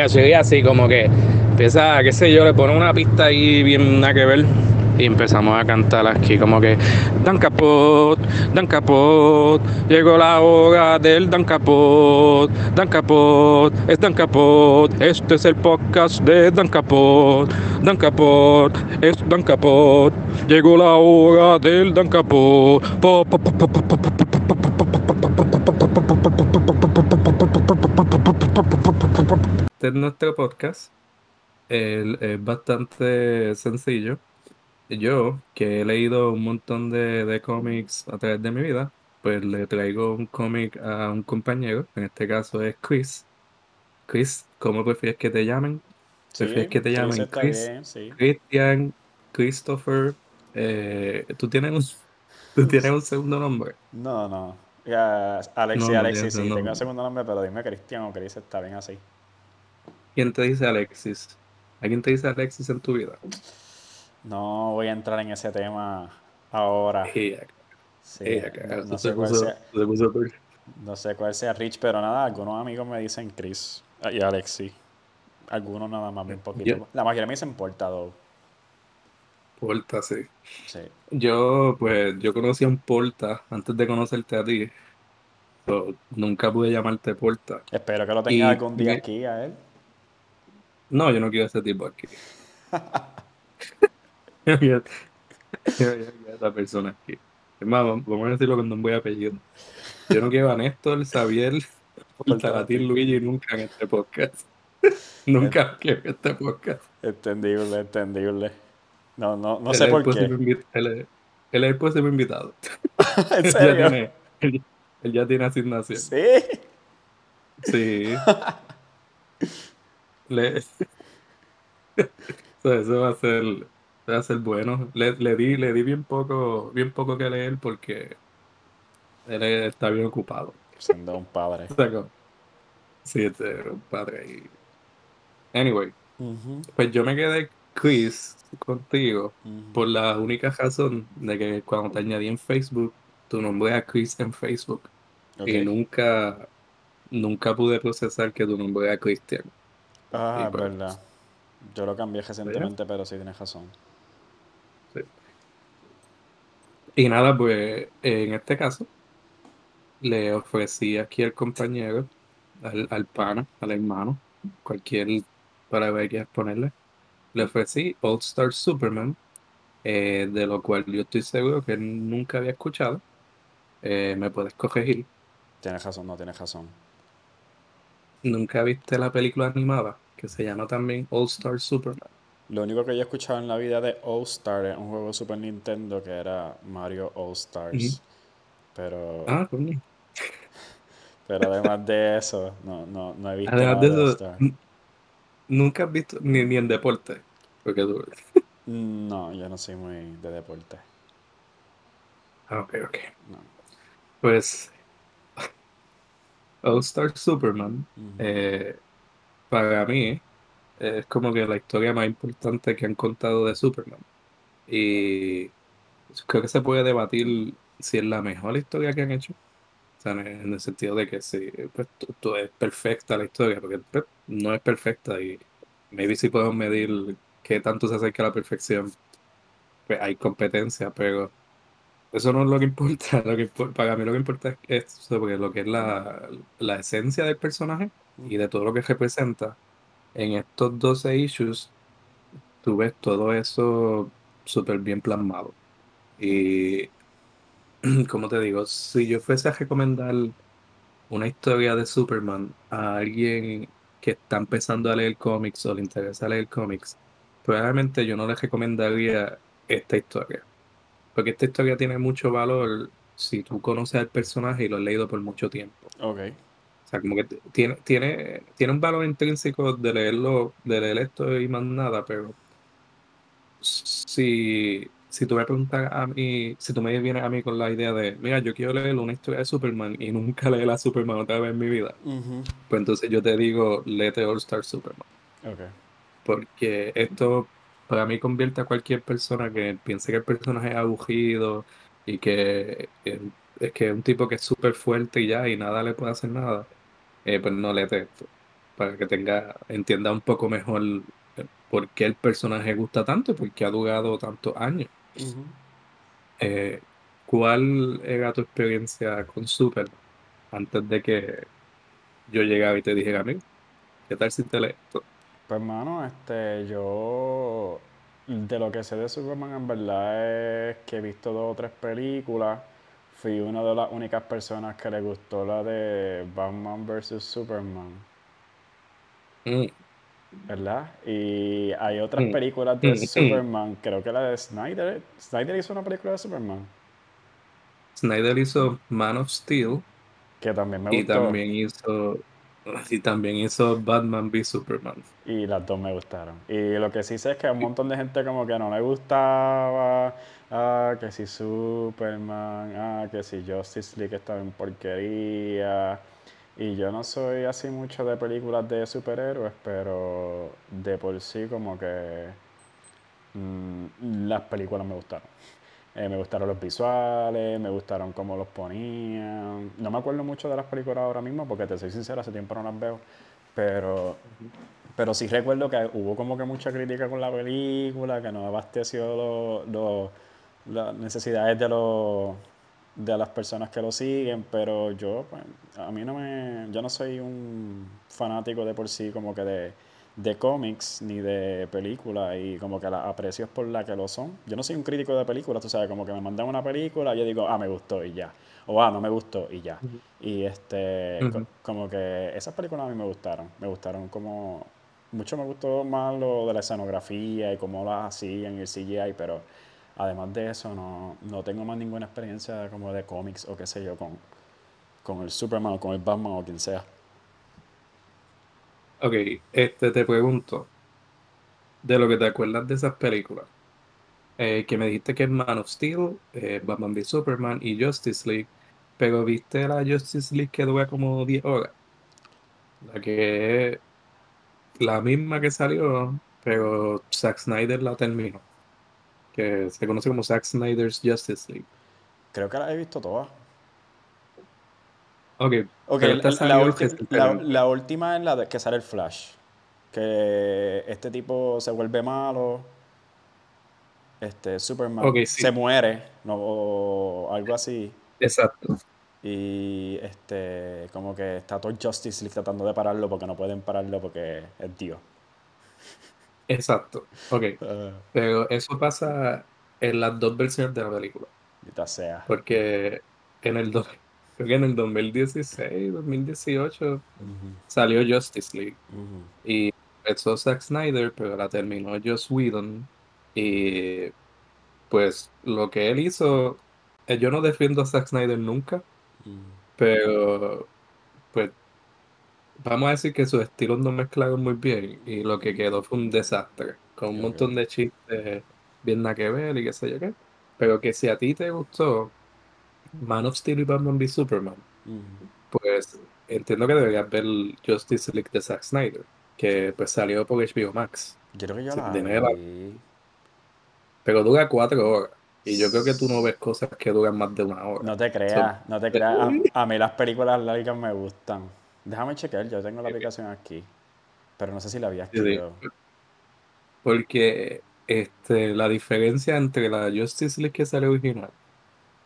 mía, seguía así como que empieza, qué sé yo, le pone una pista ahí bien nada que ver y empezamos a cantar aquí como que Dan Capot, Dan Capot, llegó la hora del Dan Capot, Dan Capot, es Dan Capot, este es el podcast de Dan Capot, Dan Capot, es Dan Capot, llegó la hora del Dan Capot. Este es nuestro podcast. es bastante sencillo yo, que he leído un montón de, cómics a través de mi vida, pues le traigo un cómic a un compañero, en este caso es Chris. Chris, ¿cómo prefieres que te llamen? ¿Prefieres que te llamen Chris? Christian, Christopher. Eh, ¿tú, tienes un, ¿Tú tienes un segundo nombre? No, no. Ya, Alexis, Alexis, sí, tengo un segundo nombre, pero dime Cristian o Chris, está bien así. ¿Quién te dice Alexis? ¿Alguien te dice Alexis en tu vida? No voy a entrar en ese tema ahora. Sí, no, sé cuál sea, no sé cuál sea Rich, pero nada, algunos amigos me dicen Chris y Alexi. Algunos nada más, un poquito. La mayoría me dicen Portado. Porta, sí. sí. Yo, pues, yo conocí a un Porta antes de conocerte a ti. nunca pude llamarte Porta. Espero que lo tengas algún día aquí a él. No, yo no quiero ese tipo aquí. esa persona aquí. Es más, vamos a decirlo con nombre y apellido. Yo no quiero a Néstor, Xavier, Talatín, Luigi nunca en este podcast. nunca quiero en este podcast. Entendible, entendible. No, no, no sé por qué. Él, es el próximo invitado. ¿En serio? Él ya, tiene, él, ya tiene asignación. ¿Sí? Sí. Le... eso va a ser va a ser bueno. Le, di, le di bien poco, bien poco que leer porque él está bien ocupado. Siendo un padre. sí, es un padre. Anyway, pues yo me quedé Chris contigo por la única razón de que cuando te añadí en Facebook, tu nombre era Chris en Facebook. Y nunca, nunca pude procesar que tu nombre era Christian. Ah, es pues, verdad. Yo lo cambié recientemente, pero sí tienes razón. Y nada, pues en este caso le ofrecí aquí al compañero, al, al pana, al hermano, cualquier para ver qué ponerle, le ofrecí All Star Superman, eh, de lo cual yo estoy seguro que nunca había escuchado. Eh, me puedes corregir. Tienes razón, no tienes razón. ¿Nunca viste la película animada que se llama también All Star Superman? Lo único que yo he escuchado en la vida de All Star es un juego de Super Nintendo que era Mario All Stars. Pero. Ah, coño. Pero además de eso, no, no, no he visto además de eso, Nunca has visto ni, ni en deporte. Porque tú... No, yo no soy muy de deporte. Ah, ok, ok. Pues. All Star Superman, eh, para mí, es como que la historia más importante que han contado de Superman. Y creo que se puede debatir si es la mejor historia que han hecho. En el sentido de que sí, pues, es perfecta la historia, porque pues, no es perfecta y maybe si podemos medir qué tanto se acerca a la perfección. Pues hay competencia, pero eso no es lo que importa. Para mí lo que importa es sobre lo que es la, la esencia del personaje y de todo lo que representa en estos 12 issues, tú ves todo eso súper bien plasmado. Y, como te digo, si yo fuese a recomendar una historia de Superman a alguien que está empezando a leer cómics o le interesa leer cómics, probablemente yo no le recomendaría esta historia. Porque esta historia tiene mucho valor si tú conoces al personaje y lo has leído por mucho tiempo. Okay. O sea, como que tiene, tiene, tiene un valor intrínseco de leerlo, de leer esto y más nada, pero si, si tú me preguntas a mí, si tú me vienes a mí con la idea de, mira, yo quiero leer una historia de Superman y nunca leer a Superman otra vez en mi vida, pues entonces yo te digo, léete All Star Superman. Okay. Porque esto para mí convierte a cualquier persona que piense que el personaje es aburrido y que es que es un tipo que es súper fuerte y ya, y nada le puede hacer nada eh, pues no leete esto. para que tenga, entienda un poco mejor eh, por qué el personaje gusta tanto y por qué ha durado tantos años. Eh, ¿Cuál era tu experiencia con Superman antes de que yo llegara y te dijera a mí? ¿Qué tal si te lees esto? Pues, hermano, este, yo de lo que sé de Superman en verdad es que he visto dos o tres películas. Fui una de las únicas personas que le gustó la de Batman vs. Superman. Mm. ¿Verdad? Y hay otras mm. películas de mm, Superman, creo que la de Snyder. ¿Snyder hizo una película de Superman? Snyder hizo Man of Steel. Que también me gustó. Y también hizo y también hizo Batman v Superman. Y las dos me gustaron. Y lo que sí sé es que a un montón de gente como que no le gustaba, ah, que si Superman, ah, que si Justice League estaba en porquería. Y yo no soy así mucho de películas de superhéroes, pero de por sí como que mm, las películas me gustaron. Eh, me gustaron los visuales, me gustaron cómo los ponían. No me acuerdo mucho de las películas ahora mismo porque te soy sincero, hace tiempo no las veo. Pero, pero sí recuerdo que hubo como que mucha crítica con la película, que no abasteció las necesidades de, los, de las personas que lo siguen. Pero yo, pues, a mí no me. Yo no soy un fanático de por sí, como que de de cómics ni de películas y como que la aprecio por la que lo son. Yo no soy un crítico de películas, tú sabes, como que me mandan una película y yo digo, ah, me gustó y ya. O ah, no me gustó y ya. Y este, como que esas películas a mí me gustaron. Me gustaron como, mucho me gustó más lo de la escenografía y cómo las hacían y el CGI, pero además de eso no, no tengo más ninguna experiencia como de cómics o qué sé yo con, con el Superman o con el Batman o quien sea. Ok, este te pregunto, de lo que te acuerdas de esas películas, eh, que me dijiste que es Man of Steel, eh, Batman v Superman y Justice League, pero viste la Justice League que dura como 10 horas, la que es la misma que salió, pero Zack Snyder la terminó, que se conoce como Zack Snyder's Justice League. Creo que la he visto todas. Ok, la, última es la de que sale el Flash. Que este tipo se vuelve malo. Este, Superman se muere, no, o algo así. Exacto. Y este, como que está todo Justice League tratando de pararlo porque no pueden pararlo porque es Dios. Exacto. Ok. Ah. Pero eso pasa en las dos versiones de la película. sea. Porque en el 2 creo que en el 2016, 2018 salió Justice League. Y empezó Zack Snyder, pero la terminó Joss Whedon. Y pues lo que él hizo, eh, yo no defiendo a Zack Snyder nunca, pero pues vamos a decir que sus estilos no mezclaron muy bien y lo que quedó fue un desastre, con un montón de chistes bien nada que ver y qué sé yo qué. Pero que si a ti te gustó, Man of Steel y Batman v Superman, pues entiendo que deberías ver Justice League de Zack Snyder, que pues salió por HBO Max. Yo creo que yo la Pero dura cuatro horas. Y yo creo que tú no ves cosas que duran más de una hora. No te creas, no te creas. A, mí las películas largas me gustan. Déjame chequear, yo tengo la aplicación aquí. Pero no sé si la había escrito. Porque este, la diferencia entre la Justice League que sale original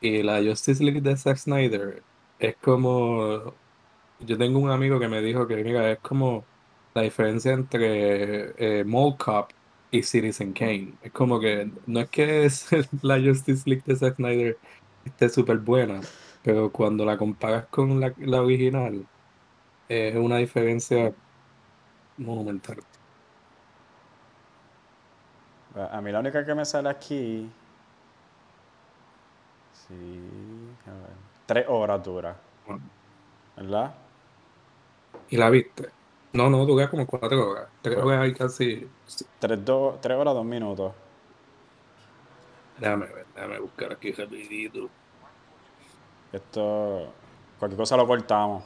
y la Justice League de Zack Snyder es como. Yo tengo un amigo que me dijo que, mira, es como la diferencia entre eh, Cop y Citizen Kane. Es como que no es que es la Justice League de Zack Snyder esté súper buena, pero cuando la comparas con la, la original, es una diferencia monumental. A mí la única que me sale aquí Sí, a ver. Tres horas dura. ¿Verdad? ¿Y la viste? No, no, dura como cuatro horas. Tres horas hay casi. Tres, tres horas, dos minutos. Déjame ver, déjame buscar aquí rapidito. Esto. Cualquier cosa lo cortamos.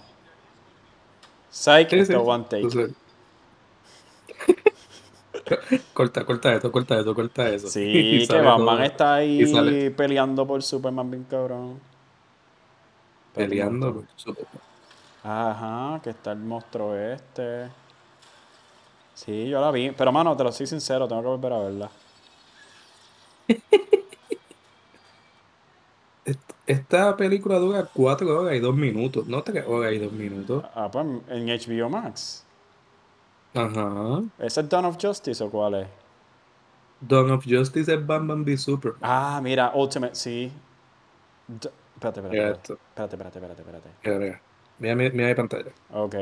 Psych, esto one take. corta, corta eso, corta eso, corta eso. Sí, que Batman está ahí peleando por Superman bien cabrón. Peleando por Superman. Ajá, que está el monstruo este. Sí, yo la vi. Pero, mano, te lo soy sincero, tengo que volver a verla. Esta película dura 4 horas y 2 minutos, no 3 horas y 2 minutos. Ah, pues en HBO Max. Ajá. ¿Es el Dawn of Justice o cuál es? Dawn of Justice es Batman v Superman. Ah, mira, Ultimate, sí. espérate, espérate, espérate. Espérate, espérate, espérate, espérate. Mira, mira, mira mi pantalla. Ok.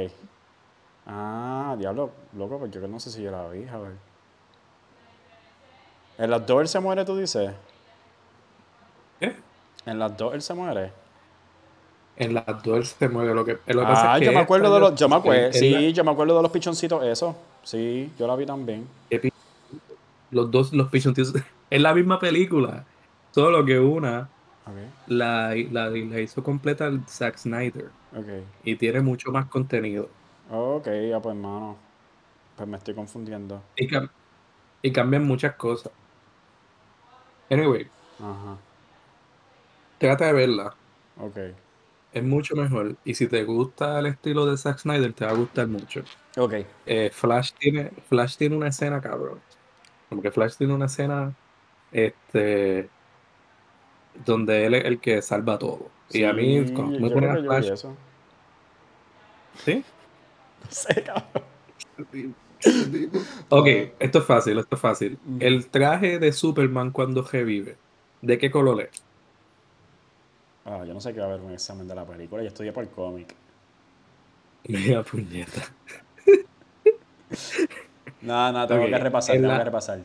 Ah, diablo, loco, porque yo no sé si yo la vi, a ver. ¿En las dos él se muere, tú dices? ¿Qué? ¿En las dos él se muere? En las dos él se muere. Lo que, lo que pasa es que yo me acuerdo de los. Yo me acuerdo, sí, yo me acuerdo de los pichoncitos, eso. Sí, yo la vi también. Los dos, los pichoncitos. Es la misma película. Solo que una la, la, la, hizo completa el Zack Snyder. Okay. Y tiene mucho más contenido. Ok, ya pues hermano. Pues me estoy confundiendo. Y, y cambian muchas cosas. Anyway. Ajá. Trata de verla. Ok. Es mucho mejor. Y si te gusta el estilo de Zack Snyder, te va a gustar mucho. Ok. Eh, Flash, tiene, Flash tiene una escena, cabrón. Como que Flash tiene una escena. Este. Donde él es el que salva todo. y a mí, cuando me pone a Flash. ¿Sí? No sé, cabrón. ok, esto es fácil, esto es fácil. El traje de Superman cuando revive, ¿de qué color es? Ah, yo no sé qué va a haber un examen de la película, yo estudié por el cómic. Mira, puñeta. no, no, tengo que repasar, tengo que repasar.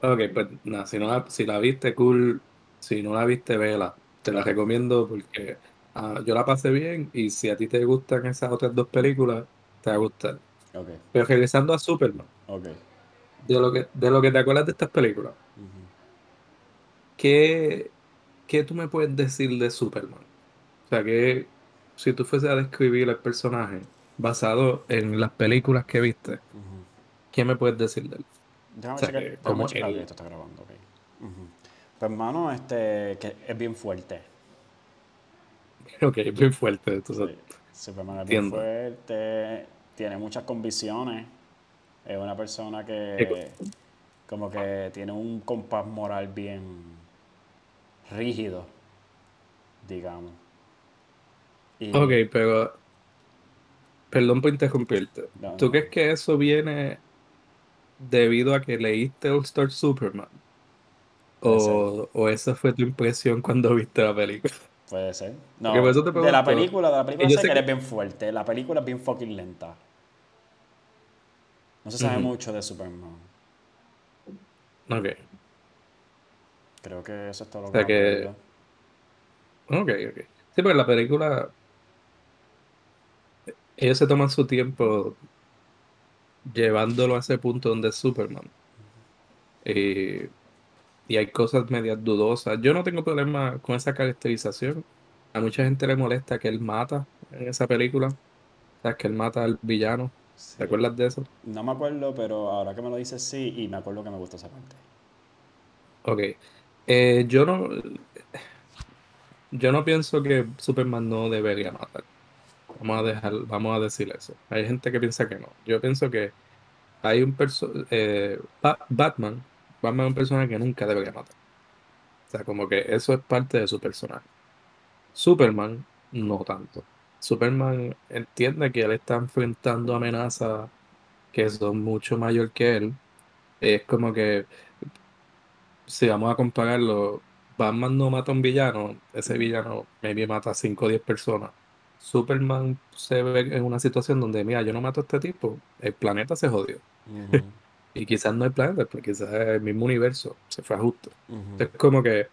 Ok, pues nada, si, no la, si la viste, cool. Si no la viste, vela. Te la recomiendo porque ah, yo la pasé bien y si a ti te gustan esas otras dos películas, te va a gustar. Okay. Pero regresando a Superman. Okay. De lo que, de lo que te acuerdas de estas películas. ¿qué, ¿Qué tú me puedes decir de Superman? O sea, que si tú fuese a describir el personaje basado en las películas que viste, ¿qué me puedes decir de él? Déjame checar, déjame checar esto está grabando, ok. Pues hermano, este, que es bien fuerte. Ok, es bien fuerte. Entonces, Superman es bien fuerte, tiene muchas convicciones, es una persona que como que tiene un compás moral bien rígido, digamos. Ok, pero perdón por interrumpirte. ¿Tú crees que eso viene debido a que leíste All Star Superman? O, o, esa fue tu impresión cuando viste la película? Puede ser. No, de la película, de la película sé que eres bien fuerte. La película es bien fucking lenta. No se sabe mucho de Superman. Ok. Creo que eso es todo lo que... que... Ok, ok. Sí, pero la película... Ellos se toman su tiempo llevándolo a ese punto donde es Superman. Y, y hay cosas medias dudosas. Yo no tengo problema con esa caracterización. A mucha gente le molesta que él mata en esa película. O sea, que él mata al villano. ¿Te acuerdas de eso? No me acuerdo, pero ahora que me lo dices sí, y me acuerdo que me gusta esa parte. Ok. Eh, yo no. Yo no pienso que Superman no debería matar. Vamos a dejar, vamos a decir eso. Hay gente que piensa que no. Yo pienso que hay un personaje. Eh, Batman. Batman es un personaje que nunca debería matar. O sea, como que eso es parte de su personaje. Superman, no tanto. Superman entiende que él está enfrentando amenazas que son mucho mayor que él. Es como que, si vamos a compararlo, Batman no mata a un villano, ese villano maybe mata a 5 o 10 personas. Superman se ve en una situación donde, mira, yo no mato a este tipo, el planeta se jodió. y quizás no el planeta, pero quizás el mismo universo se fue a justo. Es como que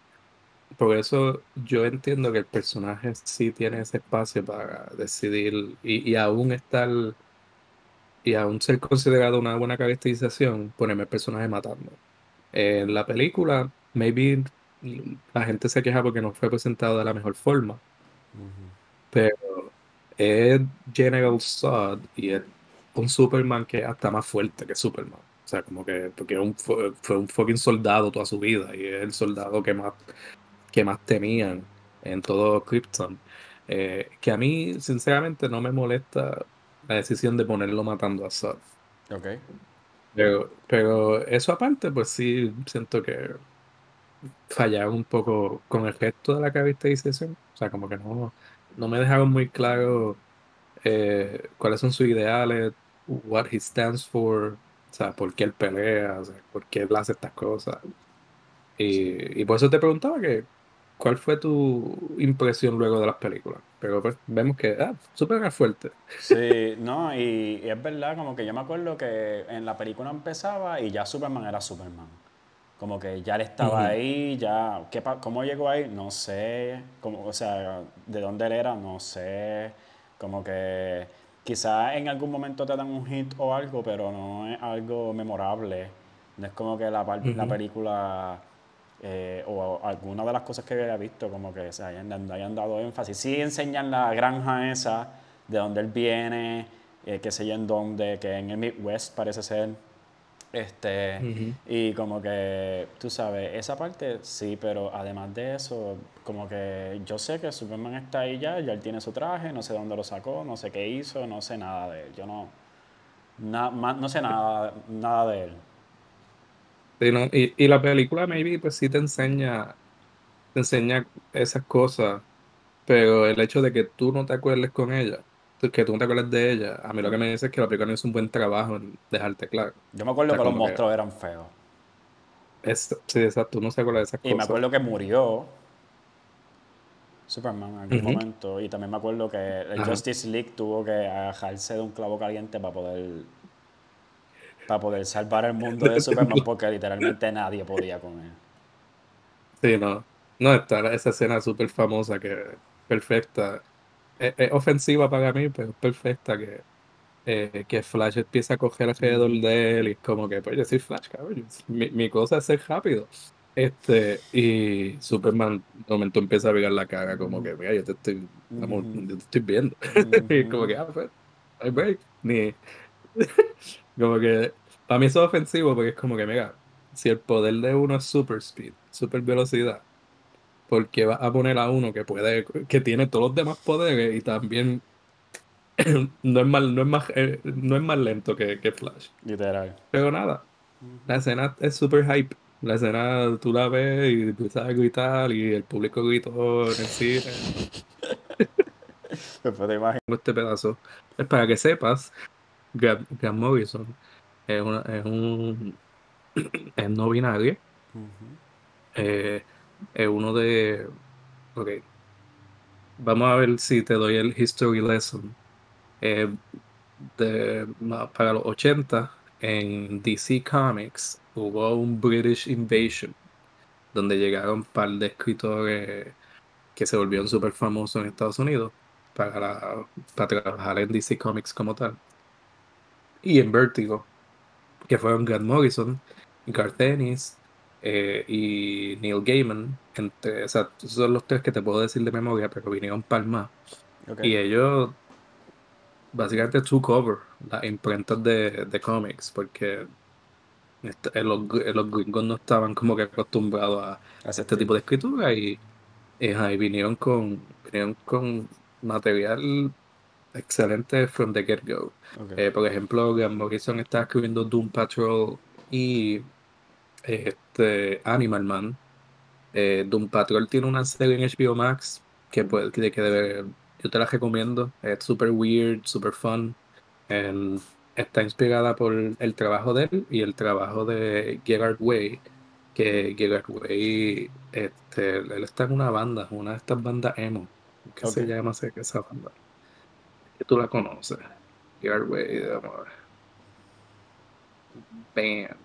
por eso yo entiendo que el personaje sí tiene ese espacio para decidir y, aún estar y aún ser considerado una buena caracterización, ponerme el personaje matando. En la película, maybe la gente se queja porque no fue presentado de la mejor forma. Pero es General Zod y es un Superman que es hasta más fuerte que Superman. O sea, como que porque fue un fucking soldado toda su vida y es el soldado que más que más temían en todo Krypton. Eh, que a mí, sinceramente, no me molesta la decisión de ponerlo matando a Zod. Ok. Pero, pero eso aparte, pues sí siento que fallaron un poco con el resto de la caracterización. O sea, como que no, no me dejaron muy claro eh, cuáles son sus ideales, what he stands for, o sea, por qué él pelea, o sea, por qué él hace estas cosas. Y, y por eso te preguntaba que cuál fue tu impresión luego de las películas. Pero pues vemos que, ah, súper fuerte. Sí, no, y, y, es verdad, como que yo me acuerdo que en la película empezaba y ya Superman era Superman. Como que ya él estaba ahí, ya. ¿qué, ¿Cómo llegó ahí? No sé. Como, o sea, ¿de dónde él era? No sé. Como que quizás en algún momento te dan un hit o algo, pero no es algo memorable. No es como que la, la película eh, o alguna de las cosas que había visto, como que se hayan, hayan dado énfasis. Sí enseñan la granja esa, de donde él viene, eh, qué sé yo en dónde, que en el Midwest parece ser. Este, Y como que, tú sabes, esa parte sí, pero además de eso, como que yo sé que Superman está ahí ya, ya él tiene su traje, no sé dónde lo sacó, no sé qué hizo, no sé nada de él. Yo no, no sé nada, nada de él. Y, y, la película, maybe, pues sí te enseña, te enseña esas cosas, pero el hecho de que tú no te acuerdes con ella, que tú no te acuerdas de ella, a mí lo que me dice es que la película no hizo un buen trabajo en dejarte claro. Yo me acuerdo que los monstruos eran feos. sí, exacto, no se acuerda de esas cosas. Y me acuerdo que murió Superman en algún momento. Y también me acuerdo que el Justice League tuvo que agarrarse de un clavo caliente para poder para poder salvar el mundo de Superman porque literalmente nadie podía con él. Sí, no. No, está esa escena súper famosa que perfecta es, ofensiva para mí, pero es perfecta que, eh, que Flash empieza a coger alrededor de él y es como que, pues yo soy Flash, cabrón. Mi, mi, cosa es ser rápido. Este, y Superman de momento empieza a pegar la cara, como que, mira, yo te estoy, yo te estoy viendo. y como que, ah, pues, hay break. Ni, como que, para mí eso es ofensivo porque es como que, mira, si el poder de uno es super speed, super velocidad, porque va a poner a uno que puede, que tiene todos los demás poderes y también no es más, no es más, no es más lento que, que, Flash. Literal. Pero nada, la escena es super hype. La escena tú la ves y empiezas a gritar y el público gritó en el cine. este pedazo es para que sepas, Grant, Morrison es, una, es un es no binario. eh, es uno de... Ok. Vamos a ver si te doy el history lesson. Eh, de, para los 80, en DC Comics, hubo un British Invasion, donde llegaron un par de escritores que se volvieron súper famosos en Estados Unidos para, para trabajar en DC Comics como tal. Y en Vertigo, que fueron Grant Morrison, Garth Ennis, eh, y Neil Gaiman, entre, o sea, son los tres que te puedo decir de memoria, pero vinieron para más. Y ellos básicamente took over las imprentas de, de cómics, porque los, los, gringos no estaban como que acostumbrados a, este tipo de escritura y, y, vinieron con vinieron con material excelente from the get-go. Eh, por ejemplo, Grant Morrison está escribiendo Doom Patrol y este, Animal Man. Eh, Doom Patrol tiene una serie en HBO Max que, puede, que, que yo te la recomiendo. Es super weird, super fun. está inspirada por el trabajo de él y el trabajo de Gerard Way. Que Gerard Way, este, él está en una banda, una de estas bandas emo. ¿Qué se llama esa banda? Que tú la conoces. Gerard Way, vamos a Band.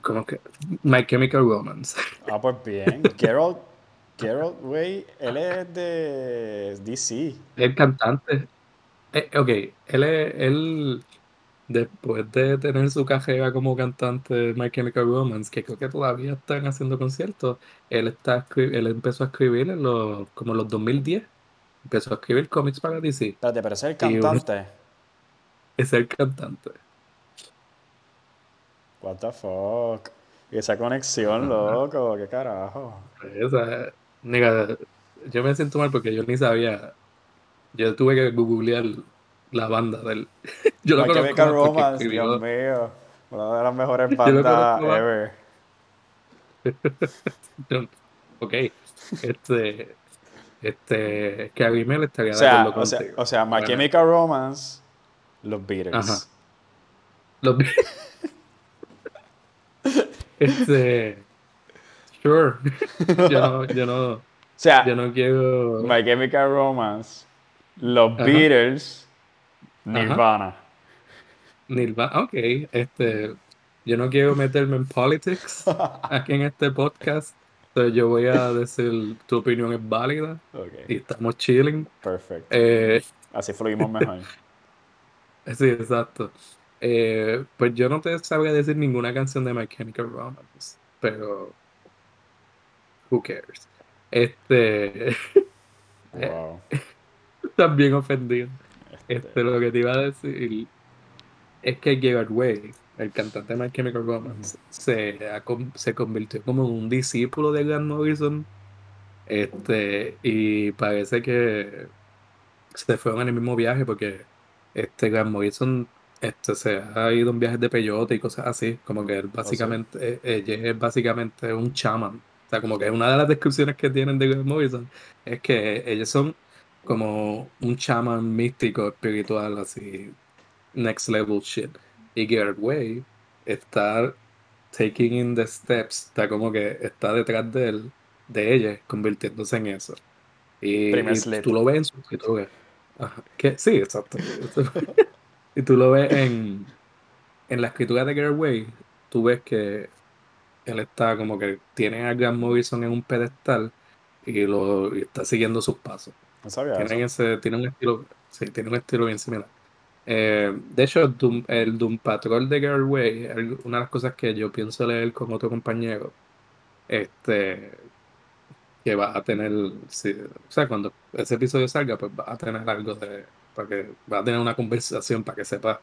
Como que My Chemical Romance. Ah, pues bien. Gerald, Gerald Way, él es de DC. El cantante. Eh, ok, él es, él, después de tener su carrera como cantante de My Chemical Romance, que creo que todavía están haciendo conciertos, él está él empezó a escribir en los, como los 2010, empezó a escribir cómics para DC. Espérate, pero es el cantante. es el cantante. What the fuck. Y esa conexión, loco, qué carajo. Esa, yo me siento mal porque yo ni sabía. Yo tuve que googlear la banda del. yo lo conozco Romance, Dios mío. Una de las mejores bandas ever. ok. Este. Este. Que a mí me le estaría dando o sea, O sea, My Chemical Romance, los Beatles. Ajá. Los Beatles. este. Sure. yo no. Yo no. O sea, yo no quiero. My Chemical Romance, los Beatles, Nirvana. Nirvana, ok. Este, yo no quiero meterme en politics aquí en este podcast. Entonces yo voy a decir tu opinión es válida y estamos chilling. Perfecto. Eh, Así fluimos mejor. sí, exacto. Eh, pues yo no te sabría decir ninguna canción de My Chemical Romance, pero who cares. Este wow. Estás bien ofendido. Este... este, lo que te iba a decir es que Gerard Way el cantante de My Chemical Romance, se, se convirtió como un discípulo de Grant Morrison. Este, y parece que se fueron en el mismo viaje porque este Grant Morrison este, se ha ido en viajes de peyote y cosas así. Como que él oh, básicamente, eh, ella es básicamente un chaman. O sea, como que una de las descripciones que tienen de Grant Morrison es que ellos son como un chaman místico, espiritual, así, next level shit y Gerard Way está taking in the steps, está como que está detrás de él, de ella, convirtiéndose en eso. Y, tú lo ves en su escritura. sí, exacto. y tú lo ves en, en la escritura de Gerard Way, tú ves que él está como que tiene a Grant Morrison en un pedestal y lo está siguiendo sus pasos. No sabía Tienen ese, tiene un estilo, sí, tiene un estilo bien similar. Eh, de hecho, el Doom Patrol de Girl Way una de las cosas que yo pienso leer con otro compañero. Este. Que va a tener. o sea, cuando ese episodio salga, pues va a tener algo de. Para que va a tener una conversación para que sepa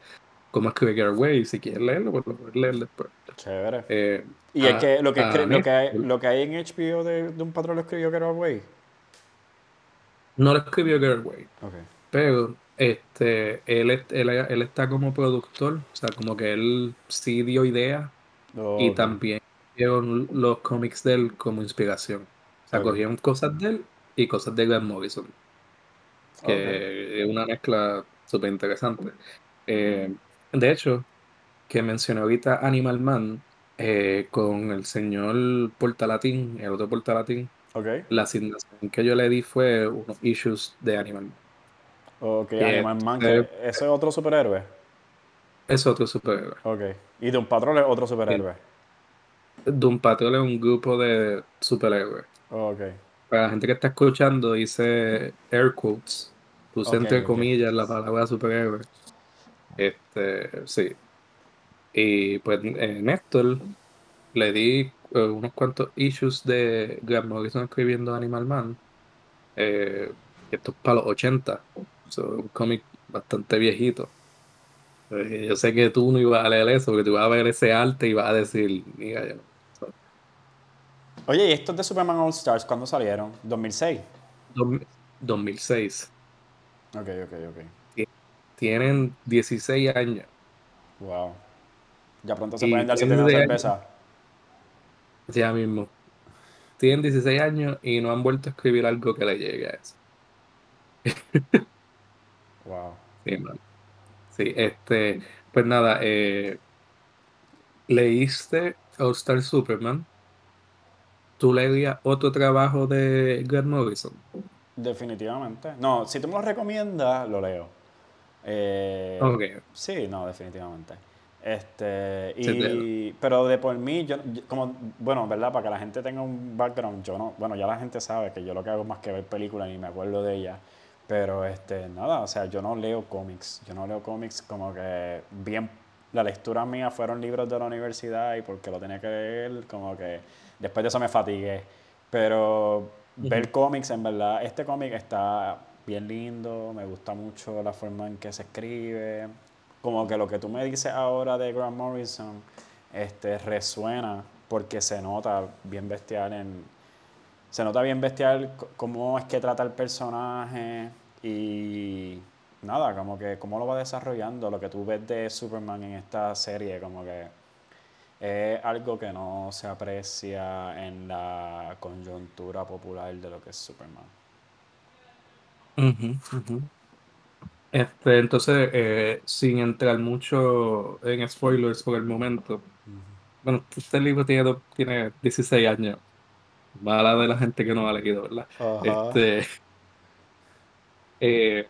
cómo escribe Girl Way. Si quieres leerlo, pues lo puedes leer después. Chévere. Eh, y es que lo que, lo, que hay, lo que hay en HBO de Doom Patrol lo escribió Girl Way. No lo escribió Girl Way. Okay. Pero este, él, él, está como productor, o sea, como que él sí dio ideas y también dio los cómics de él como inspiración. O sea, cogieron cosas de él y cosas de Grant Morrison. Que es una mezcla súper interesante. Eh, de hecho, que mencioné ahorita Animal Man eh, con el señor Portalatín, el otro Portalatín. La asignación que yo le di fue unos issues de Animal Man. Ok, Animal Man, ¿ese es otro superhéroe? Es otro superhéroe. Ok. ¿Y Doom Patrol es otro superhéroe? Doom Patrol es un grupo de superhéroes. ok. Para la gente que está escuchando, dice air quotes. Puse entre comillas la palabra superhéroe. Este, sí. Y pues eh, Néstor le di eh, unos cuantos issues de Grant Morrison escribiendo Animal Man. Eh, esto es para los 80 un cómic bastante viejito. Eh, yo sé que tú no ibas a leer eso, porque tú ibas a ver ese arte y vas a decir, mira, yo Oye, ¿y estos de Superman All Stars cuándo salieron? ¿2006? 2006. Ok, ok, ok. Tienen 16 años. Wow. Ya pronto se pueden dar sin cerveza. Ya mismo. Tienen 16 años y no han vuelto a escribir algo que le llegue a eso. Wow. Sí, este, pues nada, eh, leíste All Star Superman. ¿Tú leías otro trabajo de Grant Morrison? Definitivamente. No, si tú me lo recomiendas, lo leo. Eh, Sí, no, definitivamente. Este, y, pero de por mí, yo, como, bueno, ¿verdad? Para que la gente tenga un background, yo no, bueno, ya la gente sabe que yo lo que hago más que ver películas y me acuerdo de ella pero este, nada, o sea, yo no leo cómics. Yo no leo cómics como que bien. La lectura mía fueron libros de la universidad y porque lo tenía que leer, como que después de eso me fatigué. Pero ver cómics, en verdad, este cómic está bien lindo, me gusta mucho la forma en que se escribe. Como que lo que tú me dices ahora de Grant Morrison este, resuena porque se nota bien bestial en, se nota bien bestial cómo es que trata el personaje y nada, como que cómo lo va desarrollando, lo que tú ves de Superman en esta serie, como que es algo que no se aprecia en la coyuntura popular de lo que es Superman. Este, entonces, eh, sin entrar mucho en spoilers por el momento, bueno, este libro tiene, tiene 16 años, mala de la gente que no ha leído, ¿verdad? Este, eh,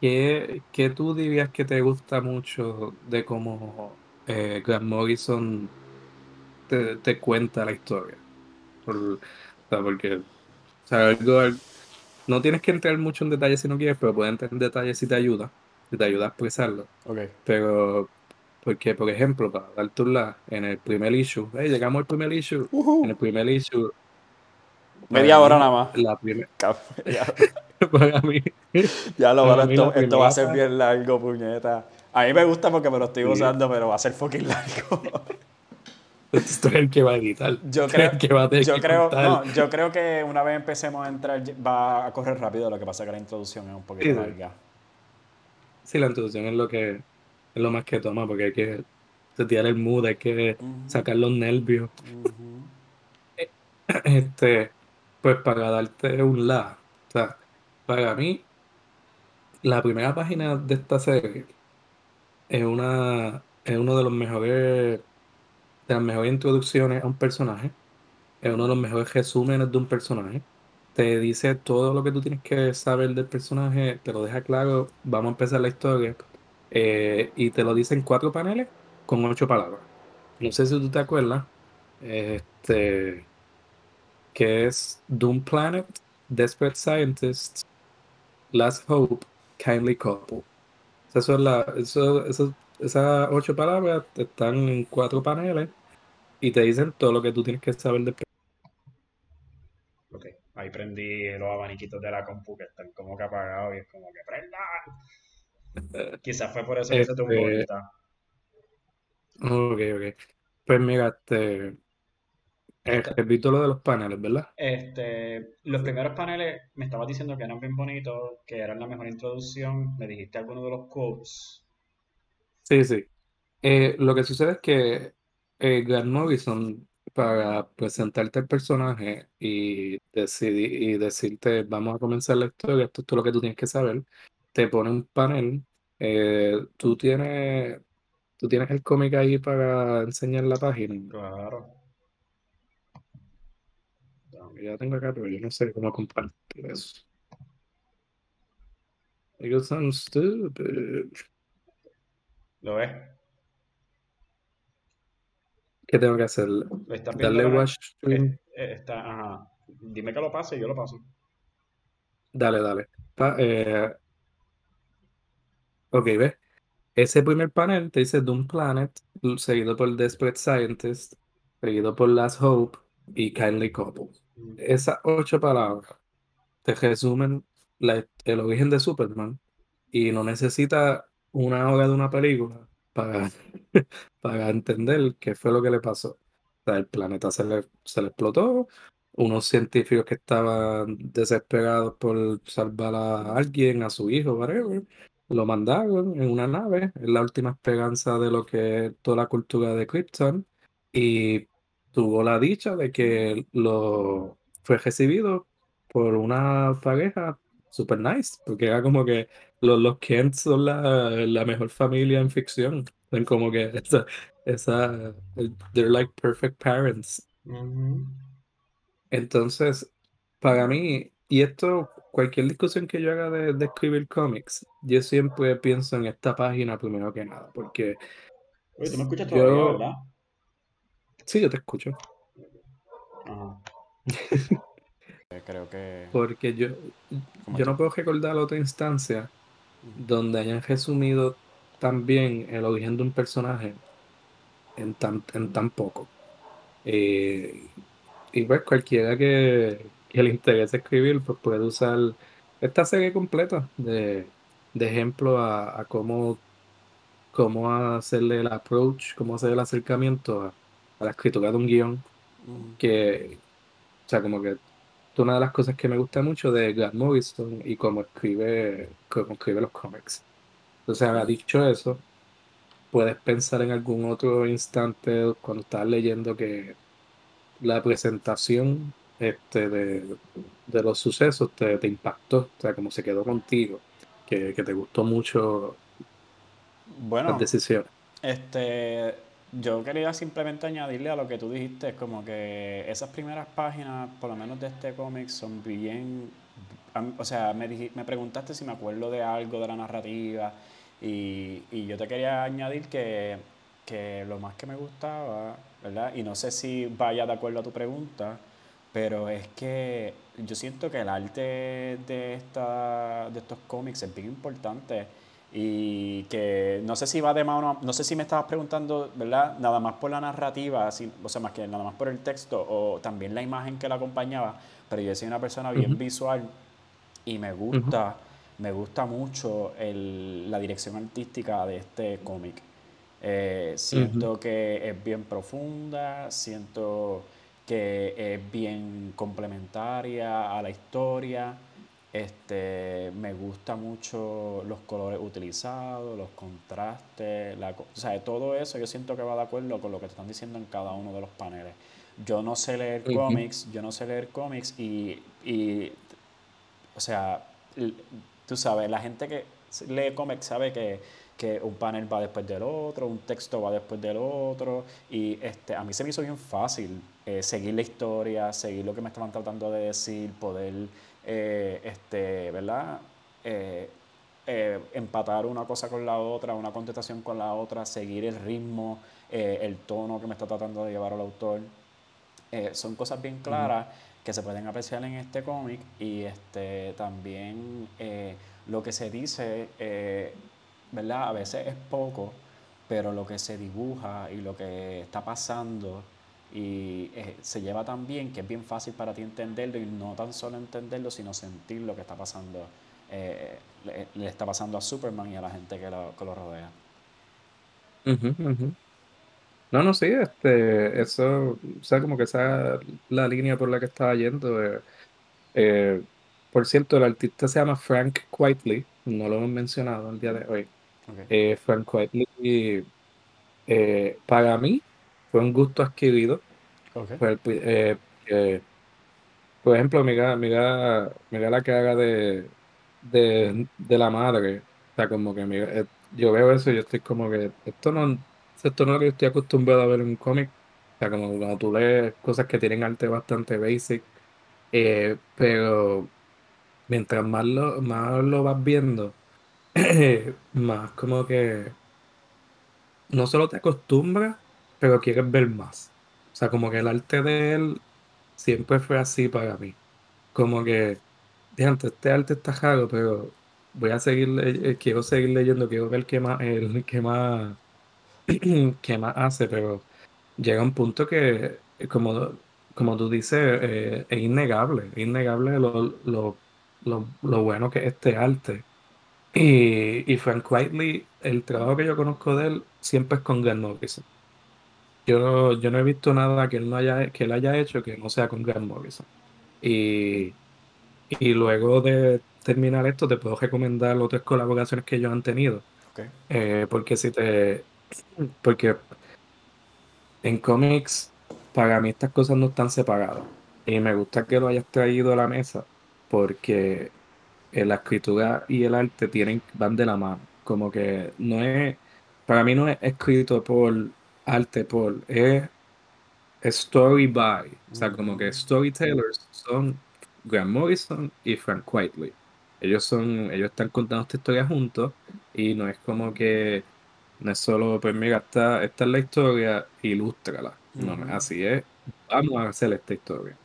¿qué, tú dirías que te gusta mucho de cómo eh, Grant Morrison te, cuenta la historia? Por, porque, no tienes que entrar mucho en detalle si no quieres, pero puedes entrar en detalle si te ayuda, si te ayuda a expresarlo. Okay. Pero, porque, por ejemplo, para dar tu la, en el primer issue, llegamos al primer issue, en el primer issue. Media hora nada más. La primera. para mí. Ya lo para esto, esto va a ser bien largo, puñeta. A mí me gusta porque me lo estoy usando, pero va a ser fucking largo. Esto es el que va a editar. Yo creo, que va a yo, creo, no, yo creo que una vez empecemos a entrar va a correr rápido, lo que pasa es que la introducción es un poquito larga. Sí, la introducción es lo que es lo más que toma, porque hay que setear el mood, hay que sacar los nervios. Este, pues para darte un la, o sea, para mí, la primera página de esta serie es una es uno de los mejores de las mejores introducciones a un personaje, es uno de los mejores resúmenes de un personaje. Te dice todo lo que tú tienes que saber del personaje, te lo deja claro, vamos a empezar la historia, eh, y te lo dice en cuatro paneles con ocho palabras. No sé si tú te acuerdas, este, que es Doom Planet, Desperate Scientist, Last Hope, Kindly Couple. Eso es la, esas ocho palabras están en cuatro paneles y te dicen todo lo que tú tienes que saber de Ok, ahí prendí los abaniquitos de la compu que están como que apagados y es como que prenda. Quizás fue por eso que se este, ahorita. Ok, ok. Pues mira, este. Repito lo de los paneles, ¿verdad? Este, los primeros paneles me estabas diciendo que eran bien bonitos, que eran la mejor introducción. Me dijiste alguno de los quotes. Sí, sí. Eh, lo que sucede es que eh, Grant Morrison para presentarte el personaje y, decidir, y decirte, vamos a comenzar la historia, esto es todo lo que tú tienes que saber, te pone un panel, eh, tú tienes, tú tienes el cómic ahí para enseñar la página. Claro. Ya tengo acá, pero yo no sé cómo compartir eso. It sounds stupid. ¿Lo ves? ¿Qué tengo que hacer? Darle watch stream. Eh, está, ajá. Dime que lo pase y yo lo paso. Dale, dale. eh, ok, ¿ves? Ese primer panel te dice Doom Planet, seguido por Desperate Scientist, seguido por Last Hope y Kindly Couple. Mm. Esas ocho palabras te resumen el origen de Superman y no necesita una hora de una película para, para entender qué fue lo que le pasó. el planeta se le, se le explotó, unos científicos que estaban desesperados por salvar a alguien, a su hijo, whatever, lo mandaron en una nave, es la última esperanza de lo que es toda la cultura de Krypton, y tuvo la dicha de que lo fue recibido por una pareja super nice, porque era como que los, los Kent son la, la mejor familia en ficción. Son como que esa, esa, they're like perfect parents. Entonces, para mí, y esto, cualquier discusión que yo haga de, de, escribir cómics, yo siempre pienso en esta página primero que nada, porque... Oye, ¿tú me escuchas todavía, verdad? Sí, yo te escucho. Ajá. Creo que. Porque yo, yo no puedo recordar otra instancia donde hayan resumido tan bien el origen de un personaje en tan, en tan poco. Eh, y pues cualquiera que, le interese escribir, pues puede usar esta serie completa de, ejemplo a, cómo, cómo hacerle el approach, cómo hacer el acercamiento a, la escritura de un guion. Que, o sea, como que una de las cosas que me gusta mucho de Grant Morrison y cómo escribe, cómo escribe los cómics. Entonces, ha dicho eso, puedes pensar en algún otro instante cuando estás leyendo que la presentación este, de, los sucesos te, impactó, o sea, como se quedó contigo, que, te gustó mucho bueno, las decisiones. Este, yo quería simplemente añadirle a lo que tú dijiste, como que esas primeras páginas, por lo menos de este cómic, son bien... O sea, me, me preguntaste si me acuerdo de algo de la narrativa y, y yo te quería añadir que, que lo más que me gustaba, ¿verdad? Y no sé si vaya de acuerdo a tu pregunta, pero es que yo siento que el arte de, esta, de estos cómics es bien importante y que no sé si va de mano, no sé si me estabas preguntando, ¿verdad? Nada más por la narrativa, o sea, más que nada más por el texto o también la imagen que la acompañaba, pero yo soy una persona bien visual y me gusta, me gusta mucho el, la dirección artística de este cómic. Eh, siento que es bien profunda, siento que es bien complementaria a la historia. Este, me gusta mucho los colores utilizados, los contrastes, la, o sea, todo eso yo siento que va de acuerdo con lo que te están diciendo en cada uno de los paneles. Yo no sé leer cómics, yo no sé leer cómics y, y, o sea, tú sabes, la gente que lee cómics sabe que, que un panel va después del otro, un texto va después del otro y este, a mí se me hizo bien fácil eh, seguir la historia, seguir lo que me estaban tratando de decir, poder eh, este, ¿verdad? Eh, empatar una cosa con la otra, una contestación con la otra, seguir el ritmo, el tono que me está tratando de llevar el autor. son cosas bien claras que se pueden apreciar en este cómic y este, también lo que se dice, ¿verdad? A veces es poco, pero lo que se dibuja y lo que está pasando y eh, se lleva tan bien que es bien fácil para ti entenderlo y no tan solo entenderlo, sino sentir lo que está pasando, eh, le, está pasando a Superman y a la gente que lo, que lo rodea. No, no, sí, este, eso, o sea, como que esa la línea por la que estaba yendo. Eh, por cierto, el artista se llama Frank Quitely, no lo hemos mencionado el día de hoy. Frank Quitely, para mí, fue un gusto adquirido. Pues, eh, por ejemplo, mira, mira, mira la cara de, de, de la madre. O sea, como que eh, yo veo eso y yo estoy como que esto no, esto no es lo que yo estoy acostumbrado a ver en un cómic. O sea, como cuando tú lees cosas que tienen arte bastante basic. Eh, pero mientras más lo, más lo vas viendo, más como que no solo te acostumbras, pero quieres ver más. O sea, como que el arte de él siempre fue así para mí. Como que, antes este arte está raro, pero voy a seguir, eh, quiero seguir leyendo, quiero ver qué más, el, qué más, qué más hace, pero llega un punto que, como, como tú dices, eh, es innegable, es innegable lo, lo, lo, bueno que es este arte. Y, y Frank Whiteley, el trabajo que yo conozco de él siempre es con Grant Morrison. Yo no, yo no he visto nada que él no haya, que él haya hecho que no sea con Grant Morrison. Y, y luego de terminar esto, te puedo recomendar otras colaboraciones que ellos han tenido. Eh, porque si te. Porque en cómics, para mí estas cosas no están separadas. Y me gusta que lo hayas traído a la mesa, porque la escritura y el arte tienen, van de la mano. Como que no es. Para mí no es escrito por arte por es story by. O sea, como que storytellers son Grant Morrison y Frank Whiteley. Ellos son, ellos están contando esta historia juntos y no es como que no es solo, pues mira, esta, esta es la historia, ilústrala. No, así es, vamos a hacer esta historia.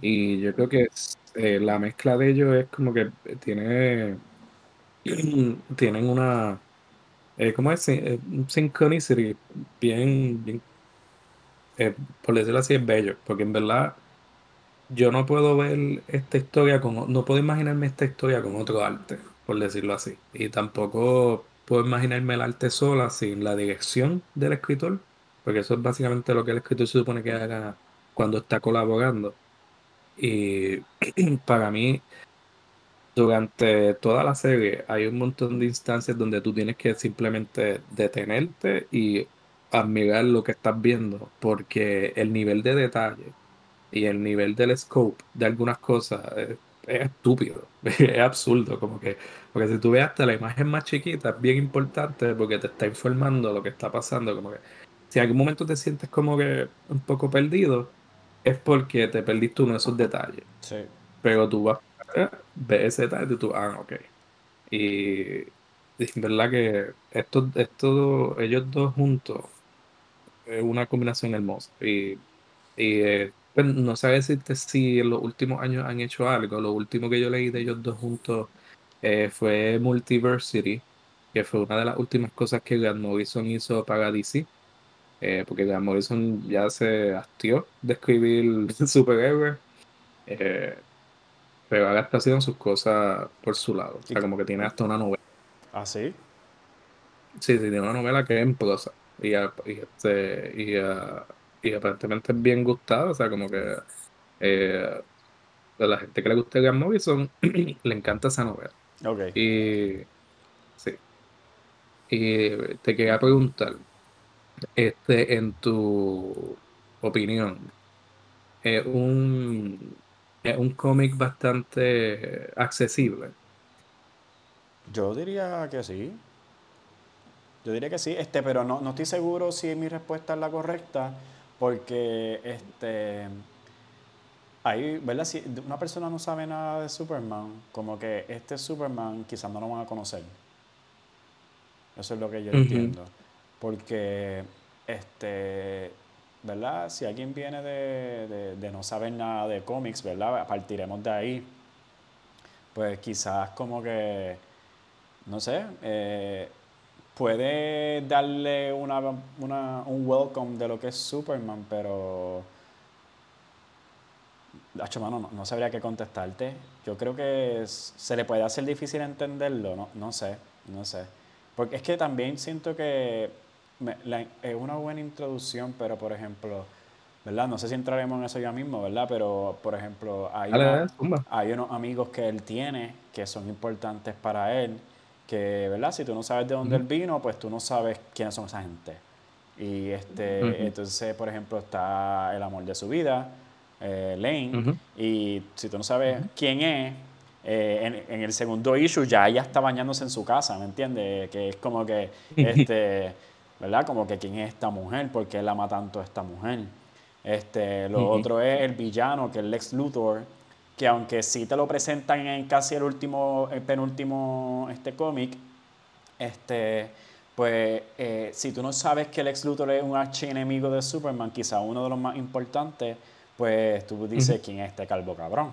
Y yo creo que eh, la mezcla de ellos es como que tiene tienen una eh, ¿cómo es? Eh, synchronicity bien, eh, por decirlo así, es bello, porque en verdad yo no puedo ver esta historia con, no puedo imaginarme esta historia con otro arte, por decirlo así, y tampoco puedo imaginarme el arte sola sin la dirección del escritor, porque eso es básicamente lo que el escritor se supone que haga cuando está colaborando. Y para mí, durante toda la serie hay un montón de instancias donde tú tienes que simplemente detenerte y admirar lo que estás viendo, porque el nivel de detalle y el nivel del scope de algunas cosas es, estúpido, es absurdo, como que, porque si tú ves hasta la imagen más chiquita es bien importante porque te está informando lo que está pasando, como que si en algún momento te sientes como que un poco perdido, es porque te perdiste uno de esos detalles. Sí. Pero tú vas, ese detalle y tú, ah, ok. Y es verdad que estos, estos, ellos dos juntos es una combinación hermosa. Y, y eh, pues, no sé decirte si en los últimos años han hecho algo. Lo último que yo leí de ellos dos juntos eh, fue Multiversity, que fue una de las últimas cosas que Grant Morrison hizo para DC. Eh, porque Grant Morrison ya se hastió de escribir superhéroes. Eh, pero ahora está haciendo sus cosas por su lado. O sea, como que tiene hasta una novela. ¿Ah, sí? Sí, sí, tiene una novela que es en prosa. Y, este, y, y aparentemente es bien gustada. O sea, como que eh, a la gente que le gusta Grant Morrison le encanta esa novela. Ok. Y sí. Y te quería preguntar, este, en tu opinión, es un, es un cómic bastante accesible. Yo diría que sí. Yo diría que sí, este, pero no, no estoy seguro si mi respuesta es la correcta, porque este ahí, ¿verdad? Si una persona no sabe nada de Superman, como que este Superman quizás no lo van a conocer. Eso es lo que yo entiendo. Porque, este, ¿verdad? Si alguien viene de, no saber nada de cómics, ¿verdad? Partiremos de ahí. Pues quizás como que, no sé, eh, puede darle una, un welcome de lo que es Superman, pero... no, no sabría qué contestarte. Yo creo que se le puede hacer difícil entenderlo, no, no sé, no sé. Porque es que también siento que es una buena introducción, pero por ejemplo, ¿verdad? No sé si entraremos en eso ya mismo, ¿verdad? Pero, por ejemplo, hay, hay unos amigos que él tiene que son importantes para él, que, ¿verdad? Si tú no sabes de dónde él vino, pues tú no sabes quiénes son esa gente. Y este, entonces, por ejemplo, está el amor de su vida, eh, Lane, y si tú no sabes quién es, eh, en, el segundo issue ya ella está bañándose en su casa, ¿me entiendes? Que es como que, este, ¿verdad? Como que quién es esta mujer, por qué él ama tanto a esta mujer. Este, lo otro es el villano, que es Lex Luthor, que aunque sí te lo presentan en casi el último, el penúltimo este cómic, este, pues eh, si tú no sabes que Lex Luthor es un archienemigo de Superman, quizá uno de los más importantes, pues tú dices, ¿quién es este calvo cabrón?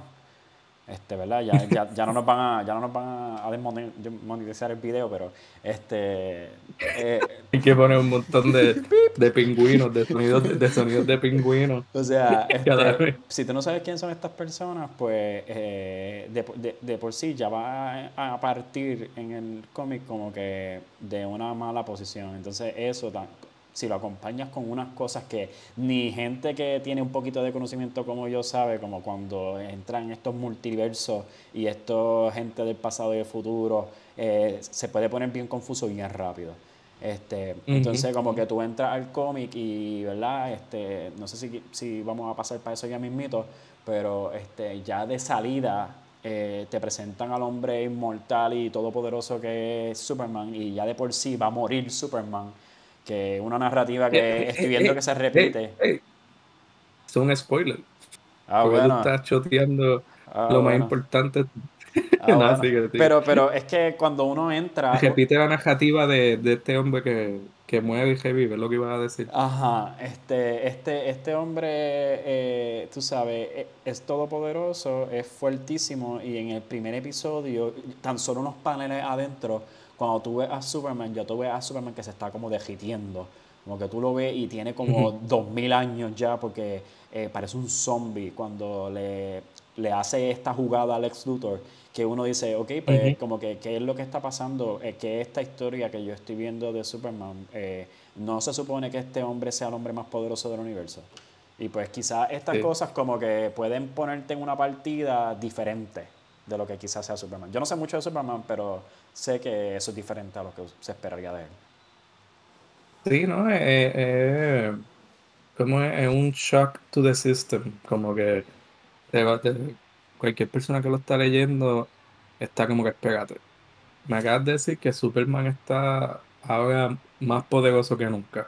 Este, ¿verdad? Ya, ya, ya, no nos van a, ya no nos van a desmonetizar el video, pero este eh, hay que poner un montón de, de pingüinos, de sonidos de, sonidos de pingüinos. O sea, este, si tú no sabes quién son estas personas, pues eh, de, de, por sí ya va a partir en el cómic como que de una mala posición. Entonces eso si lo acompañas con unas cosas que ni gente que tiene un poquito de conocimiento como yo sabe, como cuando entran estos multiversos y esto gente del pasado y del futuro, eh, se puede poner bien confuso bien rápido. Este, Entonces, como que tú entras al cómic y, ¿verdad? Este, no sé si, si vamos a pasar para eso ya mismito, pero este, ya de salida eh, te presentan al hombre inmortal y todopoderoso que es Superman y ya de por sí va a morir Superman que una narrativa que eh, eh, estoy viendo eh, que se repite. es un spoiler. Ah, porque bueno. tú estás choteando ah, lo más importante. Ah, pero, pero es que cuando uno entra. Repite la narrativa de, de este hombre que, que, mueve y revive, es lo que ibas a decir. Ajá, este, este, este hombre, tú sabes, es todopoderoso, es fuertísimo y en el primer episodio, tan solo unos paneles adentro cuando tú ves a Superman, ya tú ves a Superman que se está como derritiendo. Como que tú lo ves y tiene como dos mil años ya porque eh, parece un zombie cuando le, le, hace esta jugada a Lex Luthor que uno dice, ok, pues como que qué es lo que está pasando, eh, que esta historia que yo estoy viendo de Superman, eh, no se supone que este hombre sea el hombre más poderoso del universo. Y pues quizás estas cosas como que pueden ponerte en una partida diferente de lo que quizás sea Superman. Yo no sé mucho de Superman, pero sé que eso es diferente a lo que se esperaría de él. Sí, ¿no? Es, como es, un shock to the system, como que cualquier persona que lo está leyendo está como que espérate. Me acabas de decir que Superman está ahora más poderoso que nunca.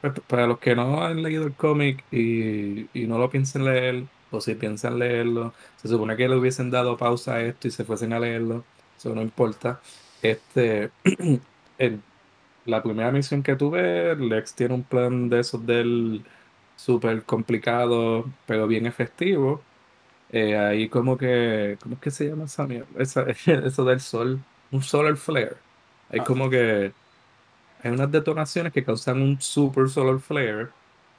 Pues, para los que no han leído el cómic y, no lo piensen leer, o si piensan leerlo, se supone que le hubiesen dado pausa a esto y se fuesen a leerlo, eso no importa. Este, la primera misión que tuve, Lex tiene un plan de esos del súper complicado, pero bien efectivo. Eh, ahí como que, ¿cómo es que se llama esa mierda? eso del sol, un solar flare. Hay ah. como que hay unas detonaciones que causan un super solar flare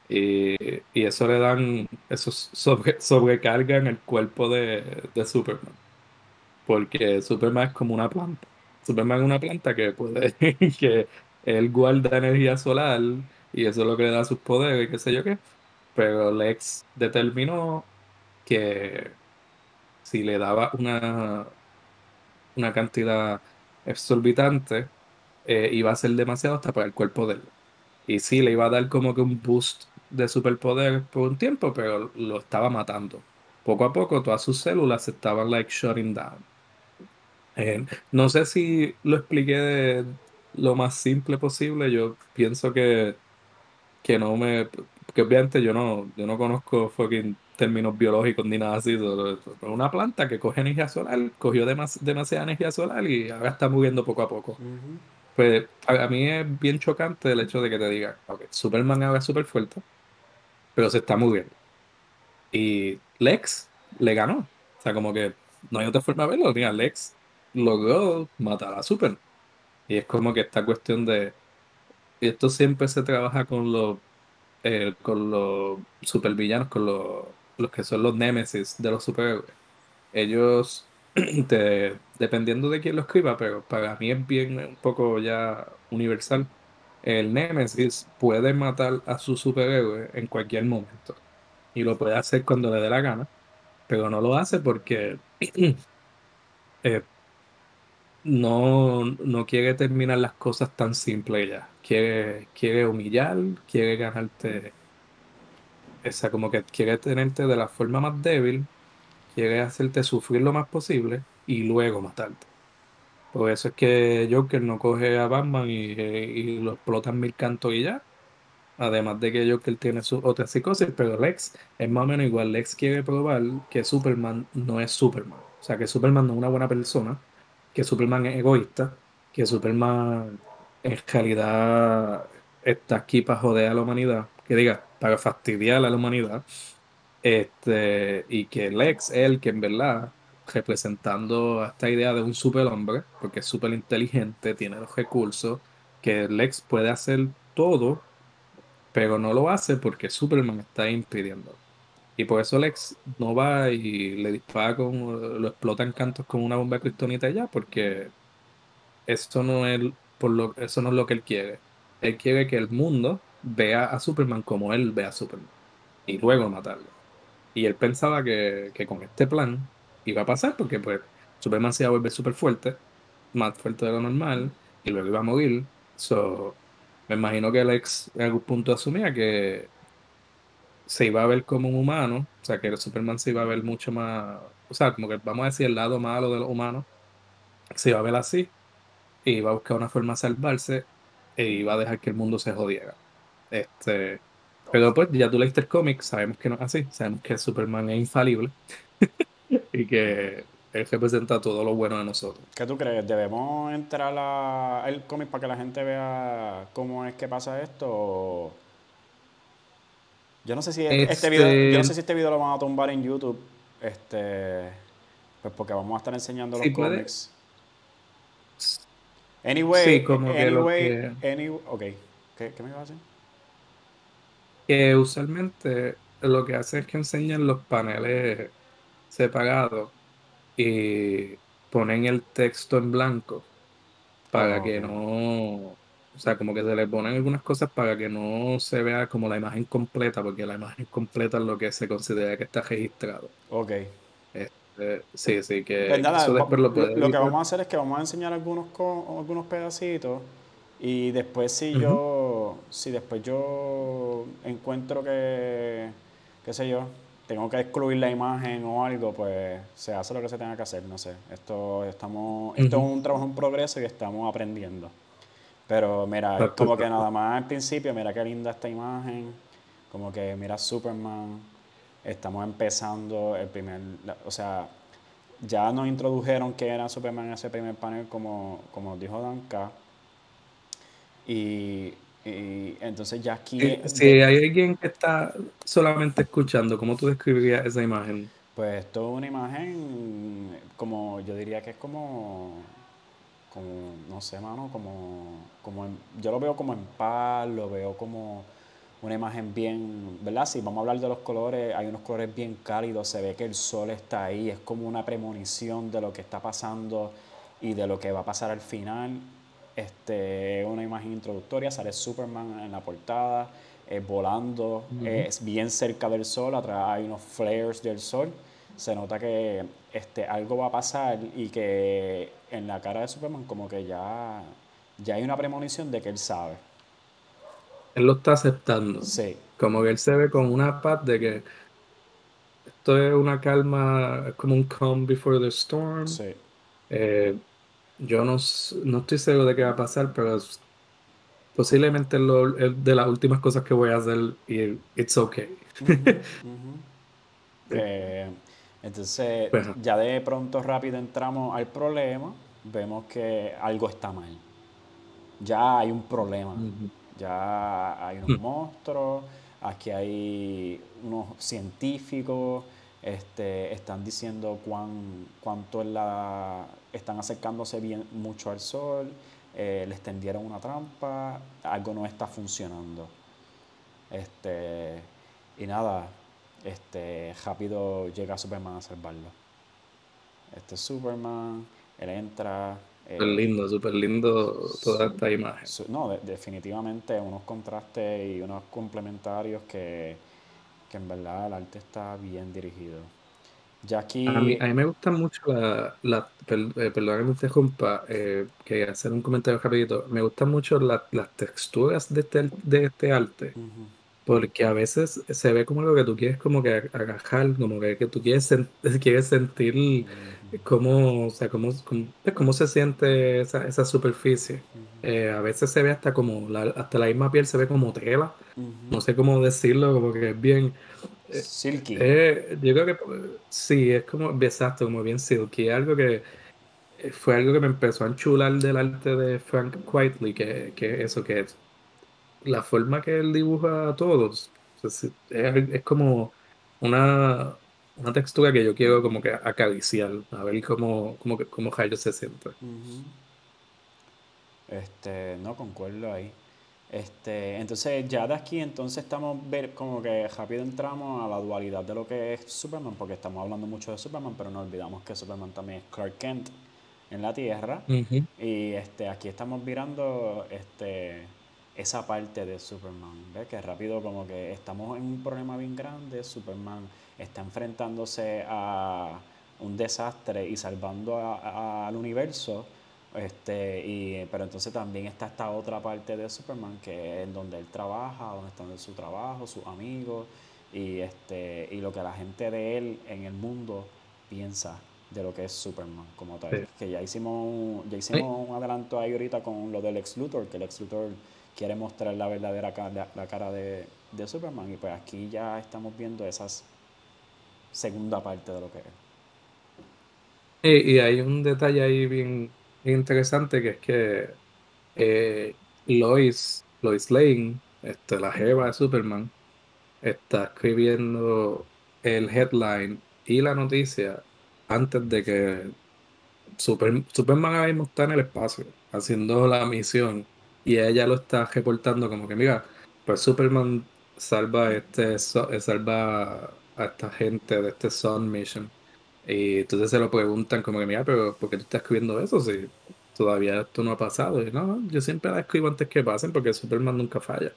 y, eso le dan, eso sobre, sobrecargan el cuerpo de, de Superman. Porque Superman es como una planta. Superman es una planta que puede, que él guarda energía solar y eso es lo que le da sus poderes y qué sé yo qué. Pero Lex determinó que si le daba una, una cantidad exorbitante, eh, iba a ser demasiado hasta para el cuerpo de él. Y sí, le iba a dar como que un boost de superpoder por un tiempo, pero lo estaba matando. Poco a poco todas sus células se estaban like shutting down. Eh, no sé si lo expliqué de lo más simple posible. Yo pienso que, que no me. Que obviamente yo no, yo no conozco fucking términos biológicos ni nada así. Una planta que coge energía solar, cogió demasiada energía solar y ahora está muriendo poco a poco. Pues a, mí es bien chocante el hecho de que te diga ok, Superman ahora es súper fuerte, pero se está moviendo. Y Lex le ganó. O sea, como que no hay otra forma de verlo. Mira, Lex logró matar a Superman. Y es como que esta cuestión de. Esto siempre se trabaja con los eh, con los supervillanos, con los, los que son los némesis de los superhéroes. Ellos dependiendo de quién lo escriba, pero para mí es bien un poco ya universal. El Nemesis puede matar a su superhéroe en cualquier momento y lo puede hacer cuando le dé la gana, pero no lo hace porque eh, no, no quiere terminar las cosas tan simples ya. Quiere, quiere humillar, quiere ganarte, esa como que quiere tenerte de la forma más débil quiere hacerte sufrir lo más posible y luego matarte. Por eso es que Joker no coge a Batman y, y lo explota en mil cantos y ya. Además de que Joker tiene su otra psicosis, pero Lex es más o menos igual. Lex quiere probar que Superman no es Superman. O sea, que Superman no es una buena persona, que Superman es egoísta, que Superman en realidad está aquí para joder a la humanidad, que diga, para fastidiar a la humanidad este, y que Lex es el que en verdad, representando esta idea de un superhombre, porque es súper inteligente, tiene los recursos, que Lex puede hacer todo, pero no lo hace porque Superman está impidiendo. Y por eso Lex no va y le dispara con, lo explota en cantos con una bomba cristonita ya, porque esto no es por lo, eso no es lo que él quiere. Él quiere que el mundo vea a Superman como él ve a Superman. Y luego matarlo. Y él pensaba que, con este plan iba a pasar porque pues Superman se iba a volver súper fuerte, más fuerte de lo normal, y luego iba a morir. So, me imagino que Alex en algún punto asumía que se iba a ver como un humano, o sea, que el Superman se iba a ver mucho más, o sea, como que vamos a decir el lado malo de los humanos, se iba a ver así, y iba a buscar una forma de salvarse, e iba a dejar que el mundo se jodiera. Este, pero pues ya tú leíste el cómic, sabemos que no es así, sabemos que Superman es infalible y que él representa todo lo bueno de nosotros. ¿Qué tú crees? ¿Debemos entrar al cómic para que la gente vea cómo es que pasa esto? Yo no sé si este, este video, yo no sé si este video lo van a tumbar en YouTube, este, pues porque vamos a estar enseñando los cómics. Anyway, como anyway, anyway, ok, ¿Qué, ¿qué me iba a decir? que usualmente lo que hace es que enseñan los paneles separados y ponen el texto en blanco para que no o sea, como que se le ponen algunas cosas para que no se vea como la imagen completa, porque la imagen completa es lo que se considera que está registrado. Ok. Este, sí, sí, que pues eso después lo puede Lo que vamos a hacer es que vamos a enseñar algunos, algunos pedacitos y después si yo, si después yo encuentro que, qué sé yo, tengo que excluir la imagen o algo, pues se hace lo que se tenga que hacer, no sé. Esto, estamos, esto es un trabajo en progreso y estamos aprendiendo. Pero mira, como que nada más al principio, mira qué linda esta imagen. Como que mira Superman. Estamos empezando el primer, o sea, ya nos introdujeron que era Superman en ese primer panel como, como dijo Danka. Y, y, entonces ya aquí... Si, hay alguien que está solamente escuchando, ¿cómo tú describirías esa imagen? Pues esto es una imagen como, yo diría que es como como, no sé, mano, como, como yo lo veo como en paz, lo veo como una imagen bien, ¿verdad? Si vamos a hablar de los colores, hay unos colores bien cálidos, se ve que el sol está ahí, es como una premonición de lo que está pasando y de lo que va a pasar al final. Este, una imagen introductoria, sale Superman en la portada, eh, volando, es bien cerca del sol, atrás hay unos flares del sol se nota que este, algo va a pasar y que en la cara de Superman como que ya, ya hay una premonición de que él sabe. Él lo está aceptando. Sí. Como que él se ve con una paz de que esto es una calma, como un calm before the storm. Sí. Eh, yo no, no, estoy seguro de qué va a pasar, pero posiblemente es de las últimas cosas que voy a hacer y it's okay. Eh, entonces, ya de pronto rápido entramos al problema, vemos que algo está mal. Ya hay un problema. Ya hay unos mm. monstruos, aquí hay unos científicos, este, están diciendo cuán, cuánto es la, están acercándose bien mucho al sol, eh, les tendieron una trampa, algo no está funcionando. Este, y nada, este, rápido llega Superman a salvarlo. Este Superman, él entra. Eh, súper lindo, súper lindo toda esta imagen. no, definitivamente unos contrastes y unos complementarios que, en verdad el arte está bien dirigido. Ya aquí... A mí, a mí me gusta mucho la, la eh, perdón que me interrumpa, eh, que hacer un comentario rapidito, me gustan mucho las texturas de este, de este arte. Porque a veces se ve como lo que tú quieres como que agajar, como que, que tú quieres, quieres sentir cómo, o sea, cómo, cómo, pues, se siente esa, esa superficie. Eh, a veces se ve hasta como, la, hasta la misma piel se ve como tela. No sé cómo decirlo, como que es bien... Eh, silky. Eh, yo creo que sí, es como, exacto, como bien silky. Algo que fue algo que me empezó a enchular del arte de Frank Quietly, que, que eso, que la forma que él dibuja a todos es, como una, una, textura que yo quiero como que acariciar, a ver cómo, cómo, cómo se siente. Este, no concuerdo ahí. Este, entonces ya de aquí entonces estamos ver como que rápido entramos a la dualidad de lo que es Superman, porque estamos hablando mucho de Superman, pero no olvidamos que Superman también es Clark Kent en la Tierra. Y este, aquí estamos mirando este, esa parte de Superman, ¿ves? Que rápido como que estamos en un problema bien grande, Superman está enfrentándose a un desastre y salvando al universo, este, y, pero entonces también está esta otra parte de Superman que es en donde él trabaja, donde está su trabajo, sus amigos, y, este, y lo que la gente de él en el mundo piensa de lo que es Superman como tal. Que ya hicimos, ya hicimos un adelanto ahí ahorita con lo del ex Luthor, que el ex Luthor quiere mostrar la verdadera cara, la, cara de, Superman. Y pues aquí ya estamos viendo esa segunda parte de lo que es. Y, hay un detalle ahí bien, interesante que es que eh, Lois, Lois Lane, este, la jeva de Superman, está escribiendo el headline y la noticia antes de que Superman ahora mismo está en el espacio haciendo la misión y ella lo está reportando como que, mira, pues Superman salva este salva a esta gente de este Sun Mission. Y entonces se lo preguntan como que, mira, pero ¿por qué tú estás escribiendo eso? Si todavía esto no ha pasado. Y no, yo siempre la escribo antes que pasen porque Superman nunca falla.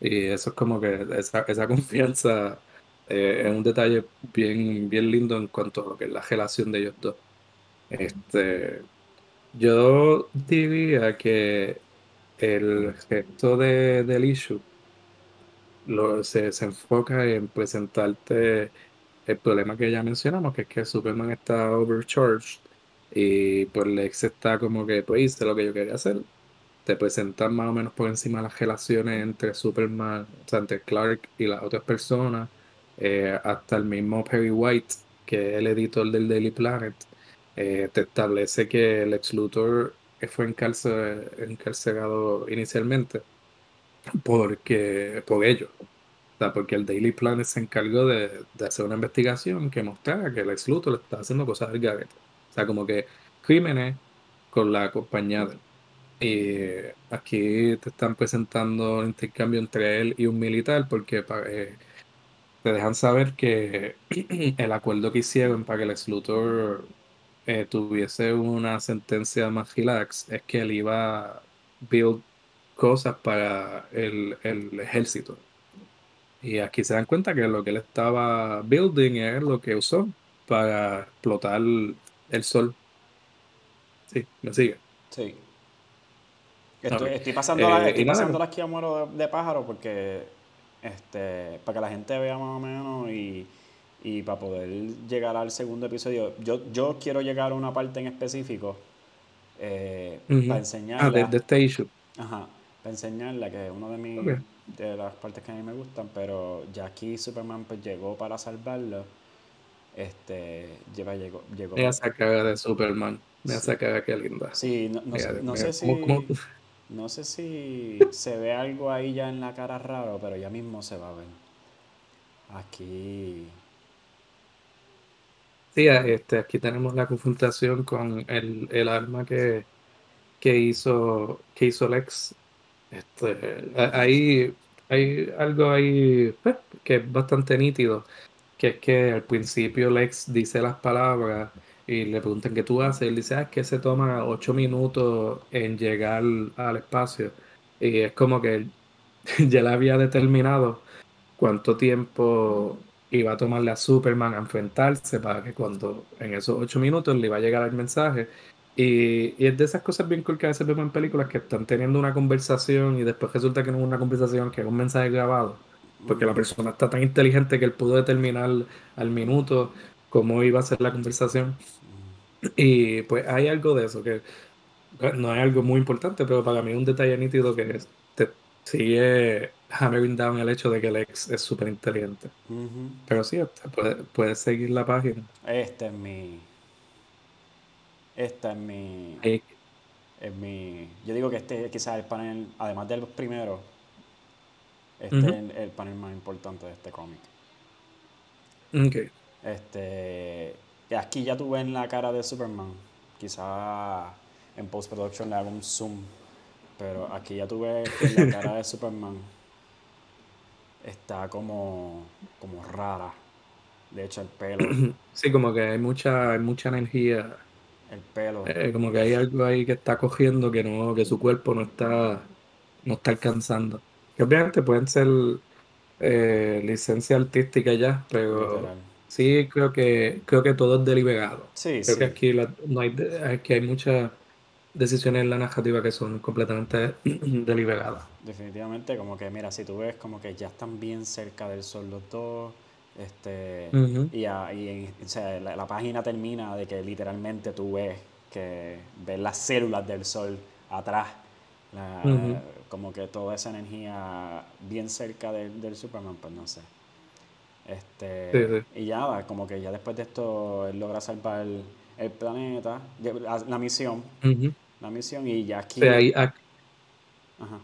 Y eso es como que esa, esa confianza eh, es un detalle bien, bien lindo en cuanto a lo que es la relación de ellos dos. Este, yo diría que el gesto de, del issue lo, se, se enfoca en presentarte el problema que ya mencionamos, que es que Superman está overcharged y pues Lex está como que pues hice lo que yo quería hacer. Te presentan más o menos por encima las relaciones entre Superman, o sea, entre Clark y las otras personas, eh, hasta el mismo Perry White, que es el editor del Daily Planet, eh, te establece que el ex Luthor fue encarcelado inicialmente porque, por ello. Sea, porque el Daily Planet se encargó de, hacer una investigación que mostrara que el ex Luthor estaba haciendo cosas del garete. O sea, como que crímenes con la compañía de Y aquí te están presentando un intercambio entre él y un militar porque eh, te dejan saber que el acuerdo que hicieron para que el ex Luthor eh, tuviese una sentencia más relax es que él iba a build cosas para el, ejército. Y aquí se dan cuenta que lo que él estaba building es lo que usó para explotar el sol. Sí, me sigue. Sí. Estoy, pasando, eh, estoy aquí a muero de, de, pájaro porque este para que la gente vea más o menos y y para poder llegar al segundo episodio, yo, yo quiero llegar a una parte en específico eh, para enseñarla. Ah, de, este issue. Ajá, para enseñarla, que es una de, mis, de las partes que a mí me gustan, pero ya aquí Superman pues llegó para salvarlo. Este, lleva, llegó, llegó. Me hace cara de Superman. Me hace cara que linda. Sí, no, no, sé, si. No sé si se ve algo ahí ya en la cara raro, pero ya mismo se va a ver. Aquí Sí, este, aquí tenemos la confrontación con el, el arma que, que, hizo, que hizo Lex. Este, ahí hay algo ahí pues, que es bastante nítido, que es que al principio Lex dice las palabras y le preguntan qué tú haces. Él dice, ah, es que se toma ocho minutos en llegar al espacio. Y es como que ya le había determinado cuánto tiempo iba a tomarle a Superman a enfrentarse para que cuando en esos ocho minutos le iba a llegar el mensaje. Y, y, es de esas cosas bien cool que a veces vemos en películas que están teniendo una conversación y después resulta que no es una conversación, que es un mensaje grabado. Porque la persona está tan inteligente que él pudo determinar al minuto cómo iba a ser la conversación. Y pues hay algo de eso, que no es algo muy importante, pero para mí es un detalle nítido que te sigue hammering down el hecho de que el ex es súper inteligente. Pero sí, puedes puede seguir la página. Este es mi. Esta es mi. Es mi. Yo digo que este quizás el panel, además del primero, este es el, panel más importante de este cómic. Ok. Este. Aquí ya tuve en la cara de Superman. Quizás en post-production le hago un zoom. Pero aquí ya tuve en la cara de Superman está como, como rara. De hecho, el pelo. Sí, como que hay mucha, hay mucha energía. El pelo. Eh, como que hay algo ahí que está cogiendo que no, que su cuerpo no está, no está alcanzando. Que obviamente pueden ser eh, licencia artística ya, pero sí creo que creo que todo es deliberado. Sí, creo que aquí no hay, aquí hay muchas decisiones en la narrativa que son completamente deliberadas. Definitivamente, como que mira, si tú ves como que ya están bien cerca del sol los dos, este, y, la, página termina de que literalmente tú ves que ves las células del sol atrás, como que toda esa energía bien cerca del Superman, pues no sé. Este, Y ya, como que ya después de esto él logra salvar el, planeta, la misión, la misión y ya aquí... Ajá.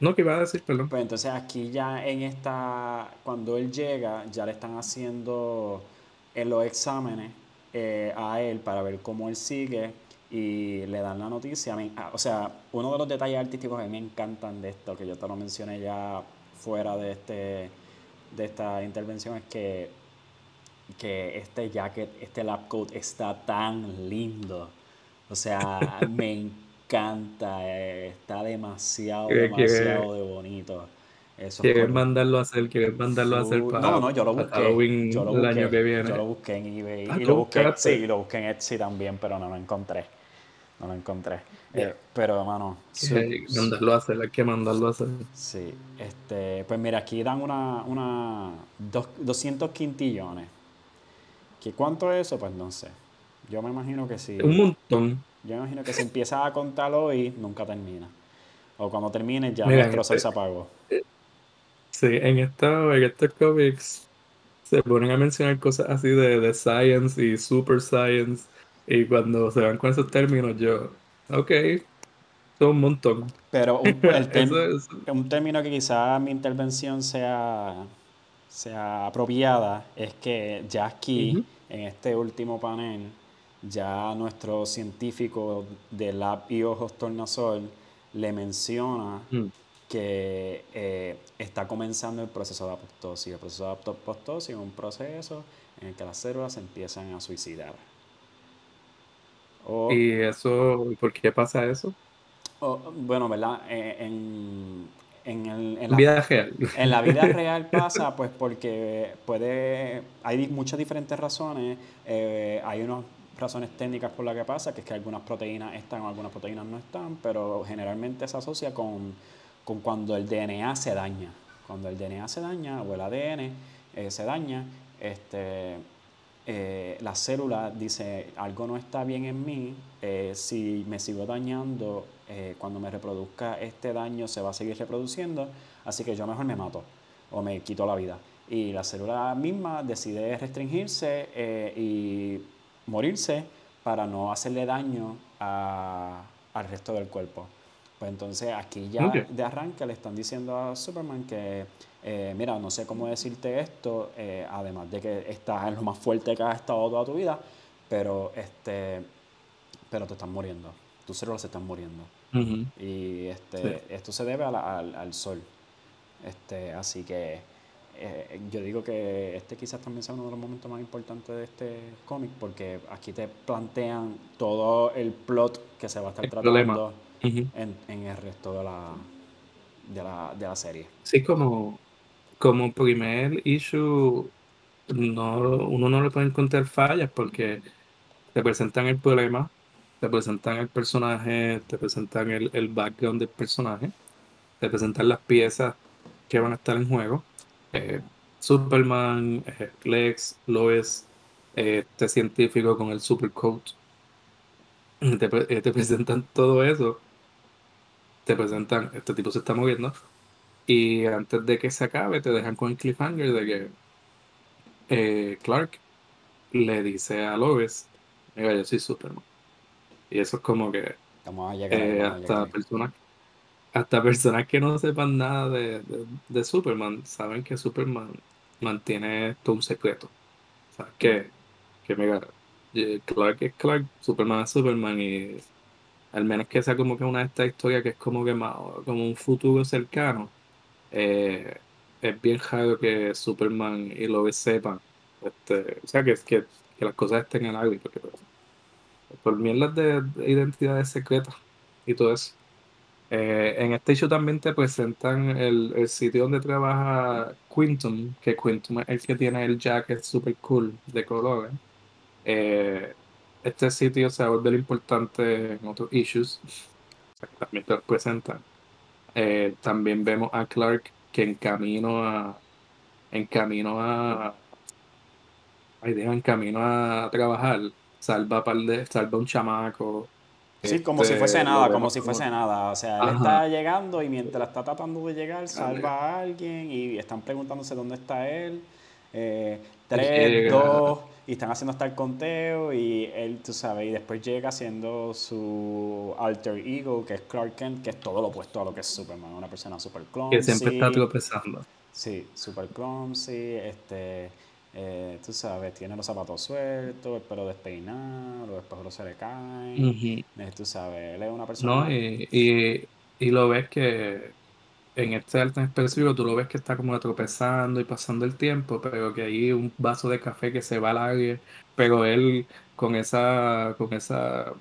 No, que iba a decir, perdón. Pues entonces aquí ya en esta, cuando él llega, ya le están haciendo en los exámenes eh, a él para ver cómo él sigue y le dan la noticia. Ah, o sea, uno de los detalles artísticos que me encantan de esto, que yo te lo mencioné ya fuera de este de esta intervención, es que, que este jacket, este lab coat está tan lindo O sea, me encanta, eh, está demasiado, demasiado de bonito. Eso ¿Quieres mandarlo a hacer? ¿Quieres mandarlo a hacer para No, no, yo lo busqué. yo lo busqué, el año que viene? Yo lo busqué en eBay. Ah, y lo busqué, sí, lo busqué en Etsy también, pero no lo encontré. No lo encontré. Eh, pero, hermano. Sí, mandarlo a hacer, hay que mandarlo a hacer. Sí, este, pues mira, aquí dan una, una 200 quintillones. ¿Qué cuánto es eso? Pues no sé. Yo me imagino que sí. Un montón. Yo imagino que si empiezas a contar hoy, nunca termina. O cuando termine ya Mira, el se apagó. Sí, en, esto, en estos cómics se ponen a mencionar cosas así de, de science y super science. Y cuando se van con esos términos, yo, ok, son un montón. Pero un, un término que quizá mi intervención sea, sea apropiada es que ya aquí, en este último panel, ya nuestro científico de Lab y Ojos Tornasol le menciona mm. que eh, está comenzando el proceso de apoptosis. El proceso de apoptosis es un proceso en el que las células empiezan a suicidar. ¿Y eso, por qué pasa eso? bueno, ¿verdad? Eh, en, en, la vida real. En la vida real pasa, pues porque puede, hay muchas diferentes razones. Eh, hay unas razones técnicas por las que pasa, que es que algunas proteínas están o algunas proteínas no están, pero generalmente se asocia con, con cuando el DNA se daña. Cuando el DNA se daña o el ADN eh, se daña, este, eh, la célula dice, algo no está bien en mí, eh, si me sigo dañando, eh, cuando me reproduzca este daño se va a seguir reproduciendo, así que yo mejor me mato o me quito la vida. Y la célula misma decide restringirse y morirse para no hacerle daño al resto del cuerpo. Pues entonces aquí ya de arranque le están diciendo a Superman que eh, mira, no sé cómo decirte esto, eh, además de que estás en lo más fuerte que has estado toda tu vida, pero, este, pero te están muriendo, tus células se están muriendo. Y este, esto se debe al, sol. Este, así que eh, yo digo que este quizás también sea uno de los momentos más importantes de este cómic, porque aquí te plantean todo el plot que se va a estar tratando en, en, el resto de la, de la, de la serie. Sí, como como primer issue, no, uno no le puede encontrar fallas porque te presentan el problema, te presentan el personaje, te presentan el, el background del personaje, te presentan las piezas que van a estar en juego. Eh, Superman, eh, Lex, Lois, eh, este científico con el supercoat. Te, te presentan todo eso. Te presentan, este tipo se está moviendo y antes de que se acabe, te dejan con el cliffhanger de que eh, Clark le dice a Lois, mira, yo soy Superman. Y eso es como que eh, hasta personas hasta personas que no sepan nada de, de, Superman saben que Superman mantiene todo un secreto. O sea, que, que eh, Clark es Clark, Superman es Superman y al menos que sea como que una de estas historias que es como que más, como un futuro cercano, eh, es bien raro que Superman y Lois sepan, este, o sea, que, que, que las cosas estén en aire, porque pues, por mierdas de, de, identidades secretas y todo eso. Eh, en este hecho también te presentan el, el, sitio donde trabaja Quinton, que Quinton es el que tiene el jacket super cool de colores. Eh, este sitio se vuelve importante en otros issues. También te lo presentan. Eh, también vemos a Clark que en camino a. En camino a. Ay, en camino a trabajar. Salva, par de, salva un chamaco. Sí, como si este, fuese nada, como si fuese nada. O sea, él está llegando y mientras está tratando de llegar, salva a alguien y están preguntándose dónde está él. Eh, tres, dos, y están haciendo hasta el conteo y él, tú sabes, y después llega haciendo su alter ego, que es Clark Kent, que es todo lo opuesto a lo que es Superman, una persona super clumsy. Que siempre está tropezando. Sí, super clumsy, este, eh, tú sabes, tiene los zapatos sueltos, el pelo despeinado, los espejos se le caen, eh, tú sabes, él es una persona... No, y, y, y lo ves que en este arte específico tú lo ves que está como tropezando y pasando el tiempo, pero que hay un vaso de café que se va al aire, pero él con esa, con esa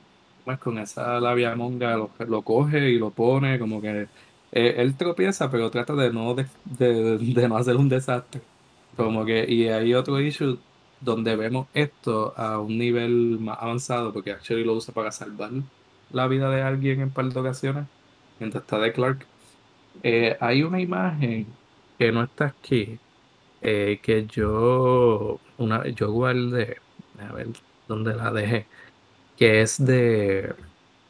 pues con esa labia monga lo, lo coge y lo pone, como que eh, él tropieza, pero trata de no, de, de, no hacer un desastre. Como que, y hay otro issue donde vemos esto a un nivel más avanzado, porque actually lo usa para salvar la vida de alguien en par de ocasiones, mientras está de Clark. Eh, hay una imagen que no está aquí, eh, que yo, una, yo guardé, a ver dónde la dejé, que es de,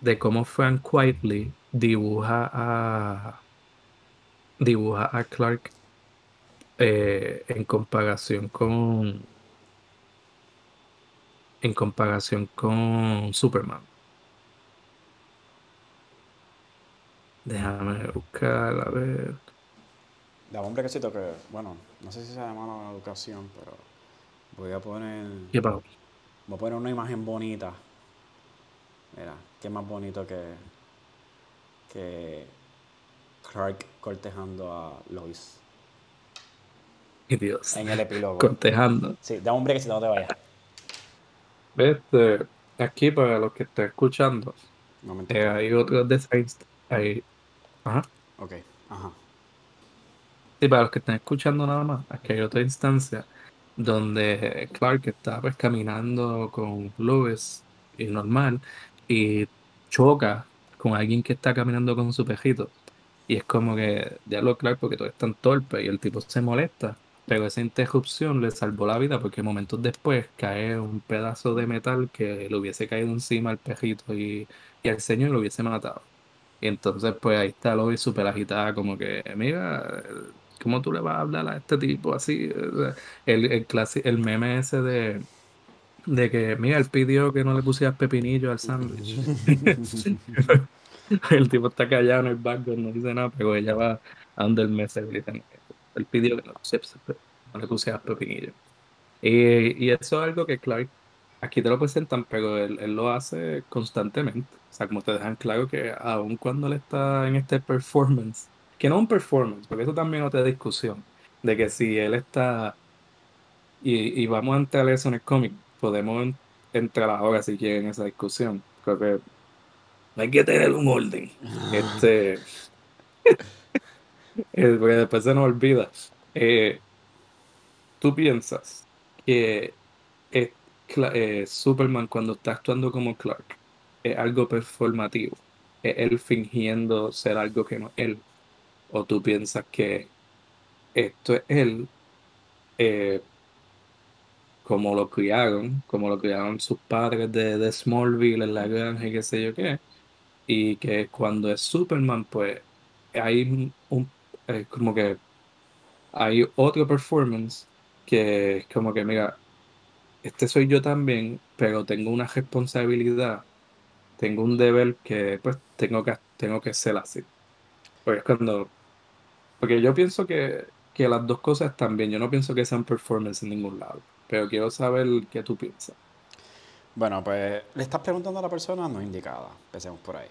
de cómo Frank Quietly dibuja a dibuja a Clark eh, en comparación con en comparación con Superman. Déjame buscar, a ver. La hombre que cito que, bueno, no sé si se llama la educación, pero voy a poner. ¿Qué Voy a poner una imagen bonita. Mira, qué más bonito que. que Clark cortejando a Lois. Dios. En el epílogo. Cortejando. Sí, da un break si no te vayas. Este, aquí para los que estén escuchando, eh, hay otros designs. Hay, ajá. Ok, ajá. Sí, para los que estén escuchando nada más, aquí hay otra instancia donde Clark está pues caminando con Lewis y normal y choca con alguien que está caminando con su pejito. Y es como que, ya lo Clark, porque todo es tan torpe y el tipo se molesta pero esa interrupción le salvó la vida porque momentos después cae un pedazo de metal que le hubiese caído encima al pejito y, y al señor lo hubiese matado. Y entonces, pues ahí está Lois súper agitada, como que, mira, ¿cómo tú le vas a hablar a este tipo así? El, el, el meme ese de, de que, mira, él pidió que no le pusieras pepinillo al sándwich. el tipo está callado en el banco, no dice nada, pero ella va a donde el mes él pidió que no, no le pusieras pepinillo. Y, y, eso es algo que, Clark aquí te lo presentan, pero él, él, lo hace constantemente. O sea, como te dejan claro que aun cuando él está en este performance, que no un performance, porque eso también es otra discusión, de que si él está, y, y vamos a entrar eso en el cómic, podemos entrar ahora si quieren esa discusión. Creo que hay que tener un orden. Este, Eh, porque después se nos olvida. Eh, ¿Tú piensas que eh, Superman cuando está actuando como Clark es algo performativo? ¿Es él fingiendo ser algo que no es él? ¿O tú piensas que esto es él como lo criaron, como lo criaron sus padres de, de Smallville en la granja y qué sé yo qué? Y que cuando es Superman, pues hay un es como que hay otro performance que es como que, mira, este soy yo también, pero tengo una responsabilidad, tengo un deber que pues tengo que, tengo que ser así. Porque es cuando, porque yo pienso que, que las dos cosas están bien, yo no pienso que sean performance en ningún lado, pero quiero saber qué tú piensas. Bueno, pues le estás preguntando a la persona no indicada, empecemos por ahí.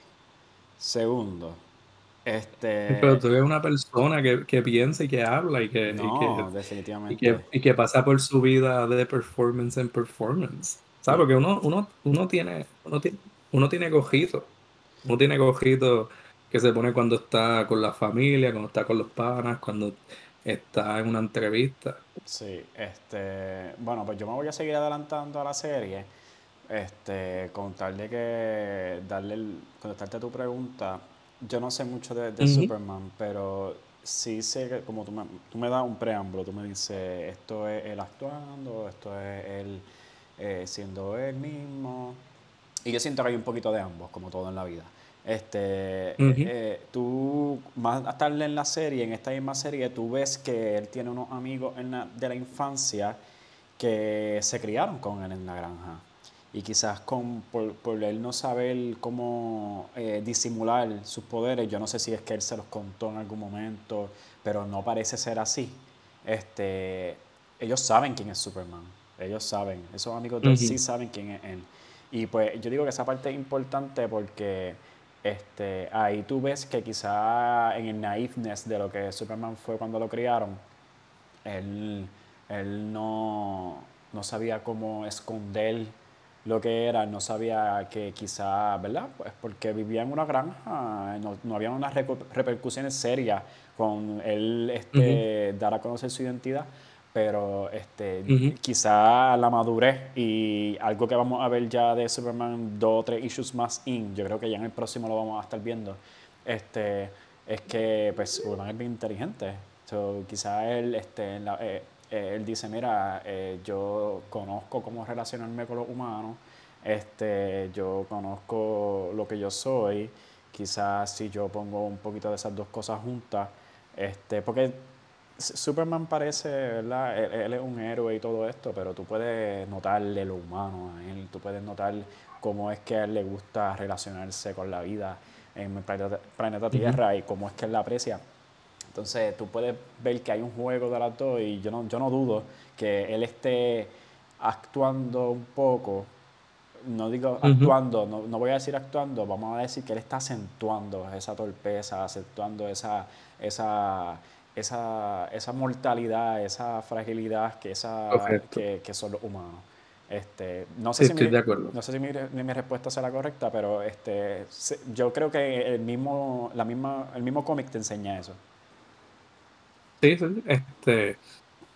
Segundo, este... Pero tú eres una persona que, que piensa y que habla y que, no. Y que, y que, pasa por su vida de performance en performance. ¿Sabes? Porque uno, uno, uno tiene, uno tiene, uno tiene cojito. Uno tiene cojito que se pone cuando está con la familia, cuando está con los panas, cuando está en una entrevista. Sí, este, bueno, pues yo me voy a seguir adelantando a la serie. Este, con tal de que darle el, contestarte a tu pregunta, yo no sé mucho de, Superman, pero sí sé que como tú me, tú me das un preámbulo, tú me dices, esto es él actuando, esto es él eh, siendo él mismo. Y yo siento que hay un poquito de ambos, como todo en la vida. Este, eh, tú, más tarde en la serie, en esta misma serie, tú ves que él tiene unos amigos de la infancia que se criaron con él en la granja y quizás con, por, por él no saber cómo eh, disimular sus poderes, yo no sé si es que él se los contó en algún momento, pero no parece ser así. Este, ellos saben quién es Superman, ellos saben, esos amigos de él sí saben quién es él. Y pues yo digo que esa parte es importante porque este, ahí tú ves que quizá en el naiveness de lo que Superman fue cuando lo criaron, él, él no, no sabía cómo esconder lo que era, no sabía que quizá, ¿verdad? Pues porque vivía en una granja, no, no había unas repercusiones serias con él este, dar a conocer su identidad, pero este, quizá la madurez y algo que vamos a ver ya de Superman dos o tres issues más in, yo creo que ya en el próximo lo vamos a estar viendo, este, es que pues Superman es bien inteligente. So, quizá él, este, eh, eh, él dice, mira, eh, yo conozco cómo relacionarme con los humanos, este, yo conozco lo que yo soy, quizás si yo pongo un poquito de esas dos cosas juntas, este, porque Superman parece, ¿verdad? Él, es un héroe y todo esto, pero tú puedes notarle lo humano a él, tú puedes notar cómo es que a él le gusta relacionarse con la vida en el planeta, Tierra y cómo es que él la aprecia. Entonces tú puedes ver que hay un juego de las dos y yo no, yo no dudo que él esté actuando un poco, no digo actuando, no, no, voy a decir actuando, vamos a decir que él está acentuando esa torpeza, acentuando esa, esa esa, esa mortalidad, esa fragilidad que, esa, que, que, son los humanos. Este, no sé si, mi, No sé si mi, mi, respuesta será correcta, pero este, yo creo que el mismo, la misma, el mismo cómic te enseña eso. Sí, sí. Este,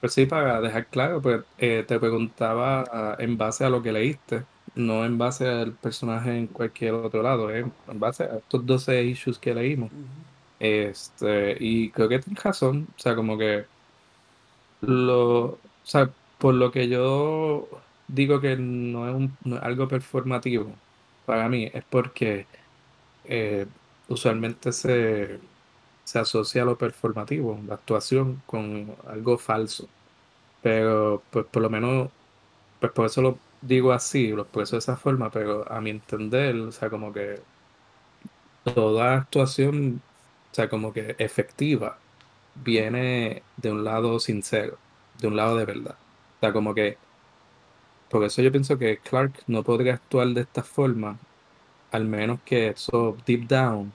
pues sí, para dejar claro, pues eh, te preguntaba en base a lo que leíste, no en base al personaje en cualquier otro lado, eh, en base a estos 12 issues que leímos. Este, y creo que tienes razón, o sea, como que lo, o sea, por lo que yo digo que no es, un, algo performativo para mí, es porque eh, usualmente se, se asocia lo performativo, la actuación, con algo falso. Pero, pues por lo menos, pues por eso lo digo así, lo expreso de esa forma, pero a mi entender, o sea, como que toda actuación o sea, como que efectiva viene de un lado sincero, de un lado de verdad. O sea, como que, por eso yo pienso que Clark no podría actuar de esta forma, al menos que eso deep down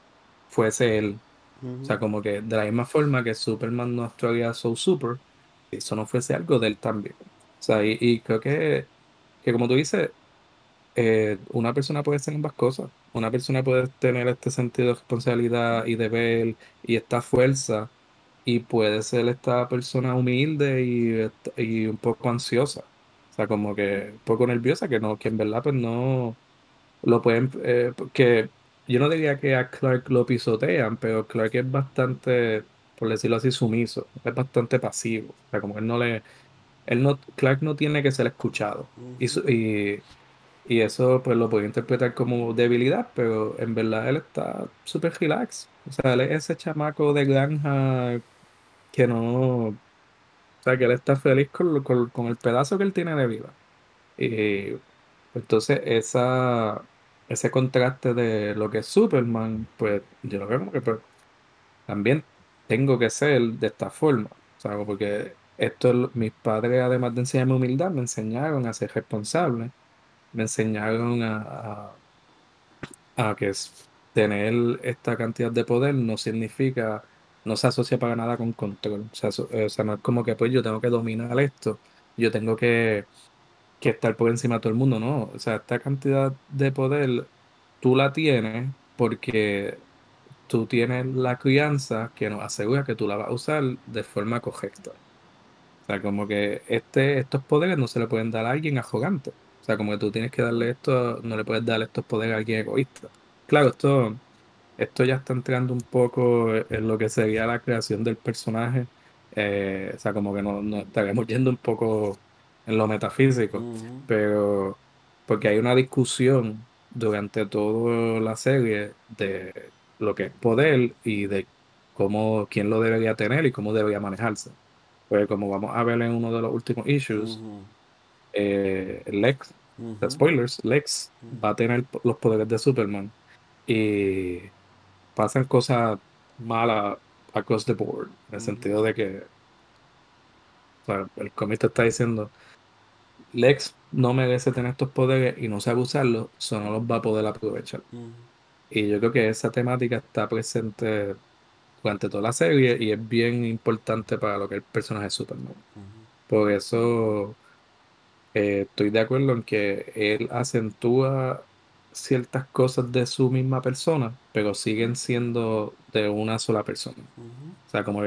fuese él. O sea, como que de la misma forma que Superman no actuaría so super, eso no fuese algo de él también. O sea, y, creo que, que como tú dices, eh, una persona puede ser ambas cosas. Una persona puede tener este sentido de responsabilidad y deber y esta fuerza, y puede ser esta persona humilde y, un poco ansiosa. O sea, como que un poco nerviosa, que no, que en verdad pues no lo pueden, eh, que yo no diría que a Clark lo pisotean, pero Clark es bastante, por decirlo así, sumiso, es bastante pasivo. O sea, como él no le, él no, Clark no tiene que ser escuchado. y y eso pues lo puede interpretar como debilidad, pero en verdad él está súper relax. O sea, él es ese chamaco de granja que no... O sea, que él está feliz con, con, el pedazo que él tiene de vida. Y entonces esa, ese contraste de lo que es Superman, pues yo lo veo como que pues, también tengo que ser de esta forma. Sea, porque esto, mis padres, además de enseñarme humildad, me enseñaron a ser responsable me enseñaron a, a, que tener esta cantidad de poder no significa, no se asocia para nada con control. O sea, o sea, no es como que pues yo tengo que dominar esto, yo tengo que, que estar por encima de todo el mundo, no. O sea, esta cantidad de poder tú la tienes porque tú tienes la crianza que nos asegura que tú la vas a usar de forma correcta. O sea, como que este, estos poderes no se le pueden dar a alguien arrogante. O sea, como que tú tienes que darle esto, no le puedes dar estos poderes a alguien egoísta. Claro, esto, esto ya está entrando un poco en lo que sería la creación del personaje. Eh, o sea, como que nos no estaríamos yendo un poco en lo metafísico. Pero porque hay una discusión durante toda la serie de lo que es poder y de cómo, quién lo debería tener y cómo debería manejarse. Pues como vamos a ver en uno de los últimos issues, eh, Lex, spoilers, Lex va a tener los poderes de Superman y pasan cosas malas across the board, en el sentido de que el cómic está diciendo Lex no merece tener estos poderes y no sabe usarlos, eso no los va a poder aprovechar. Y yo creo que esa temática está presente durante toda la serie y es bien importante para lo que es el personaje de Superman. Por eso eh, estoy de acuerdo en que él acentúa ciertas cosas de su misma persona, pero siguen siendo de una sola persona. O sea, como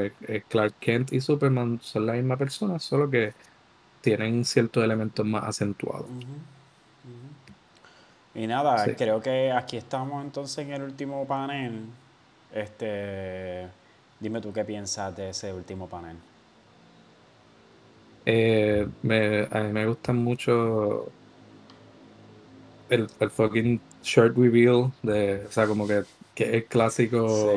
Clark Kent y Superman son la misma persona, solo que tienen ciertos elementos más acentuados. Y nada, creo que aquí estamos entonces en el último panel. Este, dime tú qué piensas de ese último panel. Eh, me, a mí me gustan mucho el, el fucking shirt reveal de, o sea, como que, que es clásico.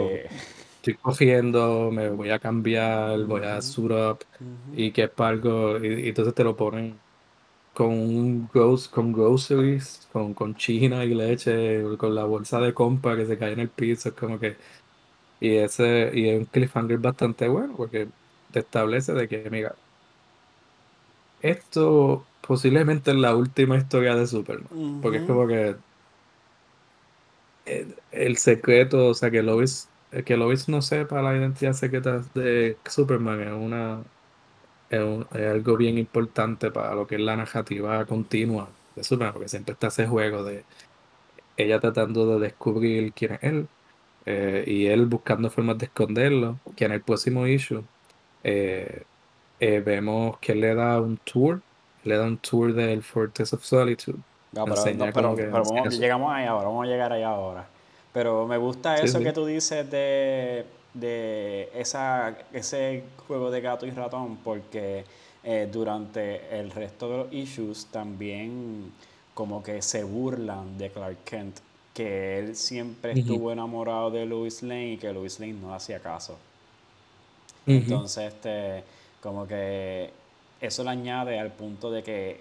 Estoy cogiendo, me voy a cambiar, voy a suit up y que es para algo, y, entonces te lo ponen con un ghost, con groceries, con, con china y leche, con la bolsa de compa que se cae en el piso, es como que, y ese, y es un cliffhanger bastante bueno, porque te establece de que, mira, esto posiblemente es la última historia de Superman, porque es como que el, secreto, o sea, que Lois, que Lois no sepa la identidad secreta de Superman es una es, algo bien importante para lo que es la narrativa continua de Superman, porque siempre está ese juego de ella tratando de descubrir quién es él eh, y él buscando formas de esconderlo, que en el próximo issue eh, eh, vemos que él le da un tour, le da un tour del Fortress of Solitude. No, pero, llegamos ahí ahora, vamos a llegar ahí ahora. Pero me gusta eso que tú dices de, de esa, ese juego de gato y ratón, porque eh, durante el resto de los issues también como que se burlan de Clark Kent, que él siempre estuvo enamorado de Louis Lane y que Louis Lane no hacía caso. Entonces, este como que eso le añade al punto de que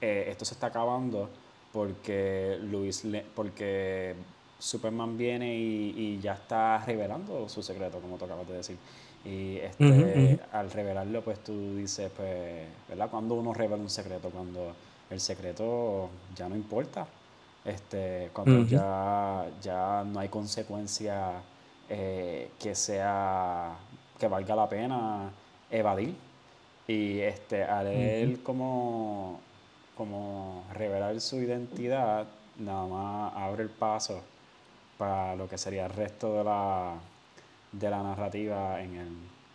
eh, esto se está acabando porque Luis porque Superman viene y, ya está revelando su secreto, como tú acabas de decir. Y este, al revelarlo, pues tú dices, pues, ¿verdad? Cuando uno revela un secreto, cuando el secreto ya no importa, este, cuando ya, ya no hay consecuencia eh, que sea, que valga la pena evadir. Y este, al él como, como revelar su identidad, nada más abre el paso para lo que sería el resto de la, de la narrativa en, el,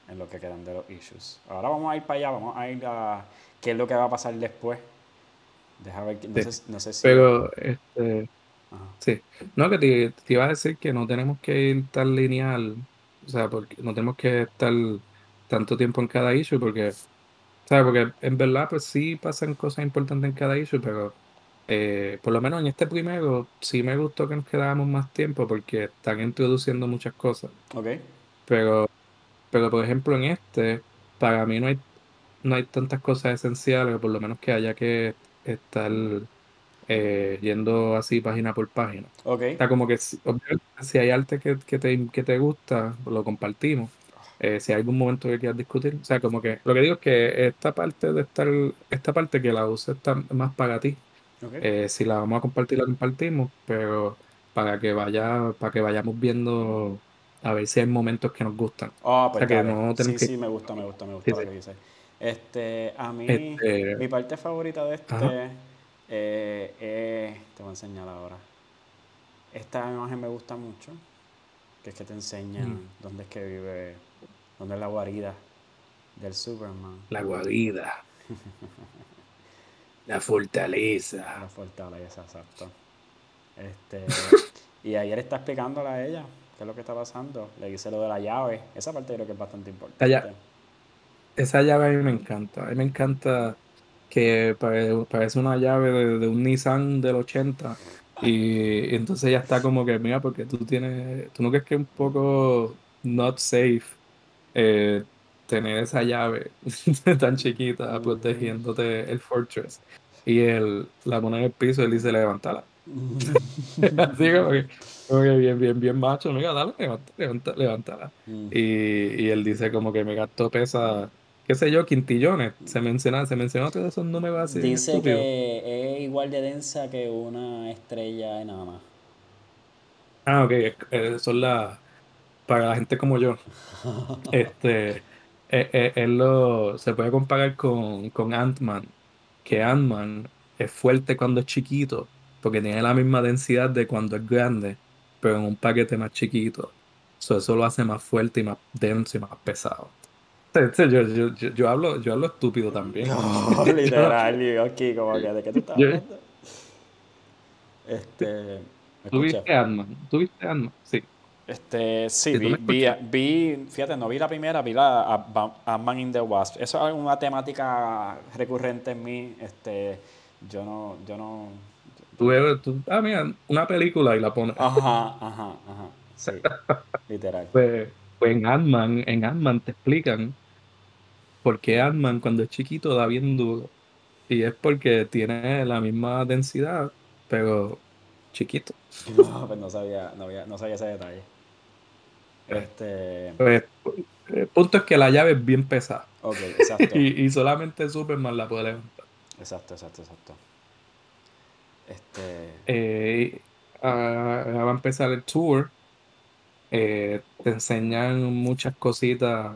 en lo que quedan de los issues. Ahora vamos a ir para allá, vamos a ir a qué es lo que va a pasar después. Deja ver, no, sé, no sé si... Pero, este... Sí, no, que te, te, iba a decir que no tenemos que ir tan lineal, o sea, porque no tenemos que estar tanto tiempo en cada issue porque, ¿sabes? Porque en verdad pues sí pasan cosas importantes en cada issue, pero eh, por lo menos en este primero sí me gustó que nos quedáramos más tiempo porque están introduciendo muchas cosas. Ok. Pero, pero por ejemplo en este, para mí no hay, no hay tantas cosas esenciales, por lo menos que haya que estar eh, yendo así página por página. Ok. Está como que si, si hay arte que, que, te, que te gusta, lo compartimos. Eh, si hay algún momento que quieras discutir. O sea, como que lo que digo es que esta parte de estar, esta parte que la usa está más para ti. Eh, si la vamos a compartir, la compartimos, pero para que vaya, para que vayamos viendo a ver si hay momentos que nos gustan. Ah, pues sí, sí, me gusta, me gusta, me gusta lo que dices. Este, a mí, este, mi parte favorita de este eh, te voy a enseñar ahora. Esta imagen me gusta mucho, que es que te enseña mm. dónde es que vive ¿Dónde es la guarida del Superman? La guarida. la fortaleza. La fortaleza, exacto. Este, y ayer está explicándole a ella qué es lo que está pasando. Le dice lo de la llave. Esa parte creo que es bastante importante. esa llave a mí me encanta. A mí me encanta que parece una llave de, un Nissan del 80. Y, entonces ya está como que, mira, porque tú tienes, tú no crees que es un poco not safe eh, tener esa llave tan chiquita protegiéndote el fortress y él la pone en el piso y él dice levántala. Así como que, bien, bien, bien macho, mira, dale, levántala. levántala. Mm. Y, y, él dice como que me gastó pesa, qué sé yo, quintillones. Se menciona, se mencionó todos esos números así. Dice que es igual de densa que una estrella enana. Ah, ok, eh, son las para la gente como yo, este, eh, eh, él lo, se puede comparar con, con Ant-Man. que Ant-Man es fuerte cuando es chiquito, porque tiene la misma densidad de cuando es grande, pero en un paquete más chiquito. eso lo hace más fuerte y más denso y más pesado. Yo, hablo, yo hablo estúpido también. No, literal, aquí como que de qué tú estás hablando. Este. ¿Tuviste Ant-Man? ¿Tuviste Ant-Man? Sí. Este, sí, vi, vi, vi, fíjate, no vi la primera, vi la Ant-Man in the Wasp. Eso es una temática recurrente en mí. Este, yo no, yo no. Tú, tú, ah, mira, una película y la pones. Ajá, ajá, ajá. Sí, literal. Pues, pues en Ant-Man, en Ant-Man te explican por qué Ant-Man cuando es chiquito da bien duro. Y es porque tiene la misma densidad, pero chiquito. No, pues no sabía, no, no sabía ese detalle. Este... Pues, el punto es que la llave es bien pesada. Ok, exacto. y, solamente Superman la puede levantar. Exacto, exacto, exacto. Este... Eh, va a empezar el tour. Eh, te enseñan muchas cositas,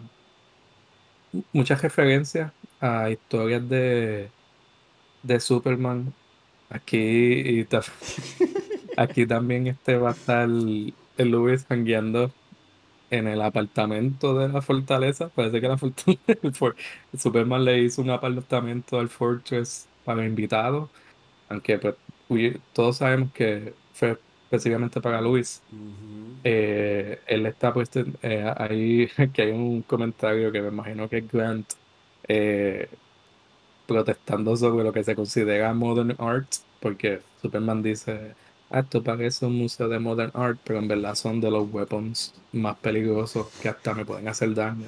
muchas referencias a historias de, de Superman. Aquí, aquí también este va a estar el, el Luis jangueando en el apartamento de la fortaleza. Parece que la fortaleza, Superman le hizo un apartamento al Fortress para invitados, aunque pues, todos sabemos que fue específicamente para Luis. Eh, él está puesto eh, ahí, que hay un comentario que me imagino que es Grant eh, protestando sobre lo que se considera modern art, porque Superman dice esto parece un museo de modern art, pero en verdad son de los weapons más peligrosos que hasta me pueden hacer daño.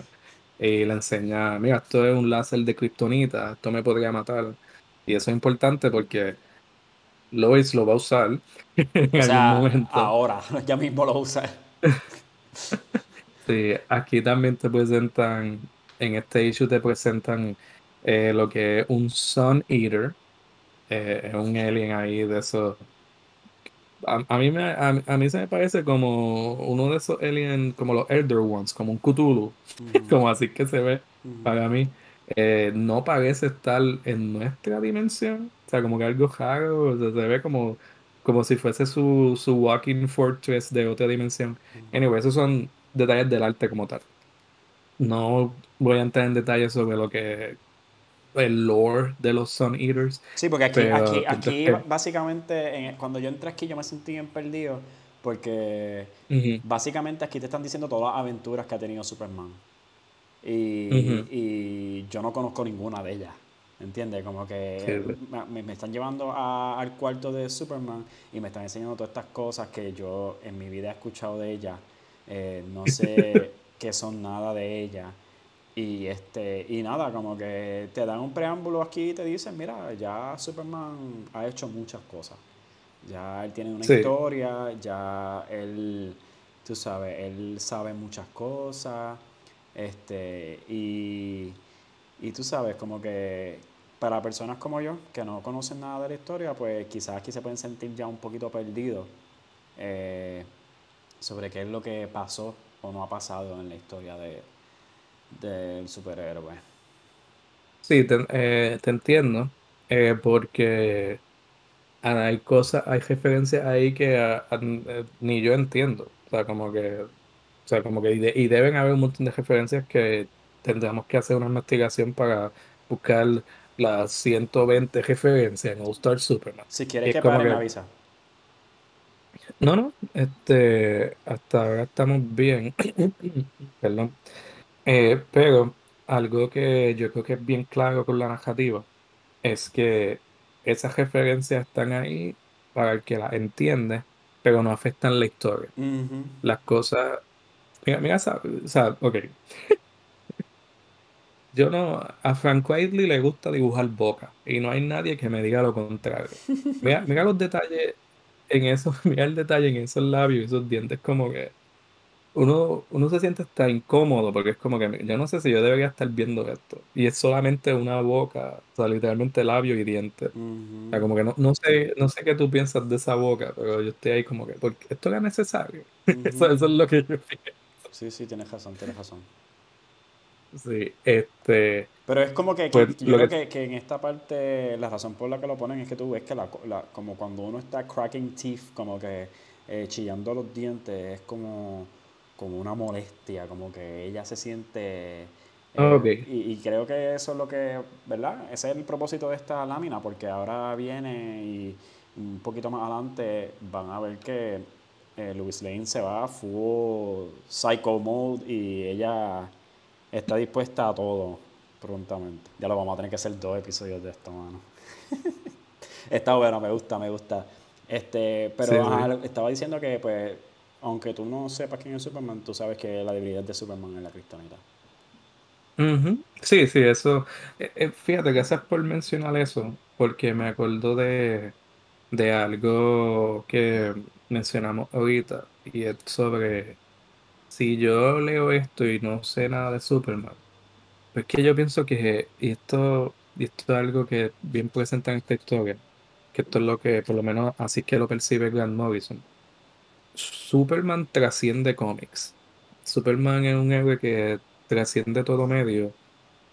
Y le enseña, mira, esto es un láser de kriptonita, esto me podría matar. Y eso es importante porque Lois lo va a usar en algún momento. Ahora, ya mismo lo va a usar. sí, aquí también te presentan, en este issue te presentan eh, lo que es un Sun Eater, eh, es un alien ahí de esos a, mí me, a, mí se me parece como uno de esos aliens, como los Elder Ones, como un Cthulhu, como así que se ve para mí. Eh, no parece estar en nuestra dimensión, o sea, como que algo raro, se ve como, como si fuese su, su Walking Fortress de otra dimensión. Anyway, esos son detalles del arte como tal. No voy a entrar en detalles sobre lo que el lore de los Sun Eaters. Sí, porque aquí, aquí, aquí básicamente, cuando yo entré aquí, yo me sentí bien perdido. Porque básicamente aquí te están diciendo todas las aventuras que ha tenido Superman. Y, y yo no conozco ninguna de ellas. ¿Entiendes? Como que me, están llevando al cuarto de Superman y me están enseñando todas estas cosas que yo en mi vida he escuchado de ella. Eh, no sé qué son nada de ella. Y este, y nada, como que te dan un preámbulo aquí y te dicen, mira, ya Superman ha hecho muchas cosas. Ya él tiene una historia, ya él, tú sabes, él sabe muchas cosas. Este, y, y tú sabes, como que para personas como yo, que no conocen nada de la historia, pues quizás aquí se pueden sentir ya un poquito perdidos eh, sobre qué es lo que pasó o no ha pasado en la historia de, del superhéroe. Sí, te, eh, entiendo, eh, porque hay cosas, hay referencias ahí que eh, ni yo entiendo. O sea, como que, o sea, como que, y, deben haber un montón de referencias que tendremos que hacer una investigación para buscar las 120 referencias en All Star Superman. Si quieres que pare, me avisa. No, no, este, hasta ahora estamos bien. Perdón. Eh, pero algo que yo creo que es bien claro con la narrativa es que esas referencias están ahí para el que las entiende, pero no afectan la historia. Las cosas. Mira, mira, o sea, ok. Yo no. A Frank Whiteley le gusta dibujar boca y no hay nadie que me diga lo contrario. Mira, mira los detalles en eso, mira el detalle en esos labios, esos dientes, como que uno, uno se siente hasta incómodo porque es como que yo no sé si yo debería estar viendo esto. Y es solamente una boca, o sea, literalmente labio y diente. O sea, como que no, no sé, no sé qué tú piensas de esa boca, pero yo estoy ahí como que, porque esto era necesario. eso, es lo que yo pienso. Sí, sí, tienes razón, tienes razón. Sí, este. Pero es como que, pues, yo creo que... Que, en esta parte la razón por la que lo ponen es que tú ves que la, como cuando uno está cracking teeth, como que eh, chillando los dientes, es como, como una molestia, como que ella se siente... Eh, y, creo que eso es lo que, ¿verdad? Ese es el propósito de esta lámina, porque ahora viene y un poquito más adelante van a ver que eh, Louis Lane se va a full psycho mode y ella está dispuesta a todo prontamente. Ya lo vamos a tener que hacer dos episodios de esto, mano. está bueno, me gusta, me gusta. Este, pero estaba diciendo que, pues, aunque tú no sepas quién es Superman, tú sabes que la debilidad de Superman es la criptonita. Sí, sí, eso. Eh, eh, fíjate, gracias por mencionar eso, porque me acuerdo de, de algo que mencionamos ahorita, y es sobre si yo leo esto y no sé nada de Superman, pues que yo pienso que, esto es algo que bien presenta en esta historia, que esto es lo que, por lo menos así que lo percibe Grant Morrison. Superman trasciende cómics. Superman es un héroe que trasciende todo medio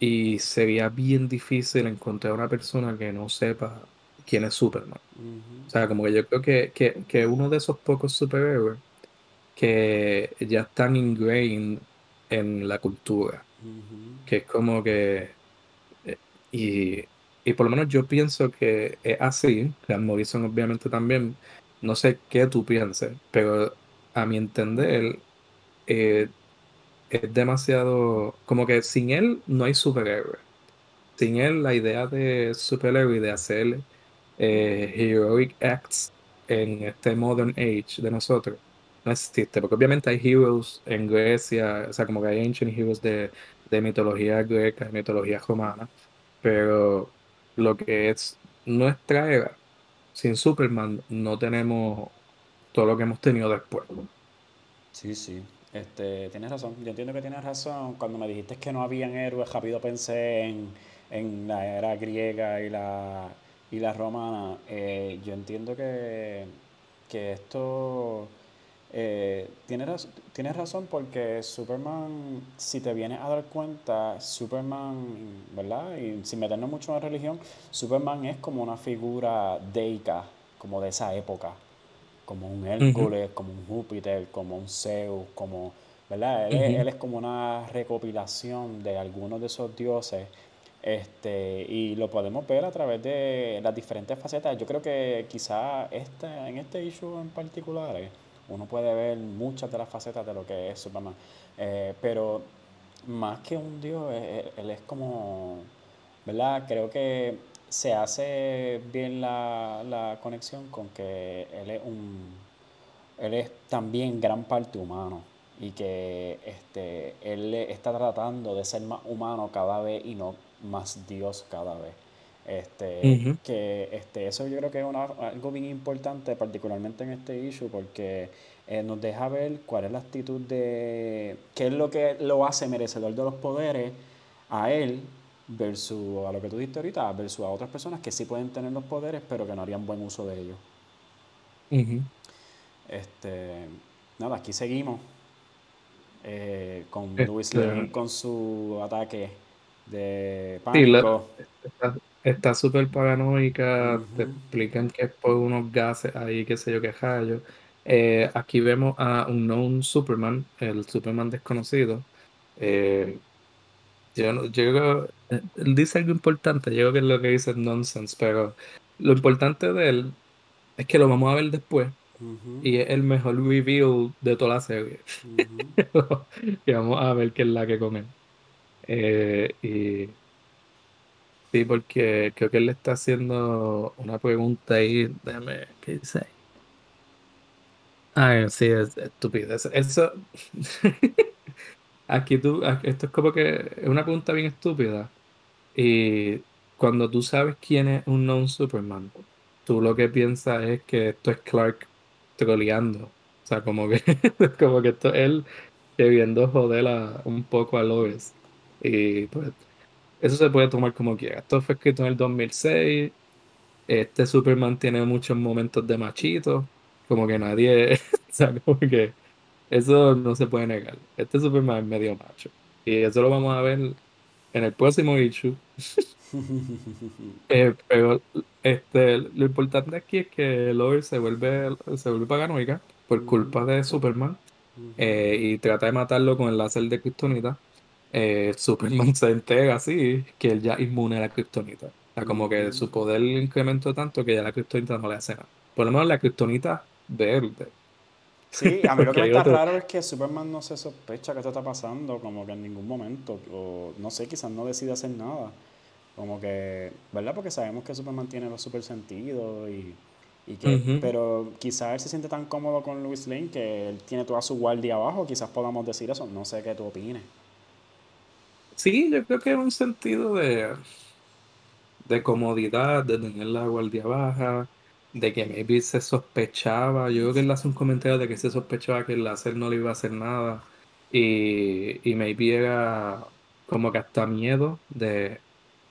y sería bien difícil encontrar una persona que no sepa quién es Superman. O sea, como que yo creo que, que, que uno de esos pocos superhéroes que ya están ingrained en la cultura. Que es como que. Eh, y, y, por lo menos yo pienso que es así. Grant Morrison, obviamente, también. No sé qué tú pienses, pero a mi entender, eh, es demasiado. Como que sin él no hay superhéroe. Sin él, la idea de superhéroe, de hacer eh, heroic acts en este modern age de nosotros, no existe, porque obviamente hay heroes en Grecia, o sea, como que hay ancient heroes de, de mitología greca, de mitología romana, pero lo que es nuestra era, sin Superman no tenemos todo lo que hemos tenido después. Sí, sí, este, tienes razón, yo entiendo que tienes razón, cuando me dijiste que no habían héroes, rápido pensé en, en la era griega y la, y la romana, eh, yo entiendo que, que esto eh, tienes, tienes razón porque Superman, si te vienes a dar cuenta, Superman, ¿verdad? Y sin meternos mucho en la religión, Superman es como una figura deica, como de esa época, como un Hércules, como un Júpiter, como un Zeus, como, ¿verdad? Él, es como una recopilación de algunos de esos dioses. Este, y lo podemos ver a través de las diferentes facetas. Yo creo que quizá este, en este issue en particular, uno puede ver muchas de las facetas de lo que es Superman. Eh, pero más que un dios, él, es como. Creo que se hace bien la, la, conexión con que él es un, él es también gran parte humano y que este, él está tratando de ser más humano cada vez y no más Dios cada vez. Este, que este, eso yo creo que es algo bien importante, particularmente en este issue, porque eh, nos deja ver cuál es la actitud de qué es lo que lo hace merecedor de los poderes a él versus a lo que tú dijiste ahorita, versus a otras personas que sí pueden tener los poderes, pero que no harían buen uso de ellos. Este, nada, aquí seguimos eh, con Luis este con su ataque de pánico está súper paranoica, te explican que es por unos gases ahí, qué sé yo, qué rayo. Eh, aquí vemos a un known Superman, el Superman desconocido. Eh, yo, yo eh, él dice algo importante, yo creo que es lo que dice nonsense, pero lo importante de él es que lo vamos a ver después. Y es el mejor review de toda la serie. y vamos a ver qué es la que con él. y Sí, porque creo que él le está haciendo una pregunta ahí. Déjame, ¿qué dice ahí? Ah, sí, es estúpido. Eso. Aquí tú, esto es como que es una pregunta bien estúpida. Y cuando tú sabes quién es un non Superman, tú lo que piensas es que esto es Clark troleando. O sea, como que, como que esto es él queriendo joder un poco a Lois. Y pues eso se puede tomar como quiera. Esto fue escrito en el 2006. Este Superman tiene muchos momentos de machito. Como que nadie. o sea, como que eso no se puede negar. Este Superman es medio macho. Y eso lo vamos a ver en el próximo issue. Eh, pero este, lo importante aquí es que Lois se vuelve, se vuelve paranoica por culpa de Superman eh, y trata de matarlo con el láser de Kryptonita. Eh, Superman se entera así que él ya es inmune a la Kryptonita. O sea, como que su poder incrementó tanto que ya la Kryptonita no le hace nada. Por lo menos la Kryptonita verde. Sí, a mí lo que me está raro es que Superman no se sospecha que esto está pasando, como que en ningún momento, o no sé, quizás no decide hacer nada. Como que, ¿verdad? Porque sabemos que Superman tiene los super sentidos y, y que, pero quizás él se siente tan cómodo con Louis Lane que él tiene toda su guardia abajo, quizás podamos decir eso, no sé qué tú opines. Sí, yo creo que es un sentido de, de comodidad, de tener la guardia baja, de que maybe se sospechaba, yo creo que él hace un comentario de que se sospechaba que el láser no le iba a hacer nada y, y maybe era como que hasta miedo de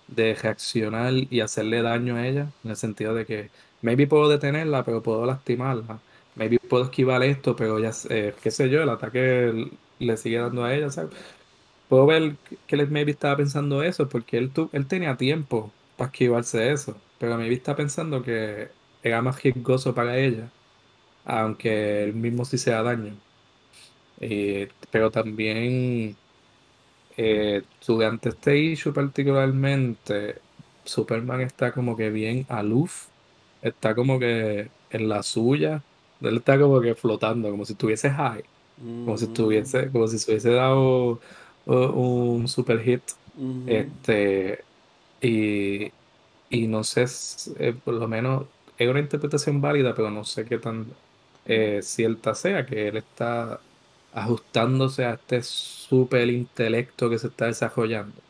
de reaccionar y hacerle daño a ella, en el sentido de que maybe puedo detenerla, pero puedo lastimarla. Maybe puedo esquivar esto, pero ya, eh, qué sé yo, el ataque le sigue dando a ella, ¿sabes? Puedo ver que él maybe estaba pensando eso, porque él, tu, él tenía tiempo para esquivarse eso, pero maybe está pensando que era más riesgoso para ella, aunque él mismo sí se da daño. Eh, pero también eh, durante este issue particularmente, Superman está como que bien aloof, está como que en la suya, él está como que flotando, como si estuviese high, como si estuviese, como si se hubiese dado un super hit. Este, y, y no sé, eh, por lo menos es una interpretación válida, pero no sé qué tan eh, cierta sea, que él está ajustándose a este super intelecto que se está desarrollando.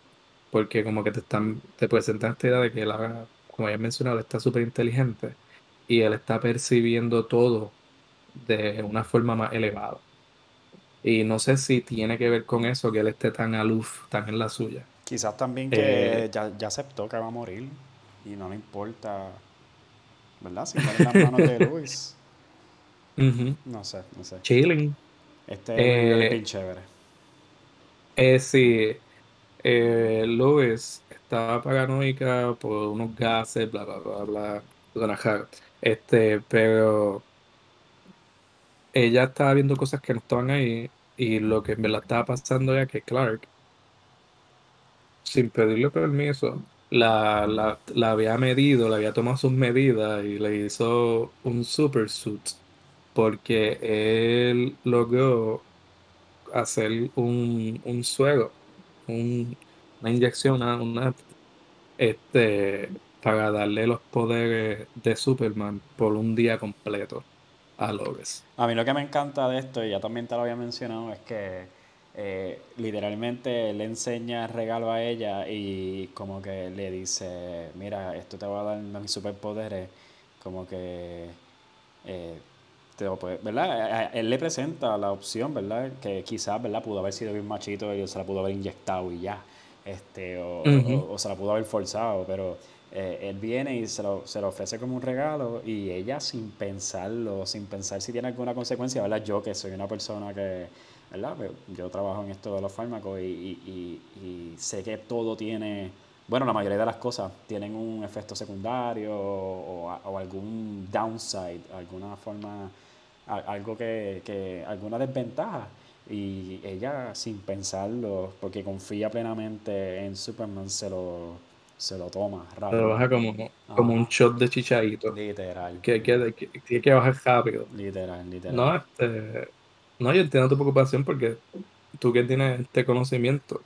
Porque como que te están, te presentan esta idea de que él, como ya mencionado, está súper inteligente y él está percibiendo todo de una forma más elevada. Y no sé si tiene que ver con eso, que él esté tan aloof, tan en la suya. Quizás también que eh, ya, aceptó que va a morir y no le importa, ¿verdad? Si en las manos de Luis. No sé, no sé. Chilling. Este es eh, chévere. Eh, sí, eh, Lois estaba paranoica por unos gases, bla, bla, bla, bla, Este, pero ella estaba viendo cosas que no estaban ahí y lo que me la estaba pasando era que Clark, sin pedirle permiso, la, la, la había medido, le había tomado sus medidas y le hizo un super suit porque él logró hacer un, un suero, una inyección, una, este, para darle los poderes de Superman por un día completo a Lois. A mí lo que me encanta de esto, y ya también te lo había mencionado, es que eh, literalmente le enseña el regalo a ella y como que le dice, mira, esto te va a dar mis superpoderes, como que... Eh, ¿verdad? Él le presenta la opción, ¿verdad? Que quizás, ¿verdad? Pudo haber sido bien machito y se la pudo haber inyectado y ya. Este, o, o, se la pudo haber forzado, pero eh, él viene y se lo, se lo ofrece como un regalo y ella sin pensarlo, sin pensar si tiene alguna consecuencia, ¿verdad? Yo que soy una persona que, ¿verdad? Yo trabajo en esto de los fármacos y, y, sé que todo tiene, bueno, la mayoría de las cosas tienen un efecto secundario o, o algún downside, alguna forma algo que, que, alguna desventaja. Y ella, sin pensarlo, porque confía plenamente en Superman, se lo, se lo toma rápido. Se lo baja como, como un shot de chichadito. Literal. Que tiene que, que, bajar rápido. Literal, literal. No, este, no, yo entiendo tu preocupación porque tú que tienes este conocimiento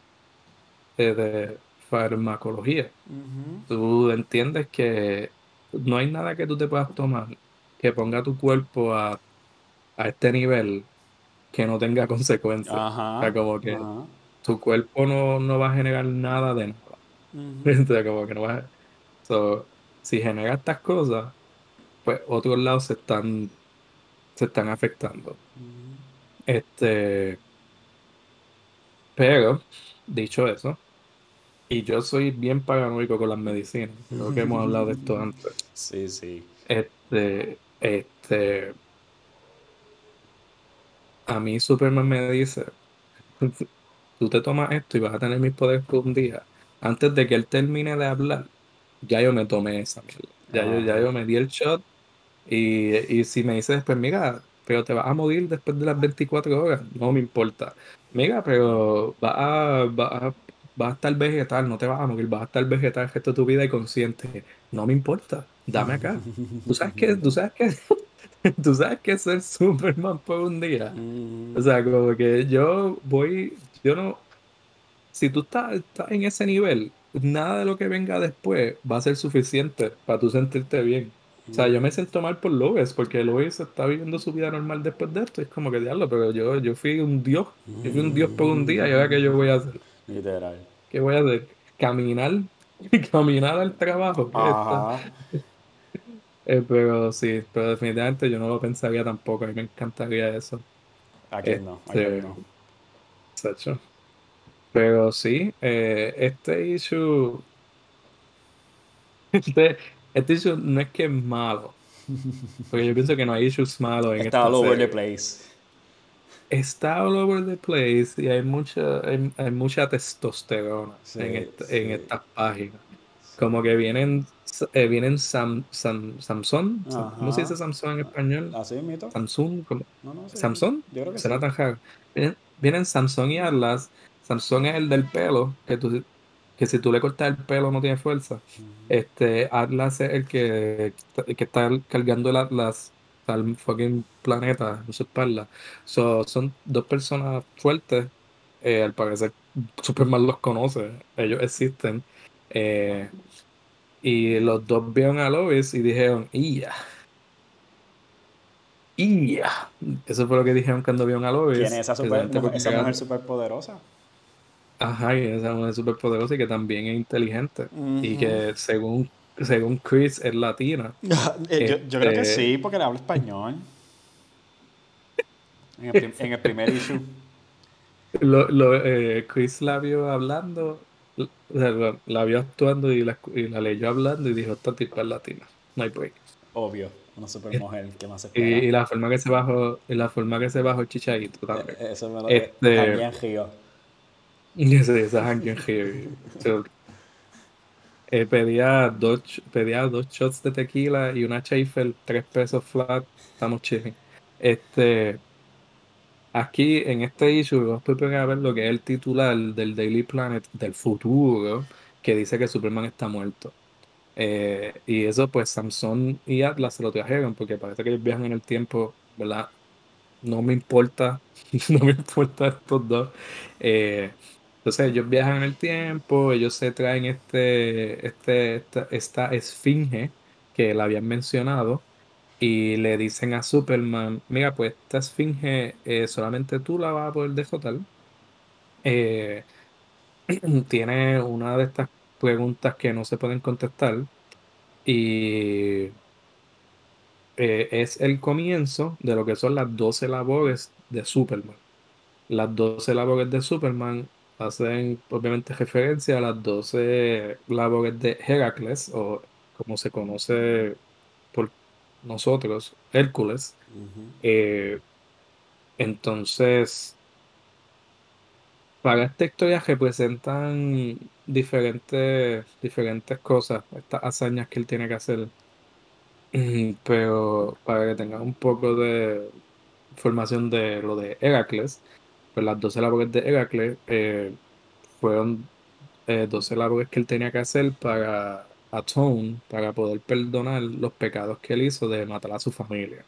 eh, de farmacología, tú entiendes que no hay nada que tú te puedas tomar que ponga tu cuerpo a a este nivel que no tenga consecuencias. o sea, como que tu cuerpo no, va a generar nada de nada. como que no va a... si genera estas cosas, pues otros lados se están se están afectando. Este pero, dicho eso, y yo soy bien paranoico con las medicinas. Creo que hemos hablado de esto antes. Sí, sí. Este, este, a mí Superman me dice, tú te tomas esto y vas a tener mis poderes por un día, antes de que él termine de hablar, ya yo me tomé esa mierda. Ya, yo, ya yo me di el shot y, y si me dices después, mira, pero te vas a morir después de las 24 horas, no me importa. Mira, pero vas a, va a, estar vegetal, no te vas a morir, vas a estar vegetal el resto de tu vida y consciente. No me importa, dame acá. ¿Tú sabes qué? ¿Tú sabes qué? ¿Tú sabes qué es ser Superman por un día? Mm. O sea, como que yo voy, yo no, si tú estás, estás en ese nivel, nada de lo que venga después va a ser suficiente para tú sentirte bien. O sea, yo me siento mal por Lois, porque Lois está viviendo su vida normal después de esto. Es como que diablo, pero yo, yo fui un dios. Yo fui un dios por un día y ahora que yo voy a hacer. Literal. ¿Qué voy a hacer? Caminar, caminar al trabajo. eh, pero sí, pero definitivamente yo no lo pensaría tampoco. A mí me encantaría eso. Aquí no, aquí este, no. Pero sí, eh, este issue. Este, este issue no es que es malo. Porque yo pienso que no hay issues malos en Está all over the place. Está all over the place y hay mucha, hay, mucha testosterona en, en estas páginas. Como que vienen, eh, vienen Sam, Samsung. ¿Cómo se dice Samsung en español? ¿Así mito? Samsung. ¿cómo? No, no, ¿Samsung? Yo creo que Será tan Vienen, vienen Samsung y Atlas. Samsung es el del pelo, que tú que si tú le cortas el pelo no tiene fuerza. Este Atlas es el que, que está cargando el Atlas al fucking planeta en su espalda. son dos personas fuertes. Eh, al parecer Superman los conoce. Ellos existen. Eh, y los dos vieron a Lois y dijeron, ¡Ia! ¡Ia! Eso fue lo que dijeron cuando vieron a Lois. ¿Quién es esa, super, esa mujer superpoderosa? Ajá, y esa mujer súper poderosa y que también es inteligente. Y que según, según Chris es latina. Eh, yo, creo que este sí, porque le habla español. en, el, primer issue. Lo, lo, eh, Chris la vio hablando, la, vio actuando y la, y la, leyó hablando y dijo, esta tipa es latina, no hay break. Obvio, una super mujer, ¿qué más espera? Y, y, la forma que se bajó, y la forma que se bajó Chichadito también. Eh, eso me lo este, también Gio. esa eh, pedía, dos, pedía dos shots de tequila y una Schaefer, tres pesos flat. Estamos chilling. Este, aquí en este issue, vamos a ver lo que es el titular del Daily Planet del futuro, que dice que Superman está muerto. Eh, y eso, pues Samsung y Atlas se lo trajeron porque parece que ellos viajan en el tiempo, ¿verdad? No me importa, no me importa estos dos. Eh, entonces ellos viajan en el tiempo, ellos se traen este, este, esta, esta esfinge que la habían mencionado y le dicen a Superman, mira, pues esta esfinge eh, solamente tú la vas a poder derrotar. Eh, tiene una de estas preguntas que no se pueden contestar y eh, es el comienzo de lo que son las 12 labores de Superman. Las 12 labores de Superman hacen obviamente referencia a las 12 labores de Heracles, o como se conoce por nosotros, Hércules. Eh, entonces, para esta historia representan diferentes, diferentes cosas, estas hazañas que él tiene que hacer. Pero para que tengan un poco de información de lo de Heracles, pues las 12 labores de Heracles eh, fueron 12 eh, labores que él tenía que hacer para atone, para poder perdonar los pecados que él hizo de matar a su familia.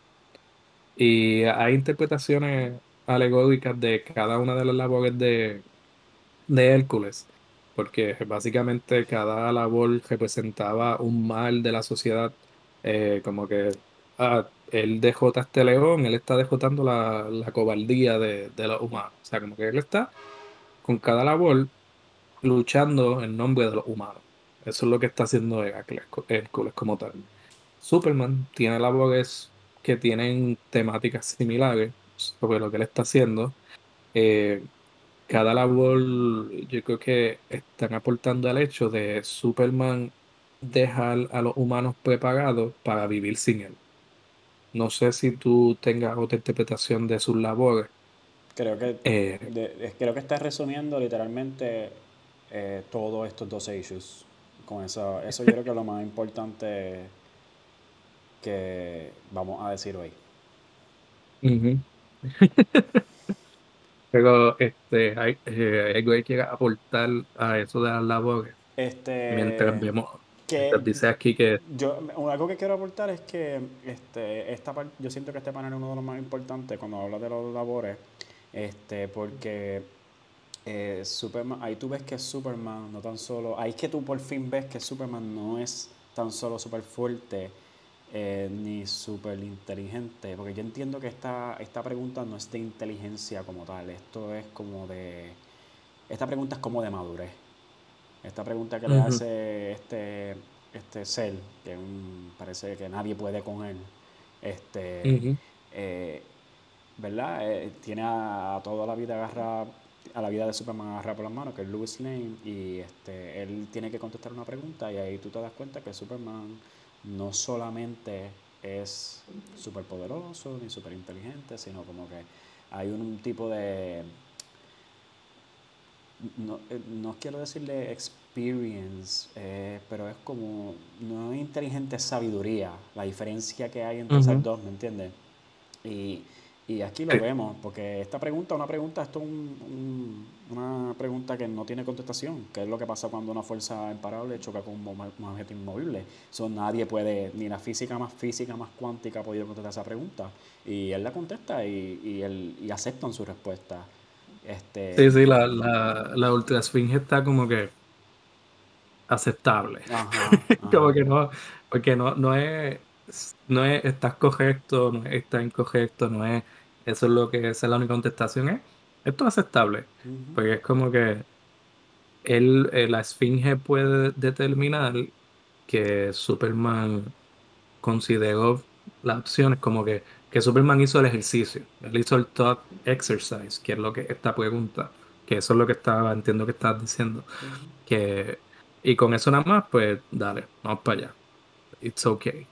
Y hay interpretaciones alegóricas de cada una de las labores de, de Hércules, porque básicamente cada labor representaba un mal de la sociedad, eh, como que ah, él dejó a este león, él está dejotando la, la cobardía de, de, los humanos. O sea, como que él está con cada labor luchando en nombre de los humanos. Eso es lo que está haciendo Hércules como tal. Superman tiene labores que tienen temáticas similares sobre lo que él está haciendo. Eh, cada labor yo creo que están aportando al hecho de Superman dejar a los humanos preparados para vivir sin él. No sé si tú tengas otra interpretación de sus labores, Creo que, eh, creo que estás resumiendo literalmente eh, todos estos dos issues. Con eso, eso yo creo que es lo más importante que vamos a decir hoy. Pero este, hay, eh, algo que quiera aportar a eso de las labores. Este, mientras vemos, que dice aquí que... Yo, algo que quiero aportar es que este, esta yo siento que este panel es uno de los más importantes cuando habla de los labores, este, porque eh, Superman, ahí tú ves que Superman no tan solo, ahí es que tú por fin ves que Superman no es tan solo súper fuerte eh, ni súper inteligente, porque yo entiendo que esta, esta pregunta no es de inteligencia como tal, esto es como de, esta pregunta es como de madurez. Esta pregunta que le hace este, este Cell, que parece que nadie puede con él, este, eh, ¿verdad? Eh, tiene a, toda la vida agarrada, a la vida de Superman agarrada por las manos, que es Louis Lane, y este, él tiene que contestar una pregunta y ahí tú te das cuenta que Superman no solamente es súper poderoso ni súper inteligente, sino como que hay un, tipo de, no, eh, no, quiero decirle experience, eh, pero es como, no es inteligente, es sabiduría, la diferencia que hay entre esas dos, ¿me entiendes? Y y aquí lo vemos, porque esta pregunta, una pregunta, esto es una pregunta que no tiene contestación, que es lo que pasa cuando una fuerza imparable choca con un, objeto inmovible. Eso nadie puede, ni la física más física, más cuántica ha podido contestar esa pregunta. Y él la contesta y, y, él, y aceptan su respuesta. Este, sí, sí, la, la, la ultra esfinge está como que aceptable. como que no, porque no, no es no es estás correcto, no es estás incorrecto, no es eso es lo que esa es la única contestación es esto es aceptable, porque es como que él, eh, la esfinge puede determinar que Superman consideró las opciones como que, que Superman hizo el ejercicio, él hizo el thought exercise, que es lo que esta pregunta, que eso es lo que estaba, entiendo que estás diciendo, que y con eso nada más, pues dale, vamos para allá. It's okay.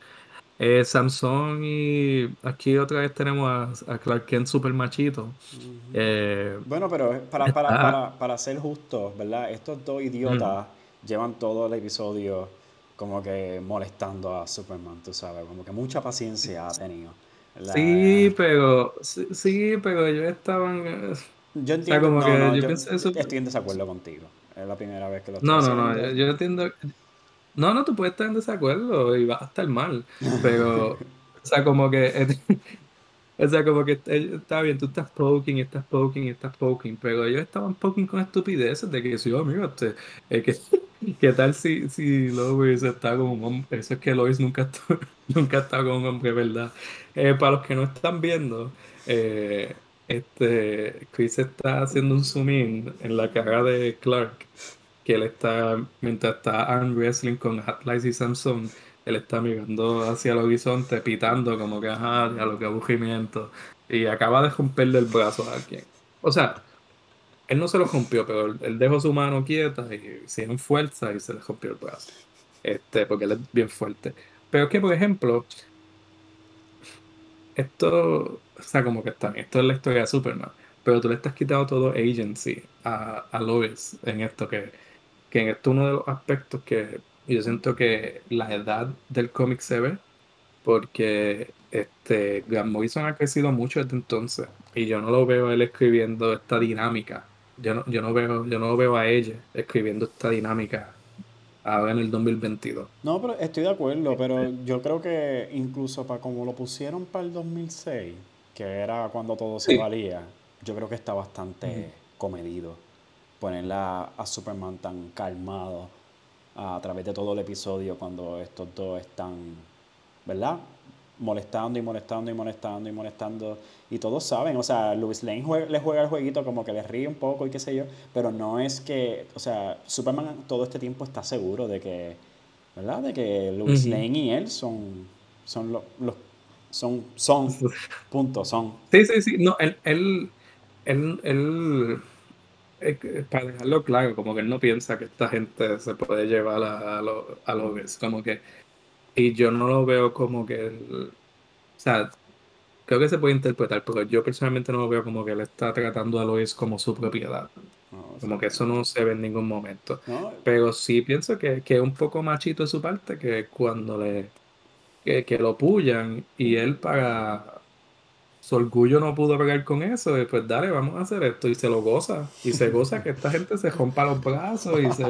Eh, Samsung y aquí otra vez tenemos a, Clark Kent super machito. Eh, bueno, pero para, para, para, para, ser justo, ¿verdad? Estos dos idiotas llevan todo el episodio como que molestando a Superman, tú sabes, como que mucha paciencia ha tenido. Sí, pero sí, pero ellos estaban... Yo entiendo, o sea, yo, estoy en desacuerdo contigo. Es la primera vez que lo estoy No, no, no, yo entiendo, no, no, tú puedes estar en desacuerdo y vas a estar mal. Pero, o sea, como que. O sea, como que está bien, tú estás poking, estás poking, estás poking. Pero ellos estaban poking con estupideces de que si, oh, que, ¿qué tal si, si Lois está con un hombre? Eso es que Lois nunca, nunca está con un hombre, ¿verdad? Eh, para los que no están viendo, eh, este, Chris está haciendo un zoom in en la cara de Clark que él está, mientras está arm wrestling con Atlas y Samsung, él está mirando hacia el horizonte, pitando como que, ajá, a lo que aburrimiento. Y acaba de romperle el brazo a alguien. O sea, él no se lo rompió, pero él dejó su mano quieta y sin fuerza y se le rompió el brazo. Este, porque él es bien fuerte. Pero es que, por ejemplo, esto, o sea, como que está esto es la historia de Superman, pero tú le estás quitando todo agency a, a Lois en esto que que en esto uno de los aspectos que yo siento que la edad del cómic se ve, porque este Grant Morrison ha crecido mucho desde entonces y yo no lo veo él escribiendo esta dinámica. Yo no, yo no veo, yo no veo a ella escribiendo esta dinámica ahora en el 2022. No, pero estoy de acuerdo, pero yo creo que incluso para como lo pusieron para el 2006, que era cuando todo se valía, yo creo que está bastante comedido ponerla a Superman tan calmado a través de todo el episodio cuando estos dos están, ¿verdad? Molestando y molestando y molestando y molestando. Y todos saben, o sea, Louis Lane le juega el jueguito como que le ríe un poco y qué sé yo, pero no es que, o sea, Superman todo este tiempo está seguro de que, ¿verdad? De que Louis Lane y él son, son los, son, son, punto, son. Sí, sí, sí, no, él, él, él, él para dejarlo claro, como que él no piensa que esta gente se puede llevar a, a, lo, a los como que, y yo no lo veo como que, o sea, creo que se puede interpretar, pero yo personalmente no lo veo como que él está tratando a Lois como su propiedad. como que eso no se ve en ningún momento. Pero sí pienso que, que, es un poco machito de su parte que cuando le que, que lo pullan y él para su orgullo no pudo pegar con eso, y pues dale, vamos a hacer esto, y se lo goza, y se goza que esta gente se rompa los brazos, y se,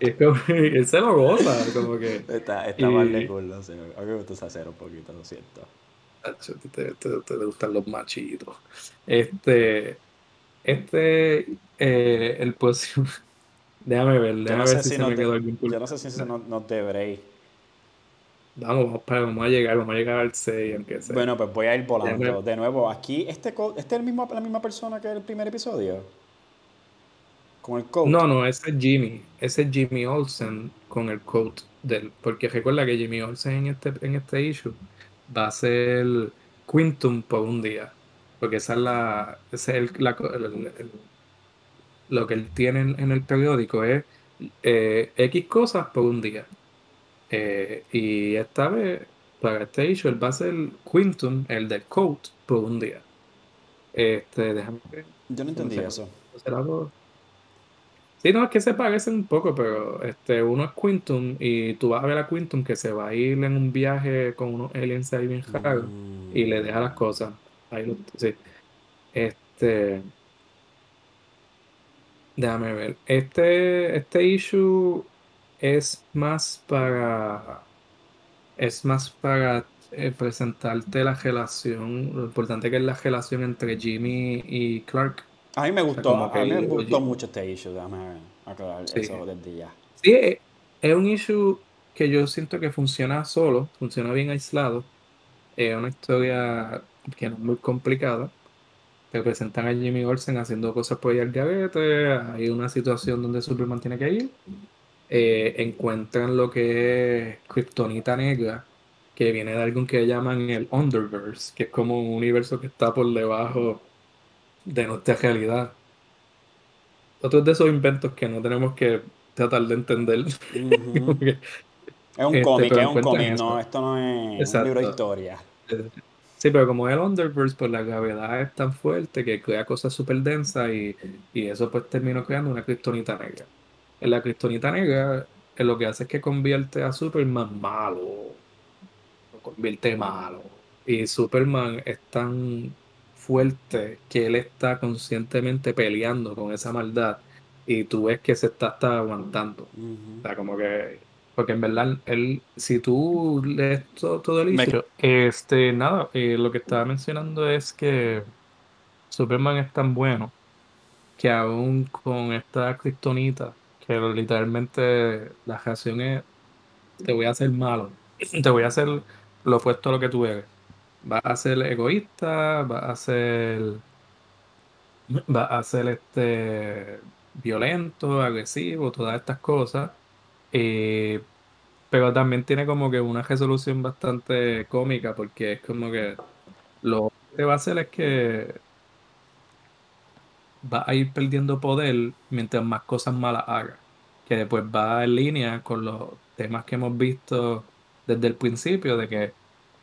él se lo goza, como que... Está, está mal de culo, sí. a mí me gusta hacer un poquito, lo siento. Te, te, te, gustan los machitos. Este, este, eh, el próximo... Déjame ver, déjame ver si, se me quedó algún Yo no sé si eso no, no te Vamos, vamos a llegar, vamos a llegar al 6, aunque sea. Bueno, pues voy a ir volando. De nuevo, aquí, este, ¿este es el mismo, la misma persona que el primer episodio? Con el coat. No, no, ese es Jimmy. Ese es Jimmy Olsen con el coat del. Porque recuerda que Jimmy Olsen en este, en este issue va a ser Quintum por un día. Porque esa es la. Ese es el, lo que él tiene en, el periódico es eh, X cosas por un día. Eh, y esta vez, para este issue, él va a ser Quintum, el del Coat, por un día. Este, déjame ver. Yo no entendí eso. Sí, no, es que se parecen un poco, pero este, uno es Quintum y tú vas a ver a Quintum que se va a ir en un viaje con unos aliens ahí bien raros y le deja las cosas. Ahí lo, sí. Este. Déjame ver. Este, este issue es más para es más para eh, presentarte la relación, lo importante que es la relación entre Jimmy y Clark. A mí me gustó, a mí me gustó mucho este issue, déjame aclarar eso desde ya. Sí, es un issue que yo siento que funciona solo, funciona bien aislado. Es una historia que no es muy complicada. Te presentan a Jimmy Olsen haciendo cosas por ahí al gavete, hay una situación donde Superman tiene que ir eh, encuentran lo que es Kryptonita Negra, que viene de algo que llaman el Underverse, que es como un universo que está por debajo de nuestra realidad. Otros de esos inventos que no tenemos que tratar de entender. es un este, cómic, es un cómic, no, esto no es un libro de historia. Sí, pero como el Underverse, pues la gravedad es tan fuerte que crea cosas súper densas y, y, eso pues terminó creando una Kryptonita negra en la Cristonita Negra, lo que hace es que convierte a Superman malo. Lo convierte malo. Y Superman es tan fuerte que él está conscientemente peleando con esa maldad. Y tú ves que se está, aguantando. O sea, como que. Porque en verdad, él, si tú lees todo, el libro, este, nada, eh, lo que estaba mencionando es que Superman es tan bueno que aún con esta Cristonita pero literalmente la reacción es, te voy a hacer malo, te voy a hacer lo opuesto a lo que tú eres. Vas a ser egoísta, vas a ser, vas a ser este, violento, agresivo, todas estas cosas. Eh, pero también tiene como que una resolución bastante cómica porque es como que lo que va a hacer es que va a ir perdiendo poder mientras más cosas malas haga. Que después va en línea con los temas que hemos visto desde el principio, de que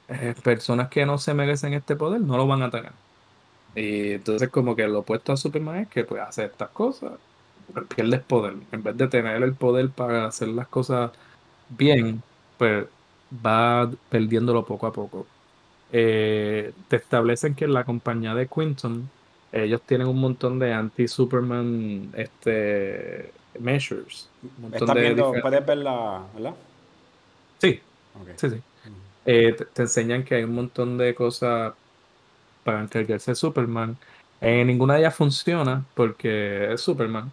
eh, personas que no se merecen este poder no lo van a tener. Y entonces como que lo opuesto a Superman es que pues hace estas cosas, pues pierdes poder. En vez de tener el poder para hacer las cosas bien, pues va perdiéndolo poco a poco. Eh, te establecen que la compañía de Quinton ellos tienen un montón de anti-Superman este, measures. ¿Estás viendo, puedes verla, ¿verdad? Sí, sí, sí. Eh, te, enseñan que hay un montón de cosas para encargarse de Superman. Eh, ninguna de ellas funciona porque es Superman.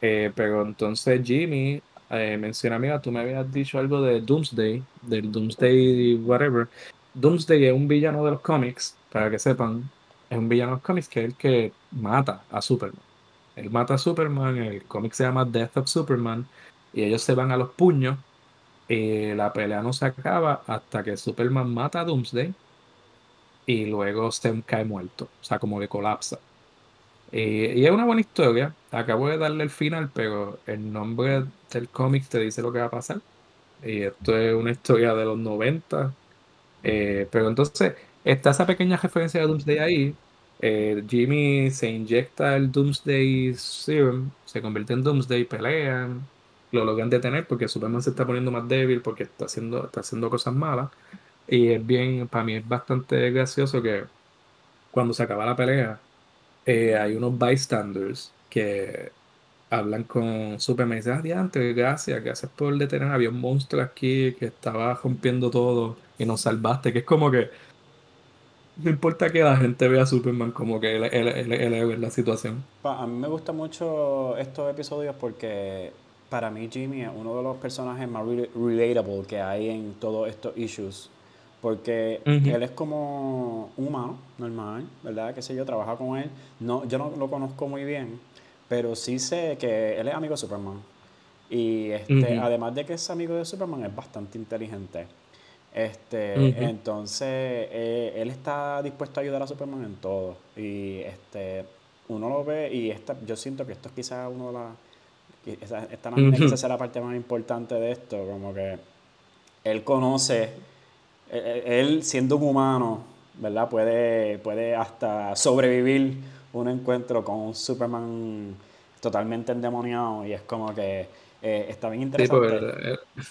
Eh, pero entonces Jimmy menciona, mira, tú me habías dicho algo de Doomsday, del Doomsday whatever. Doomsday es un villano de los cómics, para que sepan es un villano de los cómics que es el que mata a Superman. Él mata a Superman, el cómic se llama Death of Superman, y ellos se van a los puños. Y la pelea no se acaba hasta que Superman mata a Doomsday y luego se cae muerto, o sea, como que colapsa. Y, es una buena historia. Acabo de darle el final, pero el nombre del cómic te dice lo que va a pasar. Y esto es una historia de los 90. Eh, pero entonces, está esa pequeña referencia de Doomsday ahí. Eh, Jimmy se inyecta el Doomsday Serum, se convierte en Doomsday, pelean, lo logran detener porque Superman se está poniendo más débil porque está haciendo, está haciendo cosas malas. Y es bien, para mí es bastante gracioso que cuando se acaba la pelea, eh, hay unos bystanders que hablan con Superman y dicen, adiante, gracias, gracias por detener, había un monstruo aquí que estaba rompiendo todo y nos salvaste, que es como que no importa que la gente vea a Superman como que él, héroe en la situación. A mí me gustan mucho estos episodios porque para mí Jimmy es uno de los personajes más relatable que hay en todos estos issues. Porque él es como un humano normal, ¿verdad? Que sé yo, trabaja con él. No, yo no lo conozco muy bien, pero sí sé que él es amigo de Superman. Y este, además de que es amigo de Superman, es bastante inteligente. Este, Entonces, eh, él está dispuesto a ayudar a Superman en todo. Y este, uno lo ve y esta, yo siento que esto es quizás uno de las... Esta, esta quizás sea la parte más importante de esto, como que él conoce eh, eh, él siendo un humano, ¿verdad? Puede, puede hasta sobrevivir un encuentro con un Superman totalmente endemoniado y es como que eh, está bien interesante. Pues,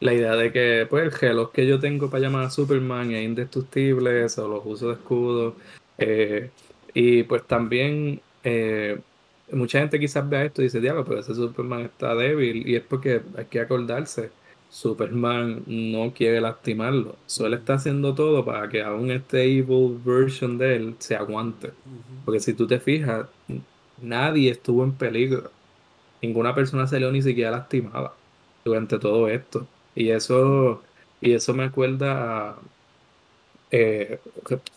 la idea de que, pues, el gelos que yo tengo para llamar a Superman es indestructible, o los uso de escudo. y pues también mucha gente quizás vea esto y dice, diablo, pero ese Superman está débil. Y es porque hay que acordarse Superman no quiere lastimarlo. Solo está haciendo todo para que aún este evil version de él se aguante. Porque si tú te fijas, nadie estuvo en peligro. Ninguna persona salió ni siquiera lastimada durante todo esto. Y eso, y eso me acuerda a eh,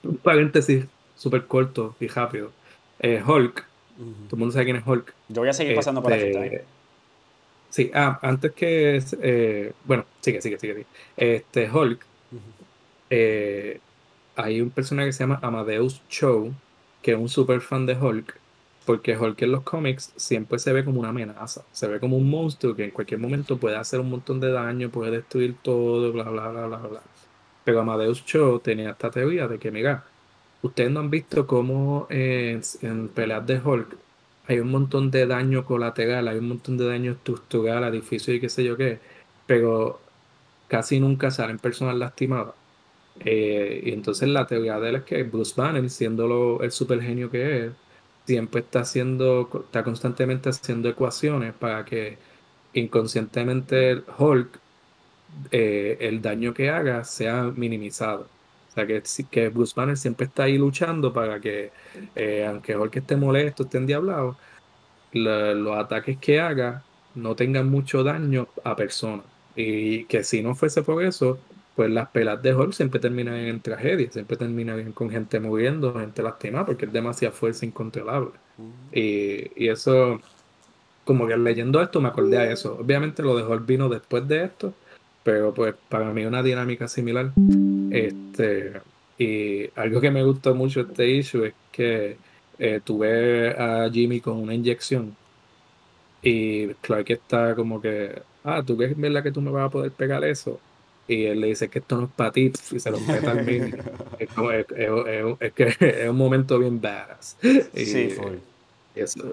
un paréntesis súper corto y rápido. Eh, Hulk. Todo el mundo sabe quién es Hulk. Yo voy a seguir pasando por aquí. Este, Sí, ah, antes que. Eh, bueno, sigue, sigue, sigue. Este, Hulk. Eh, hay un personaje que se llama Amadeus Cho, que es un super fan de Hulk, porque Hulk en los cómics siempre se ve como una amenaza, se ve como un monstruo que en cualquier momento puede hacer un montón de daño, puede destruir todo, bla, bla, bla, bla, bla. Pero Amadeus Cho tenía esta teoría de que, mira, ustedes no han visto cómo en peleas de Hulk hay un montón de daño colateral, hay un montón de daño estructural, edificio y qué sé yo qué, pero casi nunca salen personas lastimadas. Eh, y entonces la teoría de él es que Bruce Banner, siendo el super genio que es, siempre está haciendo, está constantemente haciendo ecuaciones para que inconscientemente Hulk, eh, el daño que haga sea minimizado. O sea, que, que Bruce Banner siempre está ahí luchando para que, eh, aunque Hulk esté molesto, esté endiablado, los ataques que haga no tengan mucho daño a personas. Y que si no fuese por eso, pues las pelas de Hulk siempre terminan en tragedia, siempre terminan con gente muriendo, gente lastimada, porque es demasiada fuerza incontrolable. y, y, eso, como que leyendo esto me acordé a eso. Obviamente lo de Hulk vino después de esto, pero pues para mí una dinámica similar. Este, y algo que me gustó mucho de este issue es que eh, tuve a Jimmy con una inyección y Clark está como que, ah, ¿tú crees verdad que tú me vas a poder pegar eso? Y él le dice que esto no es para ti y se lo mete al mini. es, como, es, es, que es un momento bien badass. Y, sí.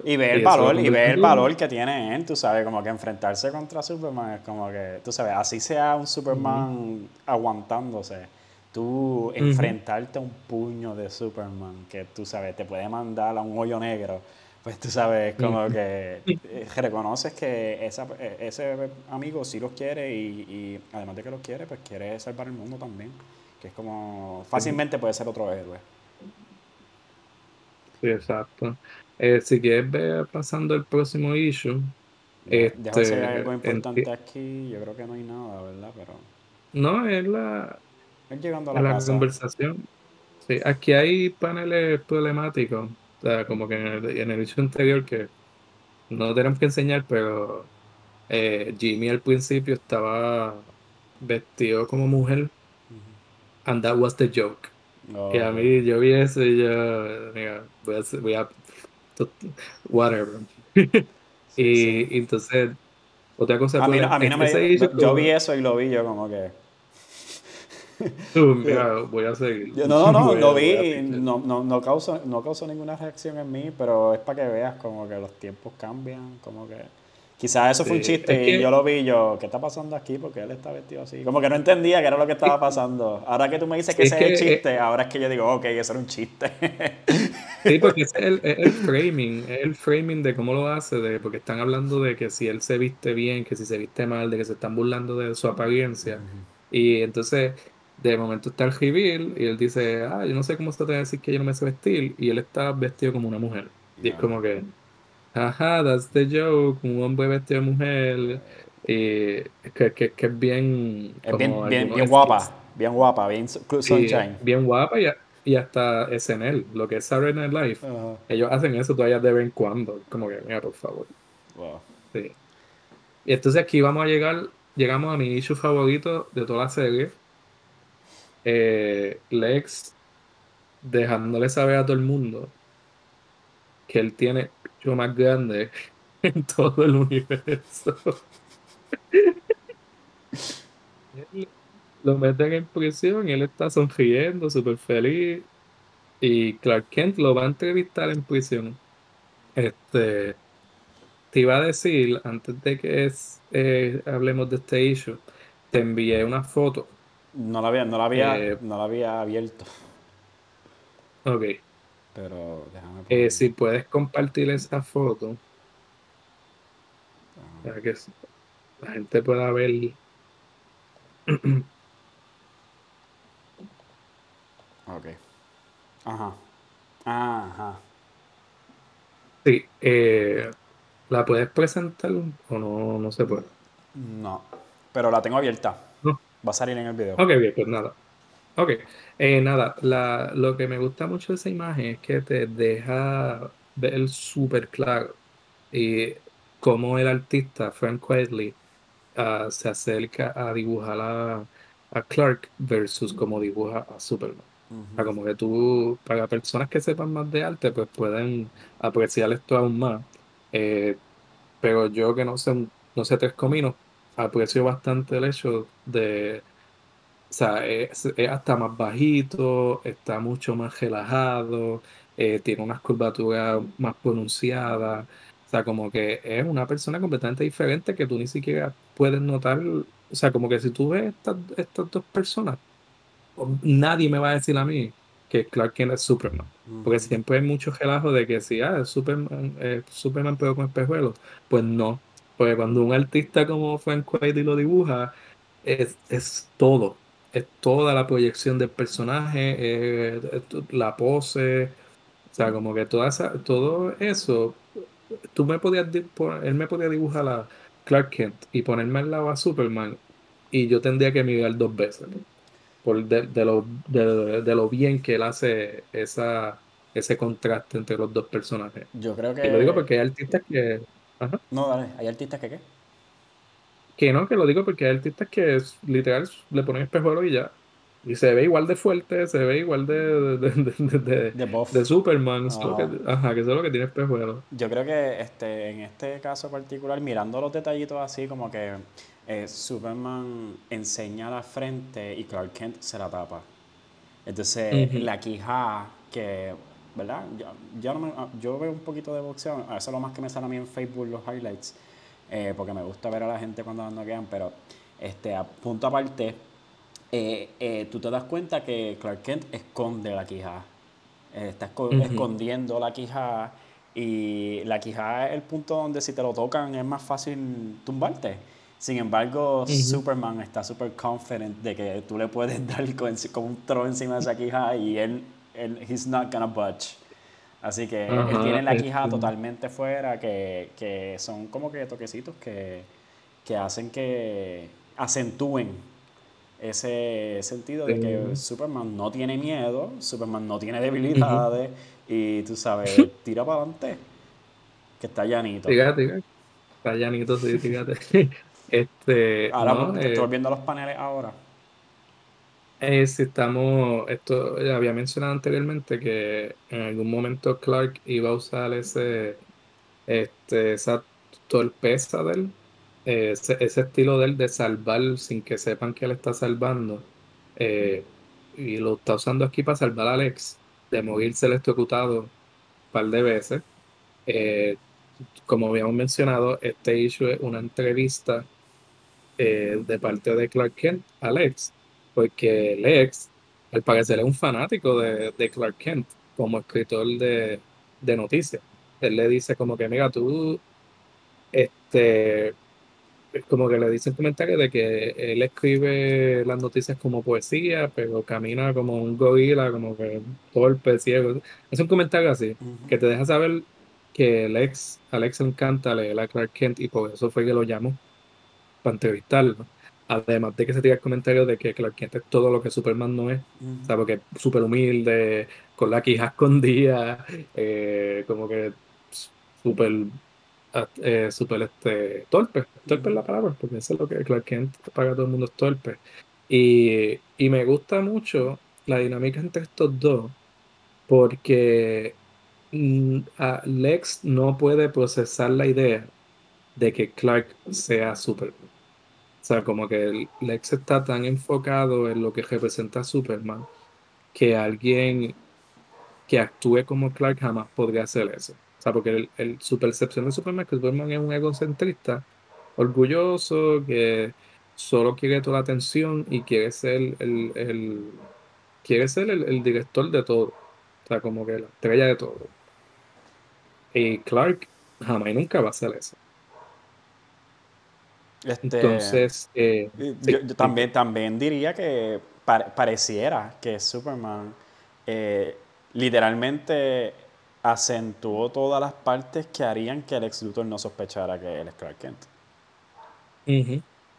Y, ve el valor, y ve el valor que tiene él, tú sabes, como que enfrentarse contra Superman es como que, tú sabes, así sea un Superman aguantándose tú enfrentarte a un puño de Superman que tú sabes, te puede mandar a un hoyo negro, pues tú sabes, como que eh, reconoces que esa, eh, ese amigo sí los quiere y, además de que los quiere, pues quiere salvar el mundo también, que es como fácilmente puede ser otro héroe. Sí, exacto. Eh, si quieres ver pasando el próximo issue. Este, algo importante aquí, yo creo que no hay nada, ¿verdad? Pero... No, es la, llegando a la, conversación. Sí, aquí hay paneles problemáticos, o sea, como que en el, en el anterior que no tenemos que enseñar, pero eh, Jimmy al principio estaba vestido como mujer, and that was the joke. y a mí yo vi eso y yo, mira, voy a, voy a whatever. y, entonces, otra cosa, a mí, a mí no me, yo vi eso y lo vi yo como que mira, voy a seguir. no, no, no, lo vi, no, no, no, causó, no causó ninguna reacción en mí, pero es para que veas como que los tiempos cambian, como que... Quizás eso fue un chiste y yo lo vi yo, ¿qué está pasando aquí? Porque él está vestido así. Como que no entendía qué era lo que estaba pasando. Ahora que tú me dices que ese es, el chiste, ahora es que yo digo, ok, eso era un chiste. Sí, porque es el, el framing, es el framing de cómo lo hace, de, porque están hablando de que si él se viste bien, que si se viste mal, de que se están burlando de su apariencia. Y entonces, de momento está el reveal y él dice, ah, yo no sé cómo está te decir que yo no me sé vestir, y él está vestido como una mujer. Y es como que Ajá, that's the joke, un hombre vestido de mujer, y que, que, que es bien... Es bien, bien, bien guapa, bien guapa, bien sunshine. bien guapa y, y hasta SNL, lo que es Saturday Night Live. Ellos hacen eso todavía de vez en cuando, como que, mira, por favor. Wow. Sí. Y entonces aquí vamos a llegar, llegamos a mi issue favorito de toda la serie. Eh, Lex dejándole saber a todo el mundo que él tiene más grande en todo el universo. lo meten en prisión y él está sonriendo, súper feliz. Y Clark Kent lo va a entrevistar en prisión. Este, te iba a decir, antes de que es, eh, hablemos de este issue, te envié una foto. No la había, no la había, eh, no la había abierto. Ok. Pero déjame eh, si puedes compartir esa foto. Ah. Para que la gente pueda ver. ok. Ajá. Ajá. Sí. Eh, ¿La puedes presentar o no, no se puede? No. Pero la tengo abierta. Va a salir en el video. Ok, bien, pues nada. Ok, eh, nada, la, lo que me gusta mucho de esa imagen es que te deja ver súper claro y cómo el artista Frank Whiteley ah, se acerca a dibujar a, Clark versus cómo dibuja a Superman. como que tú, para personas que sepan más de arte, pues pueden apreciar esto aún más. Eh, pero yo que no sé, no sé tres cominos, aprecio bastante el hecho de o sea, es, hasta más bajito, está mucho más relajado, eh, tiene unas curvaturas más pronunciadas. O sea, como que es una persona completamente diferente que tú ni siquiera puedes notar. O sea, como que si tú ves estas, estas dos personas, nadie me va a decir a mí que Clark Kent es Superman. Porque siempre hay mucho relajo de que si, ah, es Superman, Superman pero con espejuelos. Pues no. Porque cuando un artista como Frank Whiteley lo dibuja, es, es todo es toda la proyección del personaje, la pose, o sea, como que toda esa, todo eso, tú me podías, él me podía dibujar a Clark Kent y ponerme al lado a Superman y yo tendría que mirar dos veces, por de, lo, de, lo bien que él hace esa, ese contraste entre los dos personajes. Yo creo que... Y lo digo porque hay artistas que... No, dale, hay artistas que qué. Que no, que lo digo porque hay artistas que literal le ponen espejuelos y ya. Y se ve igual de fuerte, se ve igual de, de, de, de, Superman. que, ajá, que eso es lo que tiene espejuelos. Yo creo que este, en este caso particular, mirando los detallitos así, como que eh, Superman enseña la frente y Clark Kent se la tapa. Entonces, la quija que, ¿verdad? Yo, yo, no yo veo un poquito de boxeo, eso es lo más que me sale a mí en Facebook, los highlights. Eh, porque me gusta ver a la gente cuando no quedan, pero este, a punto aparte, eh, eh, tú te das cuenta que Clark Kent esconde la quijada. está escondiendo la quijada y la quijada es el punto donde si te lo tocan es más fácil tumbarte. Sin embargo, Superman está súper confident de que tú le puedes dar con, un tro encima de esa quijada y él, él he's not gonna budge. Así que él tiene la quija totalmente fuera, que, son como que toquecitos que, hacen que acentúen ese sentido de que Superman no tiene miedo, Superman no tiene debilidades y tú sabes, tira para adelante, que está llanito. Fíjate, está llanito, sí, fíjate. este, ahora, estoy eh, viendo los paneles ahora. Eh, si estamos, esto había mencionado anteriormente que en algún momento Clark iba a usar ese, este, esa torpeza de él, ese, estilo de él de salvar sin que sepan que él está salvando. y lo está usando aquí para salvar a Alex de morirse electrocutado un par de veces. como habíamos mencionado, este issue es una entrevista de parte de Clark Kent a Lex, porque Lex, al parecer, es un fanático de, de Clark Kent como escritor de, de noticias. Él le dice como que, mira, tú, este, como que le dice un comentario de que él escribe las noticias como poesía, pero camina como un gorila, como que torpe, ciego. Es un comentario así, que te deja saber que Alex, Alex encanta leer a Clark Kent y por eso fue que lo llamó para entrevistarlo. Además de que se tira el comentario de que Clark Kent es todo lo que Superman no es. O sea, porque es súper humilde, con la quija escondida, eh, como que súper eh, super este, torpe. Torpe es la palabra, porque eso es lo que Clark Kent para todo el mundo es torpe. Y, y me gusta mucho la dinámica entre estos dos, porque mm, Lex no puede procesar la idea de que Clark sea Superman. O sea, como que Lex está tan enfocado en lo que representa Superman que alguien que actúe como Clark jamás podría hacer eso. O sea, porque el, su percepción de Superman es que Superman es un egocentrista, orgulloso, que solo quiere toda la atención y quiere ser el, quiere ser el, director de todo. O sea, como que la estrella de todo. Y Clark jamás y nunca va a hacer eso. Este, Entonces, eh, yo, también, también diría que pareciera que Superman eh, literalmente acentuó todas las partes que harían que el ex Luthor no sospechara que él es Clark Kent.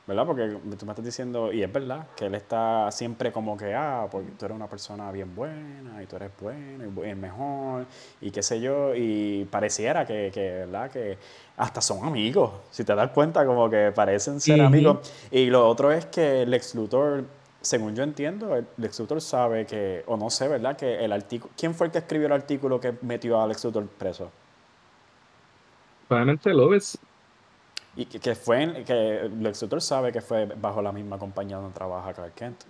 ¿Verdad? Porque tú me estás diciendo, y es verdad, que él está siempre como que, ah, porque tú eres una persona bien buena, y tú eres bueno, y el mejor, y qué sé yo, y pareciera que, que, ¿verdad? Que hasta son amigos, si te das cuenta, como que parecen ser amigos. Y lo otro es que el ex Luthor, según yo entiendo, el Lex Luthor sabe que, o no sé, ¿verdad? Que el artículo, ¿quién fue el que escribió el artículo que metió a Lex Luthor preso? Probablemente Loves. Y que, fue, que Lex Luthor sabe que fue bajo la misma compañía donde trabaja Clark Kent.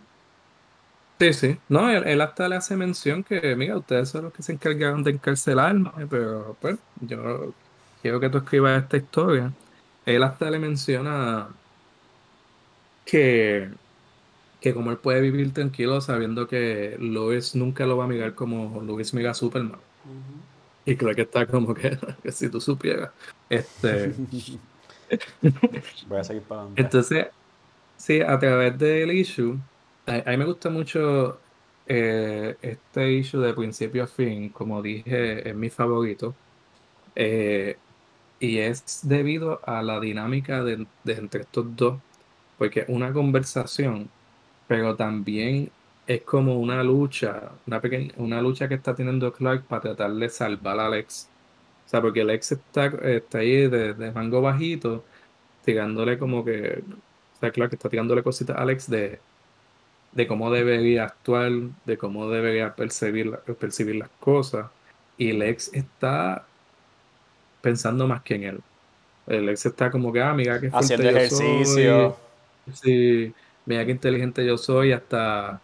Sí, sí. No, él, hasta le hace mención que, mira, ustedes son los que se encargaron de encarcelarme, pero pues yo quiero que tú escribas esta historia. Él hasta le menciona que, que como él puede vivir tranquilo sabiendo que Lois nunca lo va a mirar como Lois mira a Superman. Y creo que está como que, si tú supieras. Este. Voy a seguir para Entonces, sí, a través del issue, a, mí me gusta mucho eh, este issue de principio a fin, como dije, es mi favorito. Eh, y es debido a la dinámica de, entre estos dos, porque una conversación, pero también es como una lucha, una pequeña, una lucha que está teniendo Clark para tratar de salvar a Alex. O sea, porque Alex está, está ahí de, de mango bajito, tirándole como que, o sea, Clark está tirándole cositas a Alex de, de cómo debería actuar, de cómo debería percibir, percibir las cosas. Y Lex está pensando más que en él. El ex está como que, ah, mira qué Haciendo ejercicio. Sí, mira qué inteligente yo soy. Hasta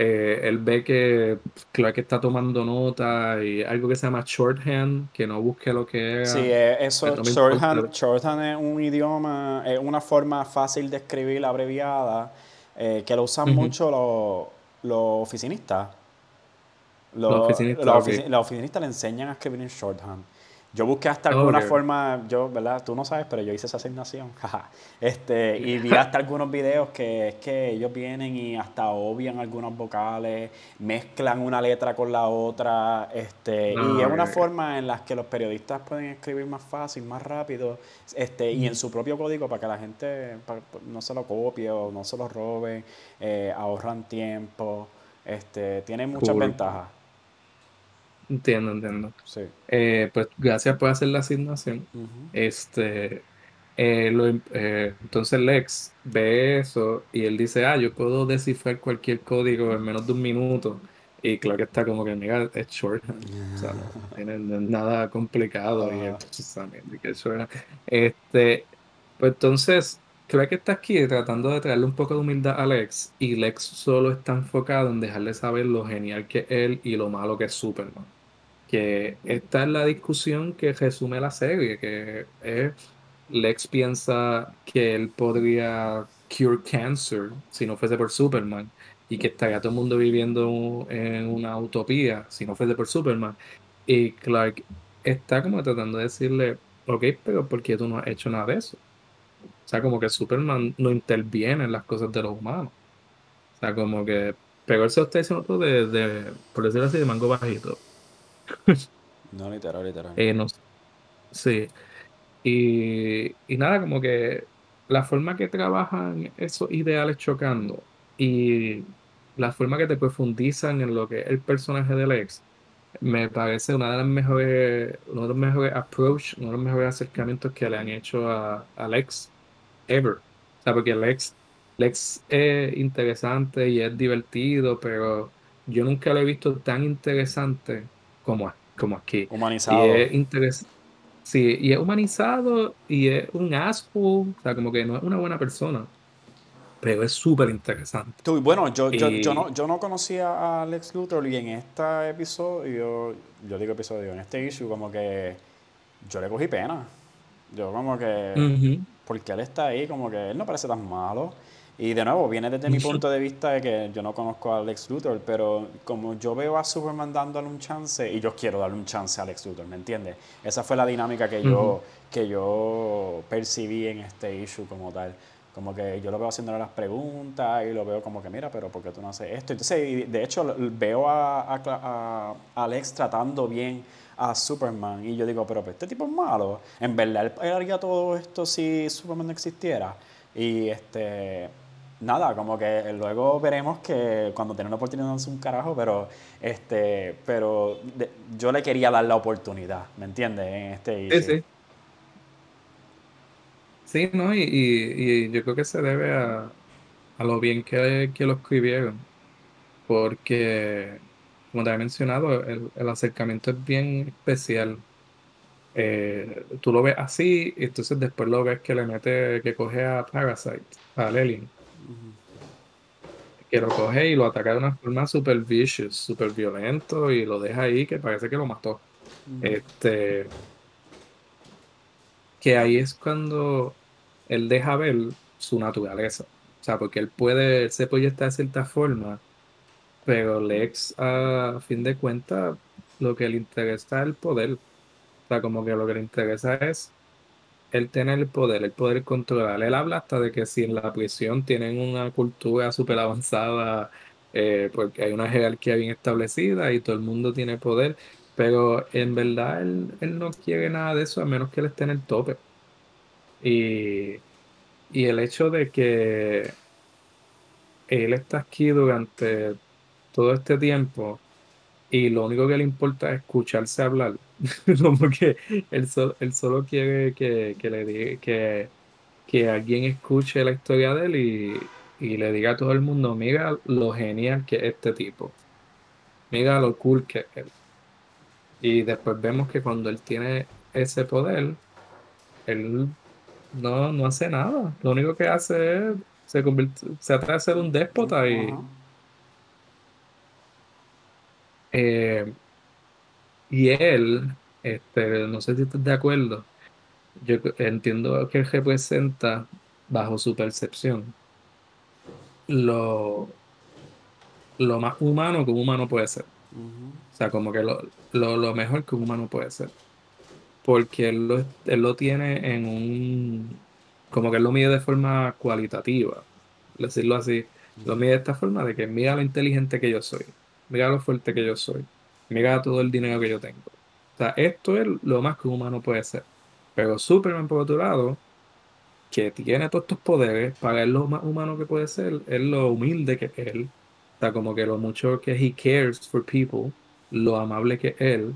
eh, él ve que Clark está tomando nota y algo que se llama shorthand, que no busque lo que es. Sí, eh, eso, shorthand, shorthand, es un idioma, es una forma fácil de escribir abreviada eh, que lo usan mucho los, los oficinistas. Los, los oficinistas le enseñan a escribir en shorthand. Yo busqué hasta alguna forma, yo, ¿verdad? Tú no sabes, pero yo hice esa asignación. este, y vi hasta algunos videos que es que ellos vienen y hasta obvian algunas vocales, mezclan una letra con la otra, este, y es una forma en la que los periodistas pueden escribir más fácil, más rápido, este, y en su propio código para que la gente no se lo copie o no se lo robe, eh, ahorran tiempo, este, tiene muchas ventajas. Entiendo, entiendo. Sí. Eh, pues gracias por hacer la asignación. Este, eh, eh, entonces Lex ve eso y él dice, ah, yo puedo descifrar cualquier código en menos de un minuto. Y claro que está como que, mira, es short. o sea, no tiene nada complicado. Y entonces que Este, pues entonces, Clark está aquí tratando de traerle un poco de humildad a Lex y Lex solo está enfocado en dejarle saber lo genial que es él y lo malo que es Superman. Que esta es la discusión que resume la serie, que es Lex piensa que él podría cure cancer si no fuese por Superman y que estaría todo el mundo viviendo en una utopía si no fuese por Superman. Y Clark está como tratando de decirle, ok, pero ¿por qué tú no has hecho nada de eso? O sea, como que Superman no interviene en las cosas de los humanos. O sea, como que pegó el usted diciendo de, de, por decirlo así, de mango bajito. No, literal, literal. Eh, no, sí. Y, y nada, como que la forma que trabajan esos ideales chocando y la forma que te profundizan en lo que es el personaje del ex, me parece una de las mejores, uno de los mejores approach, uno de los mejores acercamientos que le han hecho a, a Lex ever. O sea, porque Lex, Lex es interesante y es divertido, pero yo nunca lo he visto tan interesante como, como aquí. Humanizado. Y es Sí, y es humanizado y es un asshole, o sea, como que no es una buena persona, pero es súper interesante. bueno, yo, yo, yo, no, yo no conocía a Lex Luthor y en este episodio, yo digo episodio, en este issue, como que yo le cogí pena. Yo como que porque él está ahí, como que él no parece tan malo. Y de nuevo, viene desde mi punto de vista de que yo no conozco a Lex Luthor, pero como yo veo a Superman dándole un chance, y yo quiero darle un chance a Lex Luthor, ¿me entiendes? Esa fue la dinámica que yo, que yo percibí en este issue como tal. Como que yo lo veo haciéndole las preguntas y lo veo como que, mira, pero ¿por qué tú no haces esto? Entonces, de hecho, veo a, a, a Alex tratando bien a Superman. Y yo digo, pero este tipo es malo. En verdad, él haría todo esto si Superman no existiera. Y este nada, como que luego veremos que cuando tiene la oportunidad no es un carajo, pero este, pero yo le quería dar la oportunidad, ¿me entiendes? En este sí, sí. Sí, no, y, y, yo creo que se debe a, a lo bien que, que lo escribieron. Porque como te había mencionado, el, acercamiento es bien especial. Eh, tú lo ves así, y entonces después lo ves que le mete, que coge a Parasite, a Lelin. Que lo coge y lo ataca de una forma super vicious, super violento, y lo deja ahí que parece que lo mató. Este. Que ahí es cuando él deja ver su naturaleza. O sea, porque él puede, él se proyecta de cierta forma pero Lex, a fin de cuentas, lo que le interesa es el poder. O sea, como que lo que le interesa es el tener el poder, el poder controlar. Él habla hasta de que si en la prisión tienen una cultura súper avanzada, eh, porque hay una jerarquía bien establecida y todo el mundo tiene poder, pero en verdad él, él no quiere nada de eso a menos que él esté en el tope. Y, y el hecho de que él está aquí durante todo este tiempo y lo único que le importa es escucharse hablar. Como que él, solo quiere que, le diga que, que alguien escuche la historia de él y, le diga a todo el mundo, mira lo genial que es este tipo. Mira lo cool que es él. Y después vemos que cuando él tiene ese poder, él no, no hace nada. Lo único que hace es se, convierte, se atreve a ser un déspota y, eh, y él, este, no sé si estás de acuerdo, yo entiendo que él representa, bajo su percepción, lo, lo más humano que un humano puede ser. O sea, como que lo, lo, mejor que un humano puede ser. Porque él lo, él lo tiene en un. Como que él lo mide de forma cualitativa. Decirlo así. Lo mide de esta forma de que mira lo inteligente que yo soy mira lo fuerte que yo soy, mira todo el dinero que yo tengo. O sea, esto es lo más que un humano puede ser. Pero Superman, por otro lado, que tiene todos estos poderes, para él lo más humano que puede ser, es lo humilde que es él. O sea, como que lo mucho que he cares for people, lo amable que es él.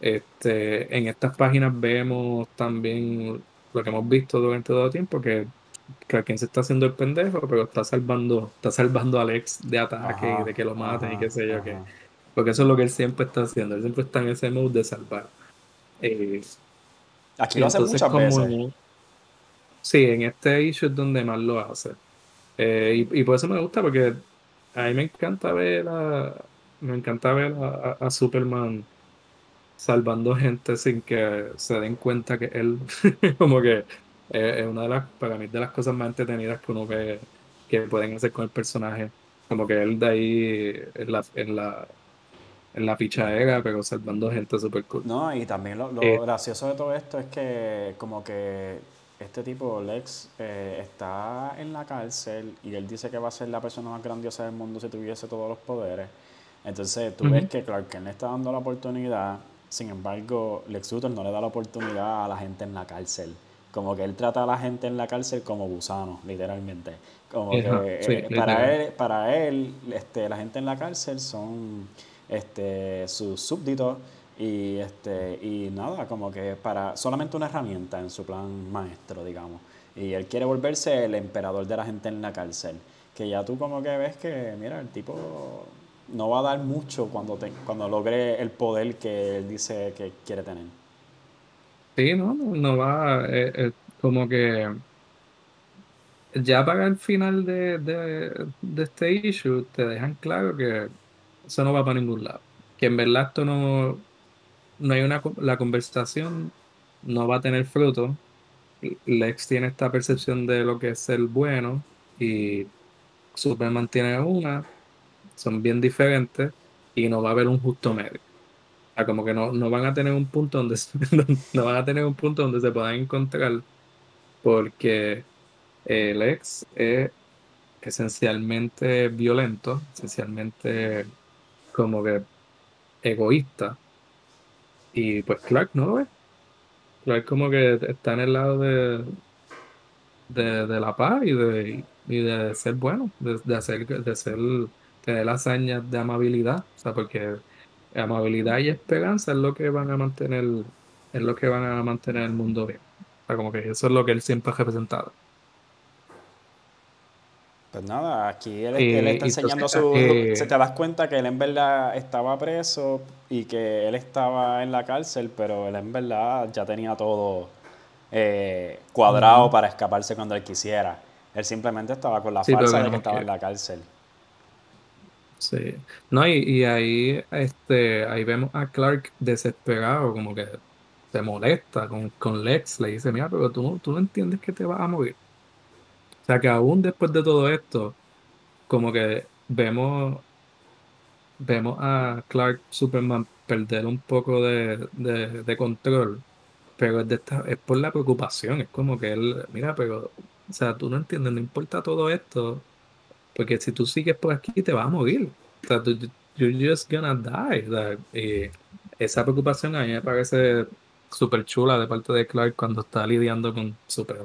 Este, en estas páginas vemos también lo que hemos visto durante todo el tiempo, que que quien se está haciendo el pendejo, pero está salvando, está salvando a Alex de ataque y de que lo maten y qué sé yo qué. Porque eso es lo que él siempre está haciendo. Él siempre está en ese mood de salvar. Eh, Aquí lo hace muchas veces. sí, en este issue es donde más lo hace. Eh, y, por eso me gusta, porque a mí me encanta ver a, me encanta ver a, Superman salvando gente sin que se den cuenta que él, como que es una de las, para mí, de las cosas más entretenidas que uno ve que pueden hacer con el personaje. Como que él de ahí en la, en la, en la fichadera, pero salvando gente súper cool. No, y también lo, eh, gracioso de todo esto es que como que este tipo, Lex, eh, está en la cárcel y él dice que va a ser la persona más grandiosa del mundo si tuviese todos los poderes. Entonces tú ves que Clark Kent le está dando la oportunidad, sin embargo, Lex Luthor no le da la oportunidad a la gente en la cárcel. Como que él trata a la gente en la cárcel como gusanos, literalmente. Como que eh, para él, para él este, la gente en la cárcel son este, sus súbditos y, este, y nada, como que para solamente una herramienta en su plan maestro, digamos. Y él quiere volverse el emperador de la gente en la cárcel. Que ya tú como que ves que, mira, el tipo no va a dar mucho cuando, te, cuando logre el poder que él dice que quiere tener. Sí, no, no, va, eh, eh, como que ya para el final de, de, este issue te dejan claro que eso no va para ningún lado. Que en verdad esto no, no hay una, la conversación no va a tener fruto. Lex tiene esta percepción de lo que es ser bueno y Superman tiene una, son bien diferentes y no va a haber un justo medio. O sea, como que no, no van a tener un punto donde no van a tener un punto donde se puedan encontrar porque Lex es esencialmente violento, esencialmente como que egoísta y pues Clark no lo ve. Clark como que está en el lado de, de, la paz y de, y de ser bueno, de, hacer, de ser, tener hazañas de amabilidad. O sea, porque amabilidad y esperanza es lo que van a mantener, es lo que van a mantener el mundo bien. O sea, como que eso es lo que él siempre ha representado. Pues nada, aquí él, eh, está enseñando su... Eh, se te das cuenta que él en verdad estaba preso y que él estaba en la cárcel, pero él en verdad ya tenía todo eh, cuadrado para escaparse cuando él quisiera. Él simplemente estaba con la falsa de que estaba en la cárcel. Sí. No, y, ahí, este, ahí vemos a Clark desesperado, como que se molesta con, con Lex, le dice, mira, pero tú, tú no entiendes que te vas a morir. O sea que aún después de todo esto, como que vemos, vemos a Clark Superman perder un poco de, control, pero es, de esta, es por la preocupación, es como que él, mira, pero, o sea, tú no entiendes, no importa todo esto, porque si tú sigues por aquí te vas a morir. O sea, tú, you're just gonna die. y esa preocupación a mí me parece súper chula de parte de Clark cuando está lidiando con su peor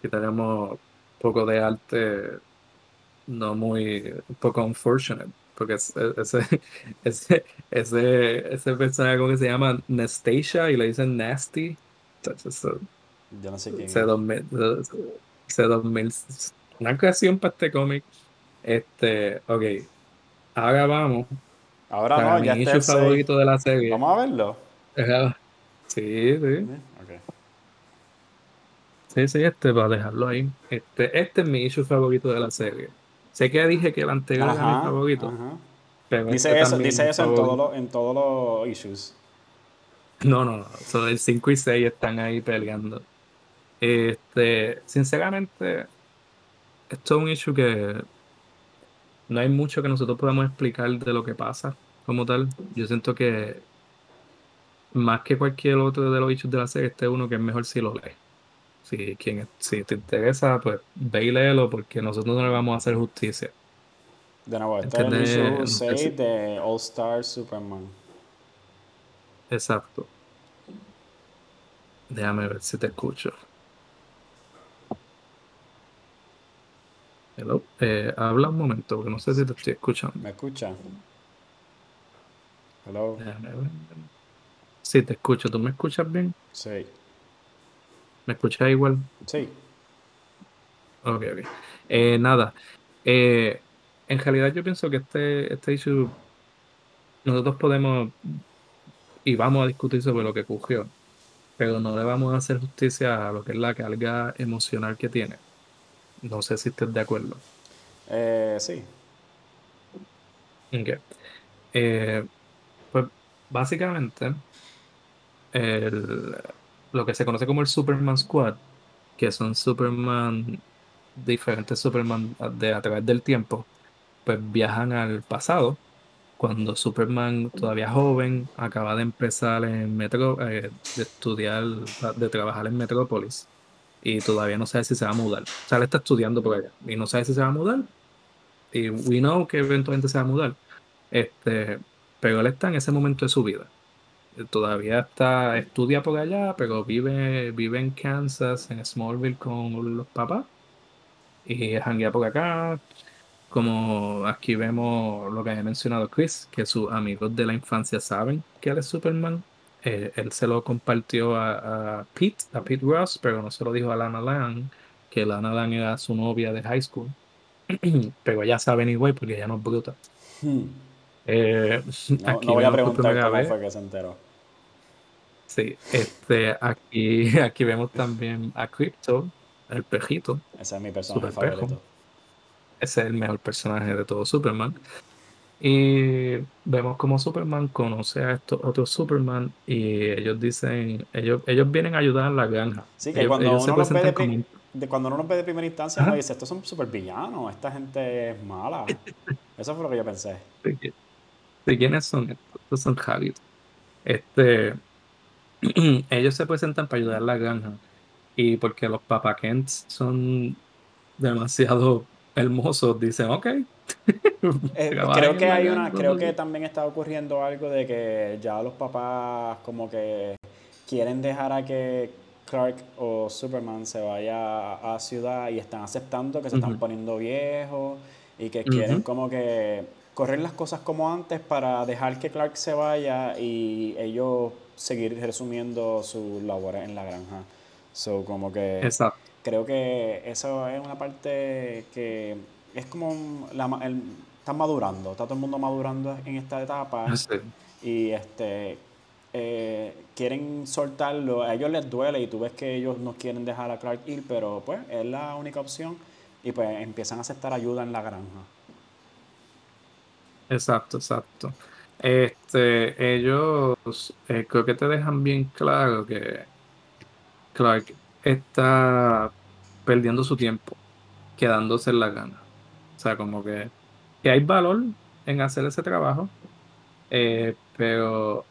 que tenemos un poco de arte no muy, un poco unfortunate, porque ese, ese, ese, ese personaje como que se llama Nastasia y le dicen Nasty. Yo no sé quién. Ese 2000, ese 2000, una creación para este cómic. Este, ok, ahora vamos. Ahora no, ya mi está favorito de la serie. Vamos a verlo. Sí, sí. Sí, sí, este, para dejarlo ahí. Este, este es mi issue favorito de la serie. Sé que dije que el anterior era mi favorito. Pero dice este eso, dice eso en, todos los, en todos los issues. No, no, no. el 5 y 6 están ahí peleando. Este, sinceramente, esto es un issue que no hay mucho que nosotros podamos explicar de lo que pasa como tal. Yo siento que más que cualquier otro de los issues de la serie, este es uno que es mejor si lo lees. Si, quien, si te interesa, pues ve y léelo porque nosotros no le vamos a hacer justicia. De nuevo, este es el 6 de All Star Superman. Exacto. Déjame ver si te escucho. Hello. Eh, habla un momento, porque no sé si te estoy escuchando. ¿Me escucha? Hello. Sí, te escucho. ¿Tú me escuchas bien? Sí. ¿Me escuchas igual? Sí. Ok, ok. Eh, nada. Eh, en realidad yo pienso que este, este issue nosotros podemos y vamos a discutir sobre lo que ocurrió, pero no le vamos a hacer justicia a lo que es la carga emocional que tiene. No sé si estés de acuerdo. Eh, sí. Ok. Eh, pues básicamente, el, lo que se conoce como el Superman Squad, que son Superman, diferentes Superman de a través del tiempo, pues viajan al pasado, cuando Superman todavía joven, acaba de empezar en Metro, eh, de estudiar, de trabajar en Metrópolis, y todavía no sabe si se va a mudar. O sea, él está estudiando por allá, y no sabe si se va a mudar, y we know que eventualmente se va a mudar. Este, pero él está en ese momento de su vida todavía está, estudia por allá, pero vive, vive en Kansas, en Smallville con los papás. Y janguea por acá. Como aquí vemos lo que había mencionado Chris, que sus amigos de la infancia saben que él es Superman. Eh, él se lo compartió a, Pete, a Pete Ross, pero no se lo dijo a Lana Lang, que Lana Lang era su novia de high school. pero ella sabe igual porque ella no es bruta. Hmm. Eh, no, voy a preguntar cómo fue que se enteró. Sí, este, aquí, aquí vemos también a Crypto, el pejito. Ese es mi personaje favorito. Ese es el mejor personaje de todo Superman. Y vemos como Superman conoce a estos otros Superman y ellos dicen, ellos, ellos vienen a ayudar a la granja. Sí, que cuando, uno los ve de, cuando uno nos ve de primera instancia, uno dice, estos son super villanos, esta gente es mala. Eso fue lo que yo pensé. ¿De, quiénes son estos? Estos son Javier. Este, ellos se presentan para ayudar a la granja. Y porque los Papa Kents son demasiado hermosos, dicen, ok. Eh, creo que hay una, creo que también está ocurriendo algo de que ya los papás como que quieren dejar a que Clark o Superman se vaya a, ciudad y están aceptando que se están poniendo viejos y que quieren como que correr las cosas como antes para dejar que Clark se vaya y ellos seguir resumiendo su labor en la granja. So, como que Exacto. creo que eso es una parte que es como la, el, están madurando, está todo el mundo madurando en esta etapa y este eh, quieren soltarlo, a ellos les duele y tú ves que ellos no quieren dejar a Clark ir, pero pues es la única opción y pues empiezan a aceptar ayuda en la granja. Exacto, exacto. Este, ellos eh, creo que te dejan bien claro que Clark está perdiendo su tiempo, quedándose en la gana. O sea, como que, hay valor en hacer ese trabajo, eh, pero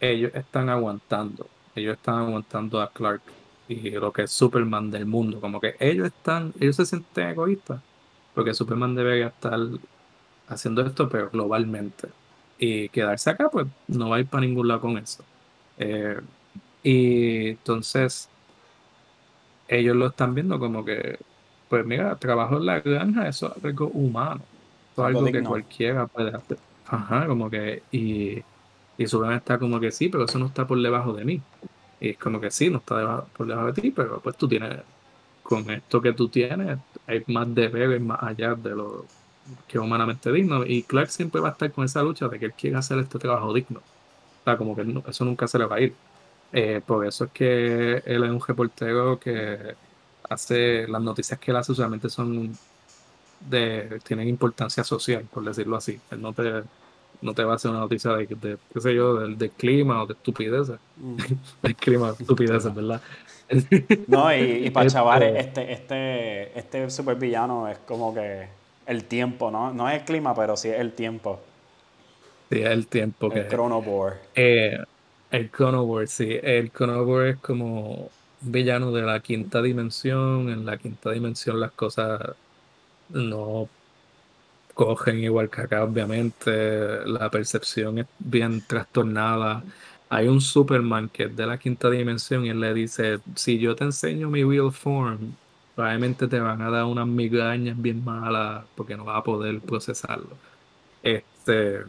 ellos están aguantando. Ellos están aguantando a Clark y lo que es Superman del mundo. Como que ellos están, ellos se sienten egoístas, porque Superman debería estar haciendo esto, pero globalmente y quedarse acá, pues no va a ir para ningún lado con eso. Eh, y entonces ellos lo están viendo como que, pues mira, trabajo en la granja, eso es algo humano, eso es algo que cualquiera puede hacer. Ajá, como que, y, y su está como que sí, pero eso no está por debajo de mí. Y es como que sí, no está por debajo de ti, pero pues tú tienes, con esto que tú tienes, hay más deberes más allá de lo que humanamente digno. Y Clark siempre va a estar con esa lucha de que él quiere hacer este trabajo digno. O sea, como que eso nunca se le va a ir. Eh, por eso es que él es un reportero que hace las noticias que él hace usualmente son de tienen importancia social, por decirlo así. Él no te, no te va a hacer una noticia de, qué sé yo, del, clima o de estupideces. Mm. el clima, estupideces, ¿verdad? no, y, para chavales, este, este, este super villano es como que el tiempo, ¿no? No es el clima, pero sí es el tiempo. Sí, es el tiempo. El Chronobor. Eh, el Chronobor, sí. El Chronobor es como un villano de la quinta dimensión. En la quinta dimensión las cosas no cogen igual que acá, obviamente. La percepción es bien trastornada. Hay un Superman que es de la quinta dimensión y él le dice, si yo te enseño mi real form, probablemente te van a dar unas migrañas bien malas porque no vas a poder procesarlo. Este,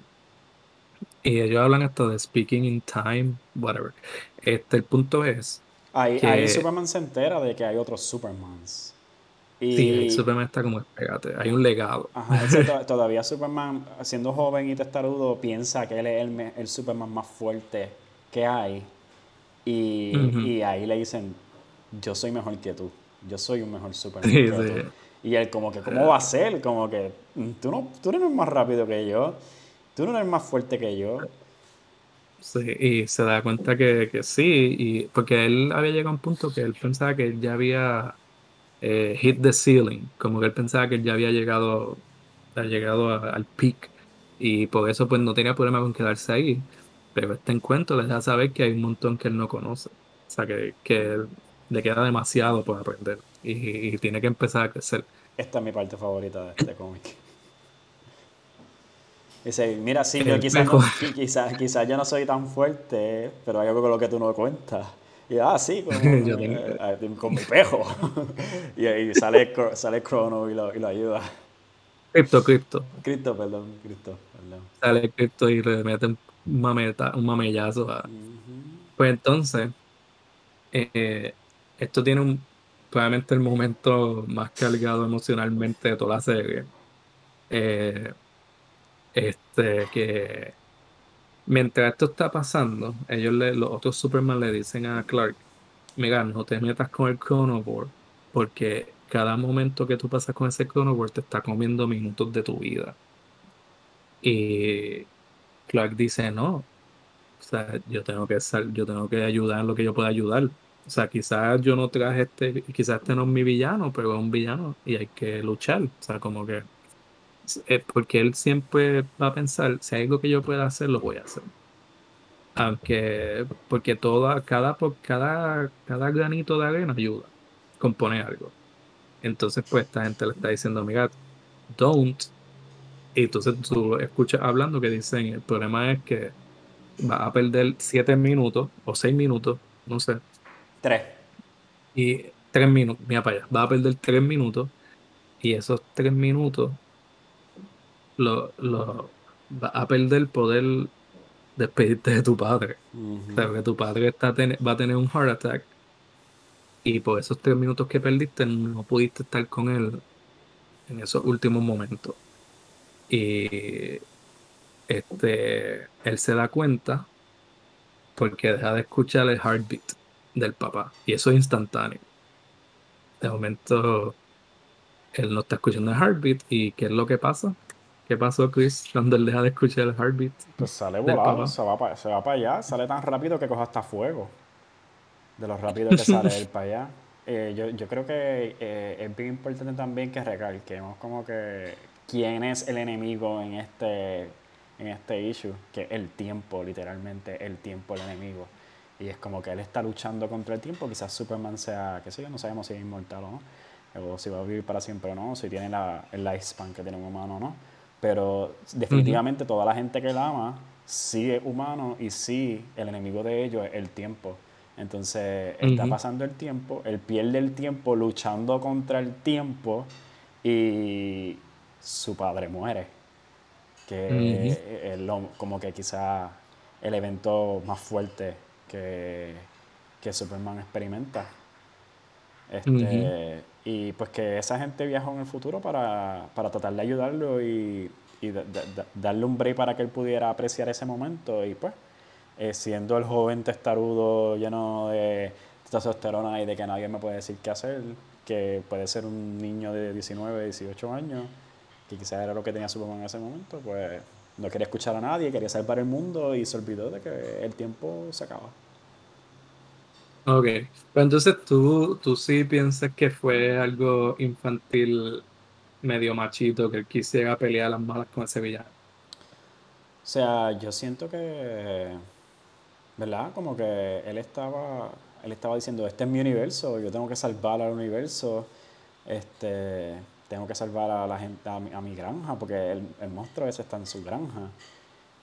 y ellos hablan esto de speaking in time, whatever. Este, el punto es. Ahí, ahí Superman se entera de que hay otros Supermans. Y, sí, Superman está como espérate, hay un legado. Ajá, todavía Superman, siendo joven y testarudo, piensa que él es el, el Superman más fuerte que hay. Y, y, ahí le dicen, yo soy mejor que tú, yo soy un mejor Superman. Y él como que, ¿cómo va a ser? Como que, mm, tú no, tú no eres más rápido que yo, tú no eres más fuerte que yo. Sí, y se da cuenta que, que sí, y porque él había llegado a un punto que él pensaba que ya había eh, hit the ceiling, como que él pensaba que ya había llegado, había llegado al peak, y por eso pues no tenía problema con quedarse ahí. Pero este encuentro les da a saber que hay un montón que él no conoce. O sea, que, que le queda demasiado por aprender y, tiene que empezar a crecer. Esta es mi parte favorita de este cómic. Dice, mira, sí, yo quizás quizás, quizás yo no soy tan fuerte, pero hay algo con lo que tú no cuentas. Y ah, sí, como, eh, con mi pejo. y ahí sale, sale Crono y lo, y lo ayuda. Crypto, Crypto. Crypto, perdón, Crypto, perdón. Sale Crypto y le mete un, mameta, un mamellazo. Pues entonces, eh, esto tiene un, probablemente el momento más cargado emocionalmente de toda la serie. Eh, este, que mientras esto está pasando, ellos le, los otros Superman le dicen a Clark, mira, no te metas con el Chronoboard, porque cada momento que tú pasas con ese Chronoboard te está comiendo minutos de tu vida. Y Clark dice, no, o sea, yo tengo que yo tengo que ayudar en lo que yo pueda ayudar. O sea, quizás yo no traje este, quizás este no es mi villano, pero es un villano y hay que luchar. O sea, como que. Eh, porque él siempre va a pensar, si hay algo que yo pueda hacer, lo voy a hacer. Aunque, porque toda, cada, cada, cada granito de arena ayuda, compone algo. Entonces, pues esta gente le está diciendo, mira, don't. Y entonces tú escuchas hablando que dicen, el problema es que va a perder siete minutos o seis minutos, no sé, Tres. Y tres minutos, mira para allá, va a perder tres minutos y esos tres minutos lo, lo va a perder poder despedirte de tu padre. O sea, que tu padre está va a tener un heart attack y por esos tres minutos que perdiste no pudiste estar con él en esos últimos momentos. Y este, él se da cuenta porque deja de escuchar el heartbeat del papá. Y eso es instantáneo. De momento, él no está escuchando el heartbeat. ¿Y qué es lo que pasa? ¿Qué pasó, Chris, cuando él deja de escuchar el heartbeat? Pues sale volado, se va, para, se va para allá, sale tan rápido que coja hasta fuego. De lo rápido que sale él para allá. Eh, yo, yo, creo que eh, es bien importante también que recalquemos como que quién es el enemigo en este, en este issue, que es el tiempo, literalmente, el tiempo el enemigo. Y es como que él está luchando contra el tiempo. Quizás Superman sea, qué sé yo, no sabemos si es inmortal o no. O si va a vivir para siempre o no. Si tiene la, el lifespan que tiene un humano o no. Pero definitivamente toda la gente que él ama sí es humano y sí el enemigo de ellos es el tiempo. Entonces está pasando el tiempo, él pierde el tiempo luchando contra el tiempo y su padre muere. Que es como que quizá el evento más fuerte que, que Superman experimenta. Este, Y pues que esa gente viajó en el futuro para, para tratar de ayudarlo y, y darle un break para que él pudiera apreciar ese momento. Y pues, eh, siendo el joven testarudo lleno de testosterona y de que nadie me puede decir qué hacer, que puede ser un niño de 19, 18 años, que quizás era lo que tenía Superman en ese momento, pues no quería escuchar a nadie, quería salvar el mundo y se olvidó de que el tiempo se acaba. Ok, pero entonces tú, tú sí piensas que fue algo infantil medio machito que él quisiera pelear las malas con ese villano. O sea, yo siento que, ¿verdad? Como que él estaba, él estaba diciendo, este es mi universo, yo tengo que salvar al universo, este, tengo que salvar a la gente, a mi, granja, porque el, el, monstruo ese está en su granja.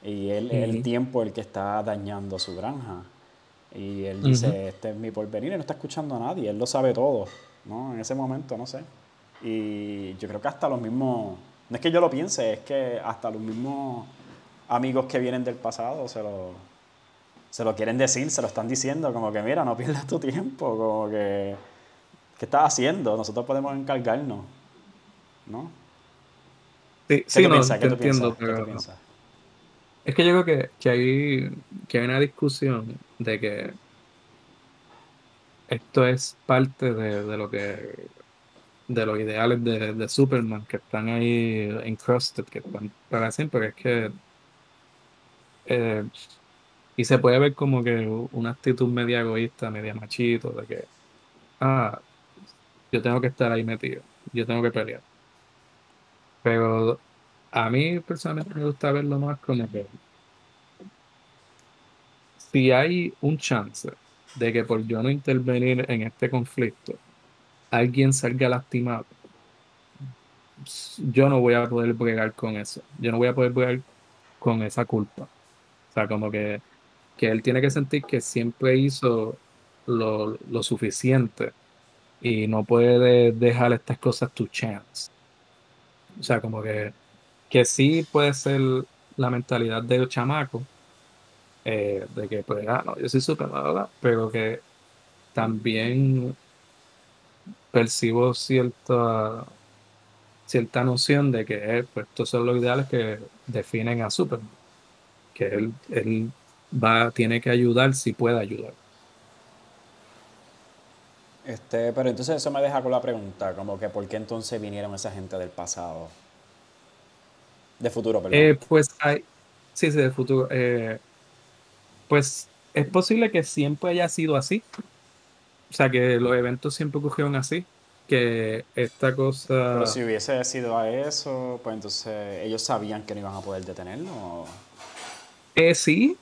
Y él es el tiempo el que está dañando su granja. Y él dice, este es mi porvenir, y no está escuchando a nadie, él lo sabe todo, ¿no? En ese momento, no sé. Y yo creo que hasta los mismos, no es que yo lo piense, es que hasta los mismos amigos que vienen del pasado se lo, se lo quieren decir, se lo están diciendo, como que mira, no pierdas tu tiempo, como que, ¿qué estás haciendo? Nosotros podemos encargarnos, ¿no? Sí, sí, no, te entiendo, pero... Es que yo creo que, que, hay, que hay una discusión de que esto es parte de, lo que de los ideales de, Superman que están ahí encrusted, que están para siempre, es que eh, y se puede ver como que una actitud media egoísta, media machito, de que ah, yo tengo que estar ahí metido, yo tengo que pelear. Pero a mí personalmente me gusta verlo más como que si hay un chance de que por yo no intervenir en este conflicto, alguien salga lastimado, yo no voy a poder bregar con eso. Yo no voy a poder bregar con esa culpa. O sea, como que, que él tiene que sentir que siempre hizo lo, lo suficiente y no puede dejar estas cosas to chance. O sea, como que, que sí puede ser la mentalidad del chamaco, eh, de que pues, ah, no, yo soy súper ¿verdad? pero que también percibo cierta cierta noción de que eh, pues, estos son los ideales que definen a Superman, que él, él va, tiene que ayudar si puede ayudar. Este, pero entonces eso me deja con la pregunta, como que ¿por qué entonces vinieron esa gente del pasado? De futuro, perdón. Eh, pues hay, sí, sí, del futuro. Eh, pues es posible que siempre haya sido así. O sea, que los eventos siempre ocurrieron así. Que esta cosa. Pero si hubiese sido a eso, pues entonces ellos sabían que no iban a poder detenerlo. Eh, sí,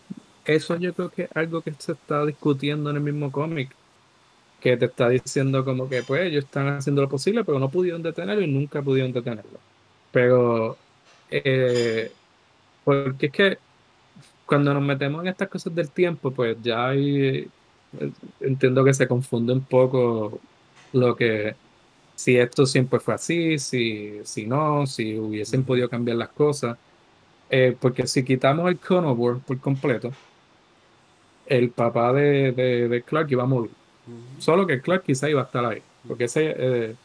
eso yo creo que es algo que se está discutiendo en el mismo cómic que te está diciendo como que pues ellos están haciendo lo posible, pero no pudieron detenerlo y nunca pudieron detenerlo. Pero, eh, porque es que cuando nos metemos en estas cosas del tiempo, pues ya hay, entiendo que se confunde un poco lo que, si esto siempre fue así, si, si no, si hubiesen podido cambiar las cosas. Eh, porque si quitamos el Conover por completo, el papá de, de, de Clark iba a morir. Solo que Clark quizá iba a estar ahí. Porque ese, eh,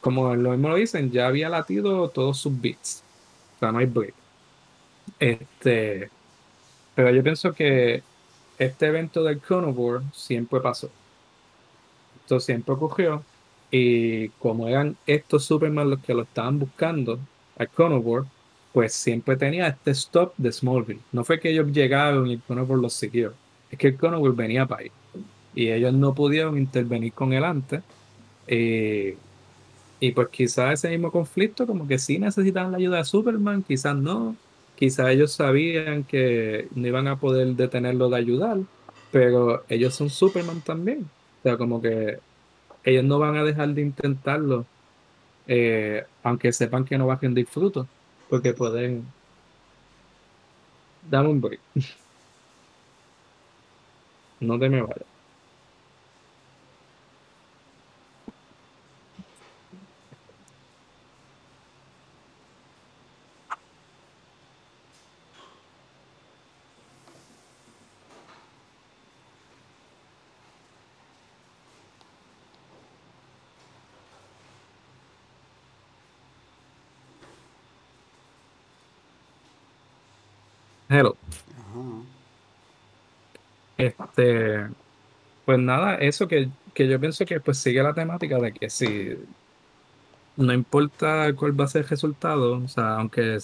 como lo mismo lo dicen, ya había latido todos sus bits. O sea, no hay break. Este, pero yo pienso que este evento del Conobor siempre pasó. Esto siempre ocurrió. Y como eran estos Superman los que lo estaban buscando al Conobor, pues siempre tenía este stop de Smallville. No fue que ellos llegaron y el Conobor los siguió. Es que el Conobor venía para ahí y ellos no pudieron intervenir con él antes. Eh, y pues quizás ese mismo conflicto, como que sí necesitaban la ayuda de Superman, quizás no, quizás ellos sabían que no iban a poder detenerlo de ayudar, pero ellos son Superman también. O sea, como que ellos no van a dejar de intentarlo, eh, aunque sepan que no va a rendir fruto, porque pueden... Dame un break. no te me vayas. Hello. Este, pues nada, eso que, yo pienso que pues sigue la temática de que si no importa cuál va a ser el resultado, o sea, aunque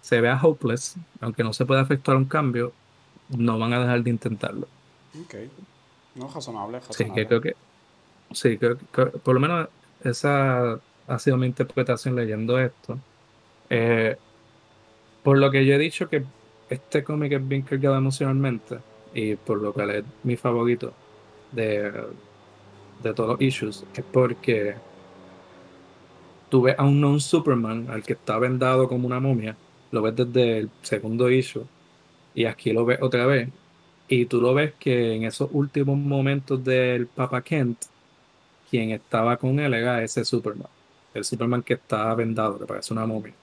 se vea hopeless, aunque no se pueda efectuar un cambio, no van a dejar de intentarlo. Ok. No, razonable, Sí, que creo que, sí, creo que, por lo menos esa ha sido mi interpretación leyendo esto. Eh, por lo que yo he dicho que este cómic es bien cargado emocionalmente y por lo que es mi favorito de, de todos los issues es porque tú ves a un non-Superman al que está vendado como una momia, lo ves desde el segundo issue y aquí lo ves otra vez y tú lo ves que en esos últimos momentos del Papa Kent quien estaba con él era ese Superman, el Superman que estaba vendado, que parece una momia.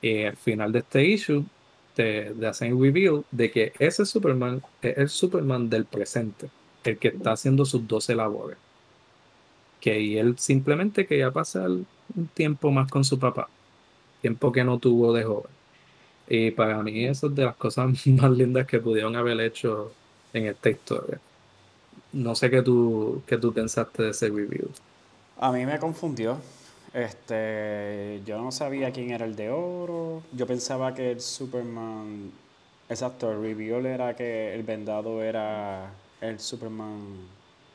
Y al final de este issue de, de hacen reveal de que ese Superman es el Superman del presente, el que está haciendo sus 12 labores. que él simplemente quería pasar un tiempo más con su papá, tiempo que no tuvo de joven. Y para mí eso es de las cosas más lindas que pudieron haber hecho en esta historia. No sé qué tú, qué tú pensaste de ese review. A mí me confundió. Este, yo no sabía quién era el de oro. Yo pensaba que el Superman, exacto, el review era que el vendado era el Superman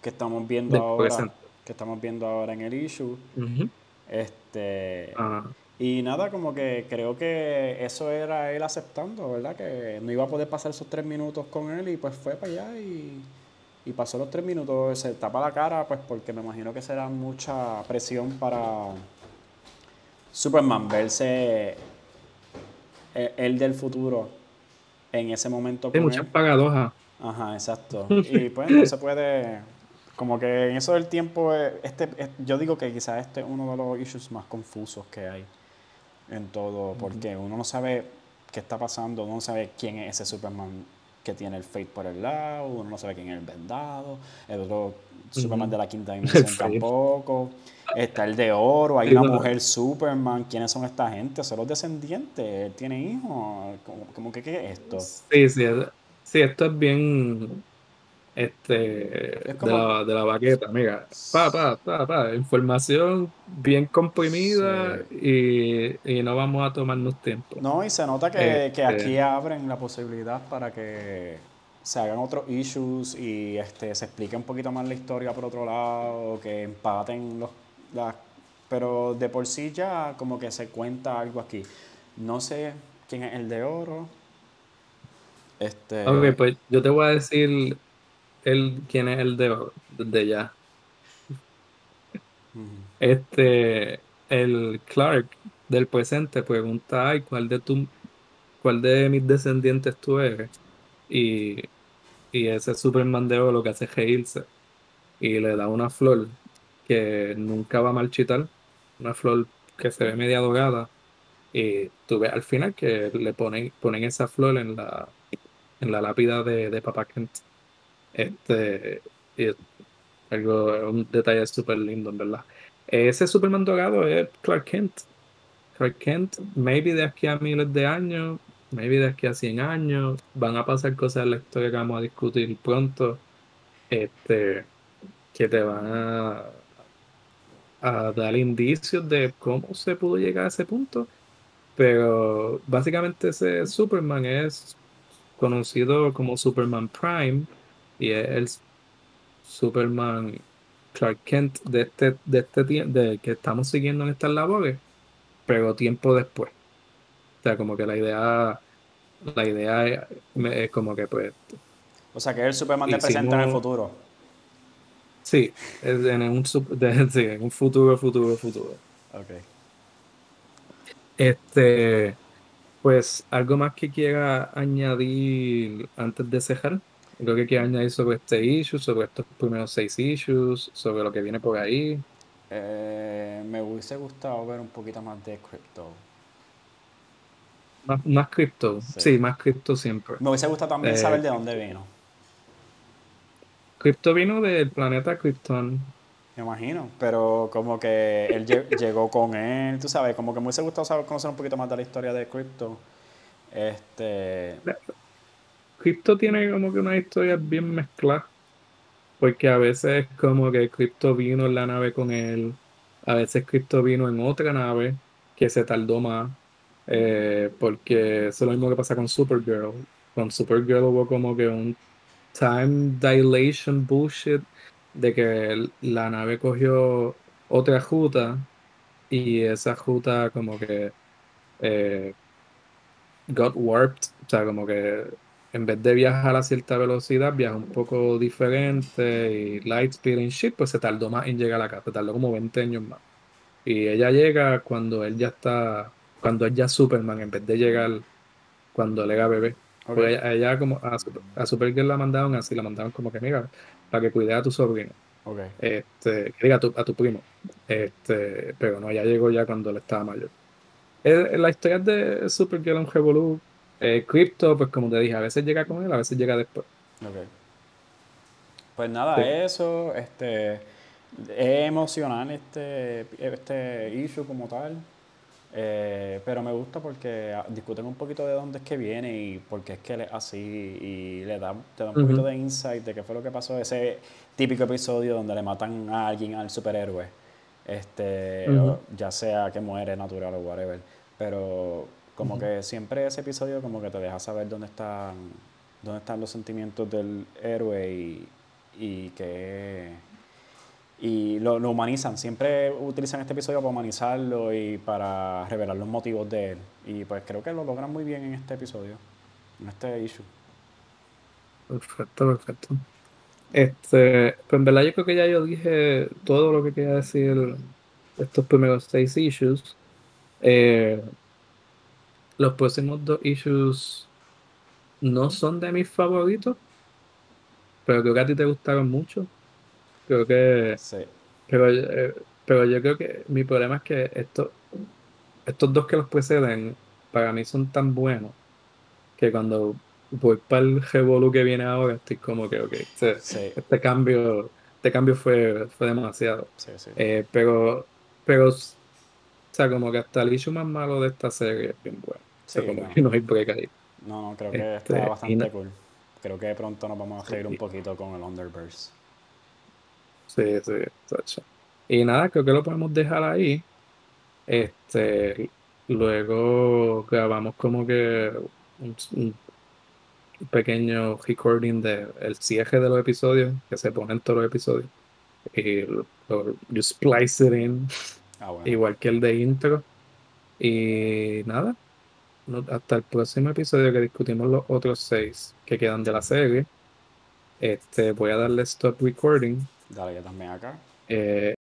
que estamos viendo ahora, que estamos viendo ahora en el issue. Este, y nada, como que creo que eso era él aceptando, ¿verdad? Que no iba a poder pasar esos tres minutos con él y pues fue para allá y y pasó los tres minutos, se tapa la cara, pues porque me imagino que será mucha presión para Superman verse el, del futuro en ese momento. Hay muchas pagadojas. Ajá, exacto. Y pues no se puede, como que en eso del tiempo, eh, este, yo digo que quizás este es uno de los issues más confusos que hay en todo, porque uno no sabe qué está pasando, uno no sabe quién es ese Superman que tiene el Fate por el lado, uno no sabe quién es el vendado, el otro Superman de la quinta dimensión tampoco, está el de oro, hay una mujer Superman, ¿quiénes son esta gente? Son los descendientes, él tiene hijos, como, que qué es esto? Sí, sí, sí, esto es bien este de, la, de la baqueta, mira, pa, pa, pa, pa, información bien comprimida y, y, no vamos a tomarnos tiempo. No, y se nota que, que, aquí este abren la posibilidad para que se hagan otros issues y este se explique un poquito más la historia por otro lado, que empaten los las pero de por sí ya como que se cuenta algo aquí. No sé quién es el de oro. Este... Ok, pues yo te voy a decir el, quién es el de, de ya. Este, el Clark del presente pregunta, ay, ¿cuál de tu, cuál de mis descendientes tú eres? Y, y ese Superman de oro lo que hace es reírse y le da una flor que nunca va a marchitar, una flor que se ve media dorada y tú ves al final que le ponen, ponen esa flor en la, en la lápida de, de Papa Kent. Este, y algo, un detalle súper lindo, en verdad. Ese Superman dorado es Clark Kent. Clark Kent, maybe de aquí a miles de años, maybe de aquí a 100 años, van a pasar cosas en la historia que vamos a discutir pronto, este, que te van a, a dar indicios de cómo se pudo llegar a ese punto. Pero básicamente ese Superman es conocido como Superman Prime y es el Superman Clark Kent de este, de este de que estamos siguiendo en estas labores, pero tiempo después. O sea, como que la idea, la idea es, como que pues. O sea, que es el Superman de presente en el futuro. Sí, en un, en un futuro, futuro, futuro. Ok. Este, pues, algo más que quiera añadir antes de cejar lo que quiero añadir sobre este issue, sobre estos primeros seis issues, sobre lo que viene por ahí. Eh, me hubiese gustado ver un poquito más de crypto. Más, más cripto, sí. más cripto siempre. Me hubiese gustado también eh, saber de dónde vino. Crypto vino del planeta Krypton. Me imagino, pero como que él llegó con él, tú sabes, como que me hubiese gustado saber, conocer un poquito más de la historia de Crypto. Este. Crypto tiene como que una historia bien mezclada. Porque a veces es como que Crypto vino en la nave con él. A veces Crypto vino en otra nave que se tardó más. Eh, porque eso es lo mismo que pasa con Supergirl. Con Supergirl hubo como que un time dilation bullshit de que la nave cogió otra ruta y esa ruta como que eh, got warped. O sea, como que en vez de viajar a cierta velocidad, viaja un poco diferente y Lightspeed en shit, pues se tardó más en llegar a la casa, se tardó como 20 años más. Y ella llega cuando él ya está, cuando es ya Superman, en vez de llegar cuando él era bebé. Pues ella, como a, a Supergirl la mandaron así, la mandaron como que, mira, para que cuide a tu sobrino. Este, que diga a tu, a tu primo. Este, pero no, ella llegó ya cuando él estaba mayor. la historia de Supergirl en Revolut eh, Crypto, pues como te dije, a veces llega con él, a veces llega después. Ok. Pues nada, eso, este, Es emocional este, este issue como tal. Eh, pero me gusta porque ah, discuten un poquito de dónde es que viene y por qué es que él es así y le da, te da un poquito de insight de qué fue lo que pasó. Ese típico episodio donde le matan a alguien al superhéroe, este, ya sea que muere natural o whatever. Pero como que siempre ese episodio como que te deja saber dónde están, dónde están los sentimientos del héroe y, y que y lo, humanizan. Siempre utilizan este episodio para humanizarlo y para revelar los motivos de él. Y pues creo que lo logran muy bien en este episodio, en este issue. Perfecto, perfecto. Este, pues en verdad yo creo que ya yo dije todo lo que quería decir estos primeros seis issues. Eh, los próximos dos issues no son de mis favoritos, pero creo que a ti te gustaron mucho. Creo que. Sí. Pero, eh, pero yo creo que mi problema es que estos, estos dos que los preceden, para mí son tan buenos que cuando voy para el Revolu que viene ahora, estoy como que, ok, este, cambio, este cambio fue, fue demasiado. Sí, sí. Eh, pero, pero, o sea, como que hasta el issue más malo de esta serie es bien bueno. Sí, no. no hay break ahí. No, no, creo que este, está bastante cool. Creo que de pronto nos vamos a reír un poquito con el Underverse. Sí, sí, Y nada, creo que lo podemos dejar ahí. Este, luego grabamos como que un, pequeño recording del el cierre de los episodios, que se pone en todos los episodios. Y lo, you splice it in, ah, igual que el de intro. Y nada, hasta el próximo episodio que discutimos los otros seis que quedan de la serie. Este, voy a darle stop recording Dale, ya también acá. Eh,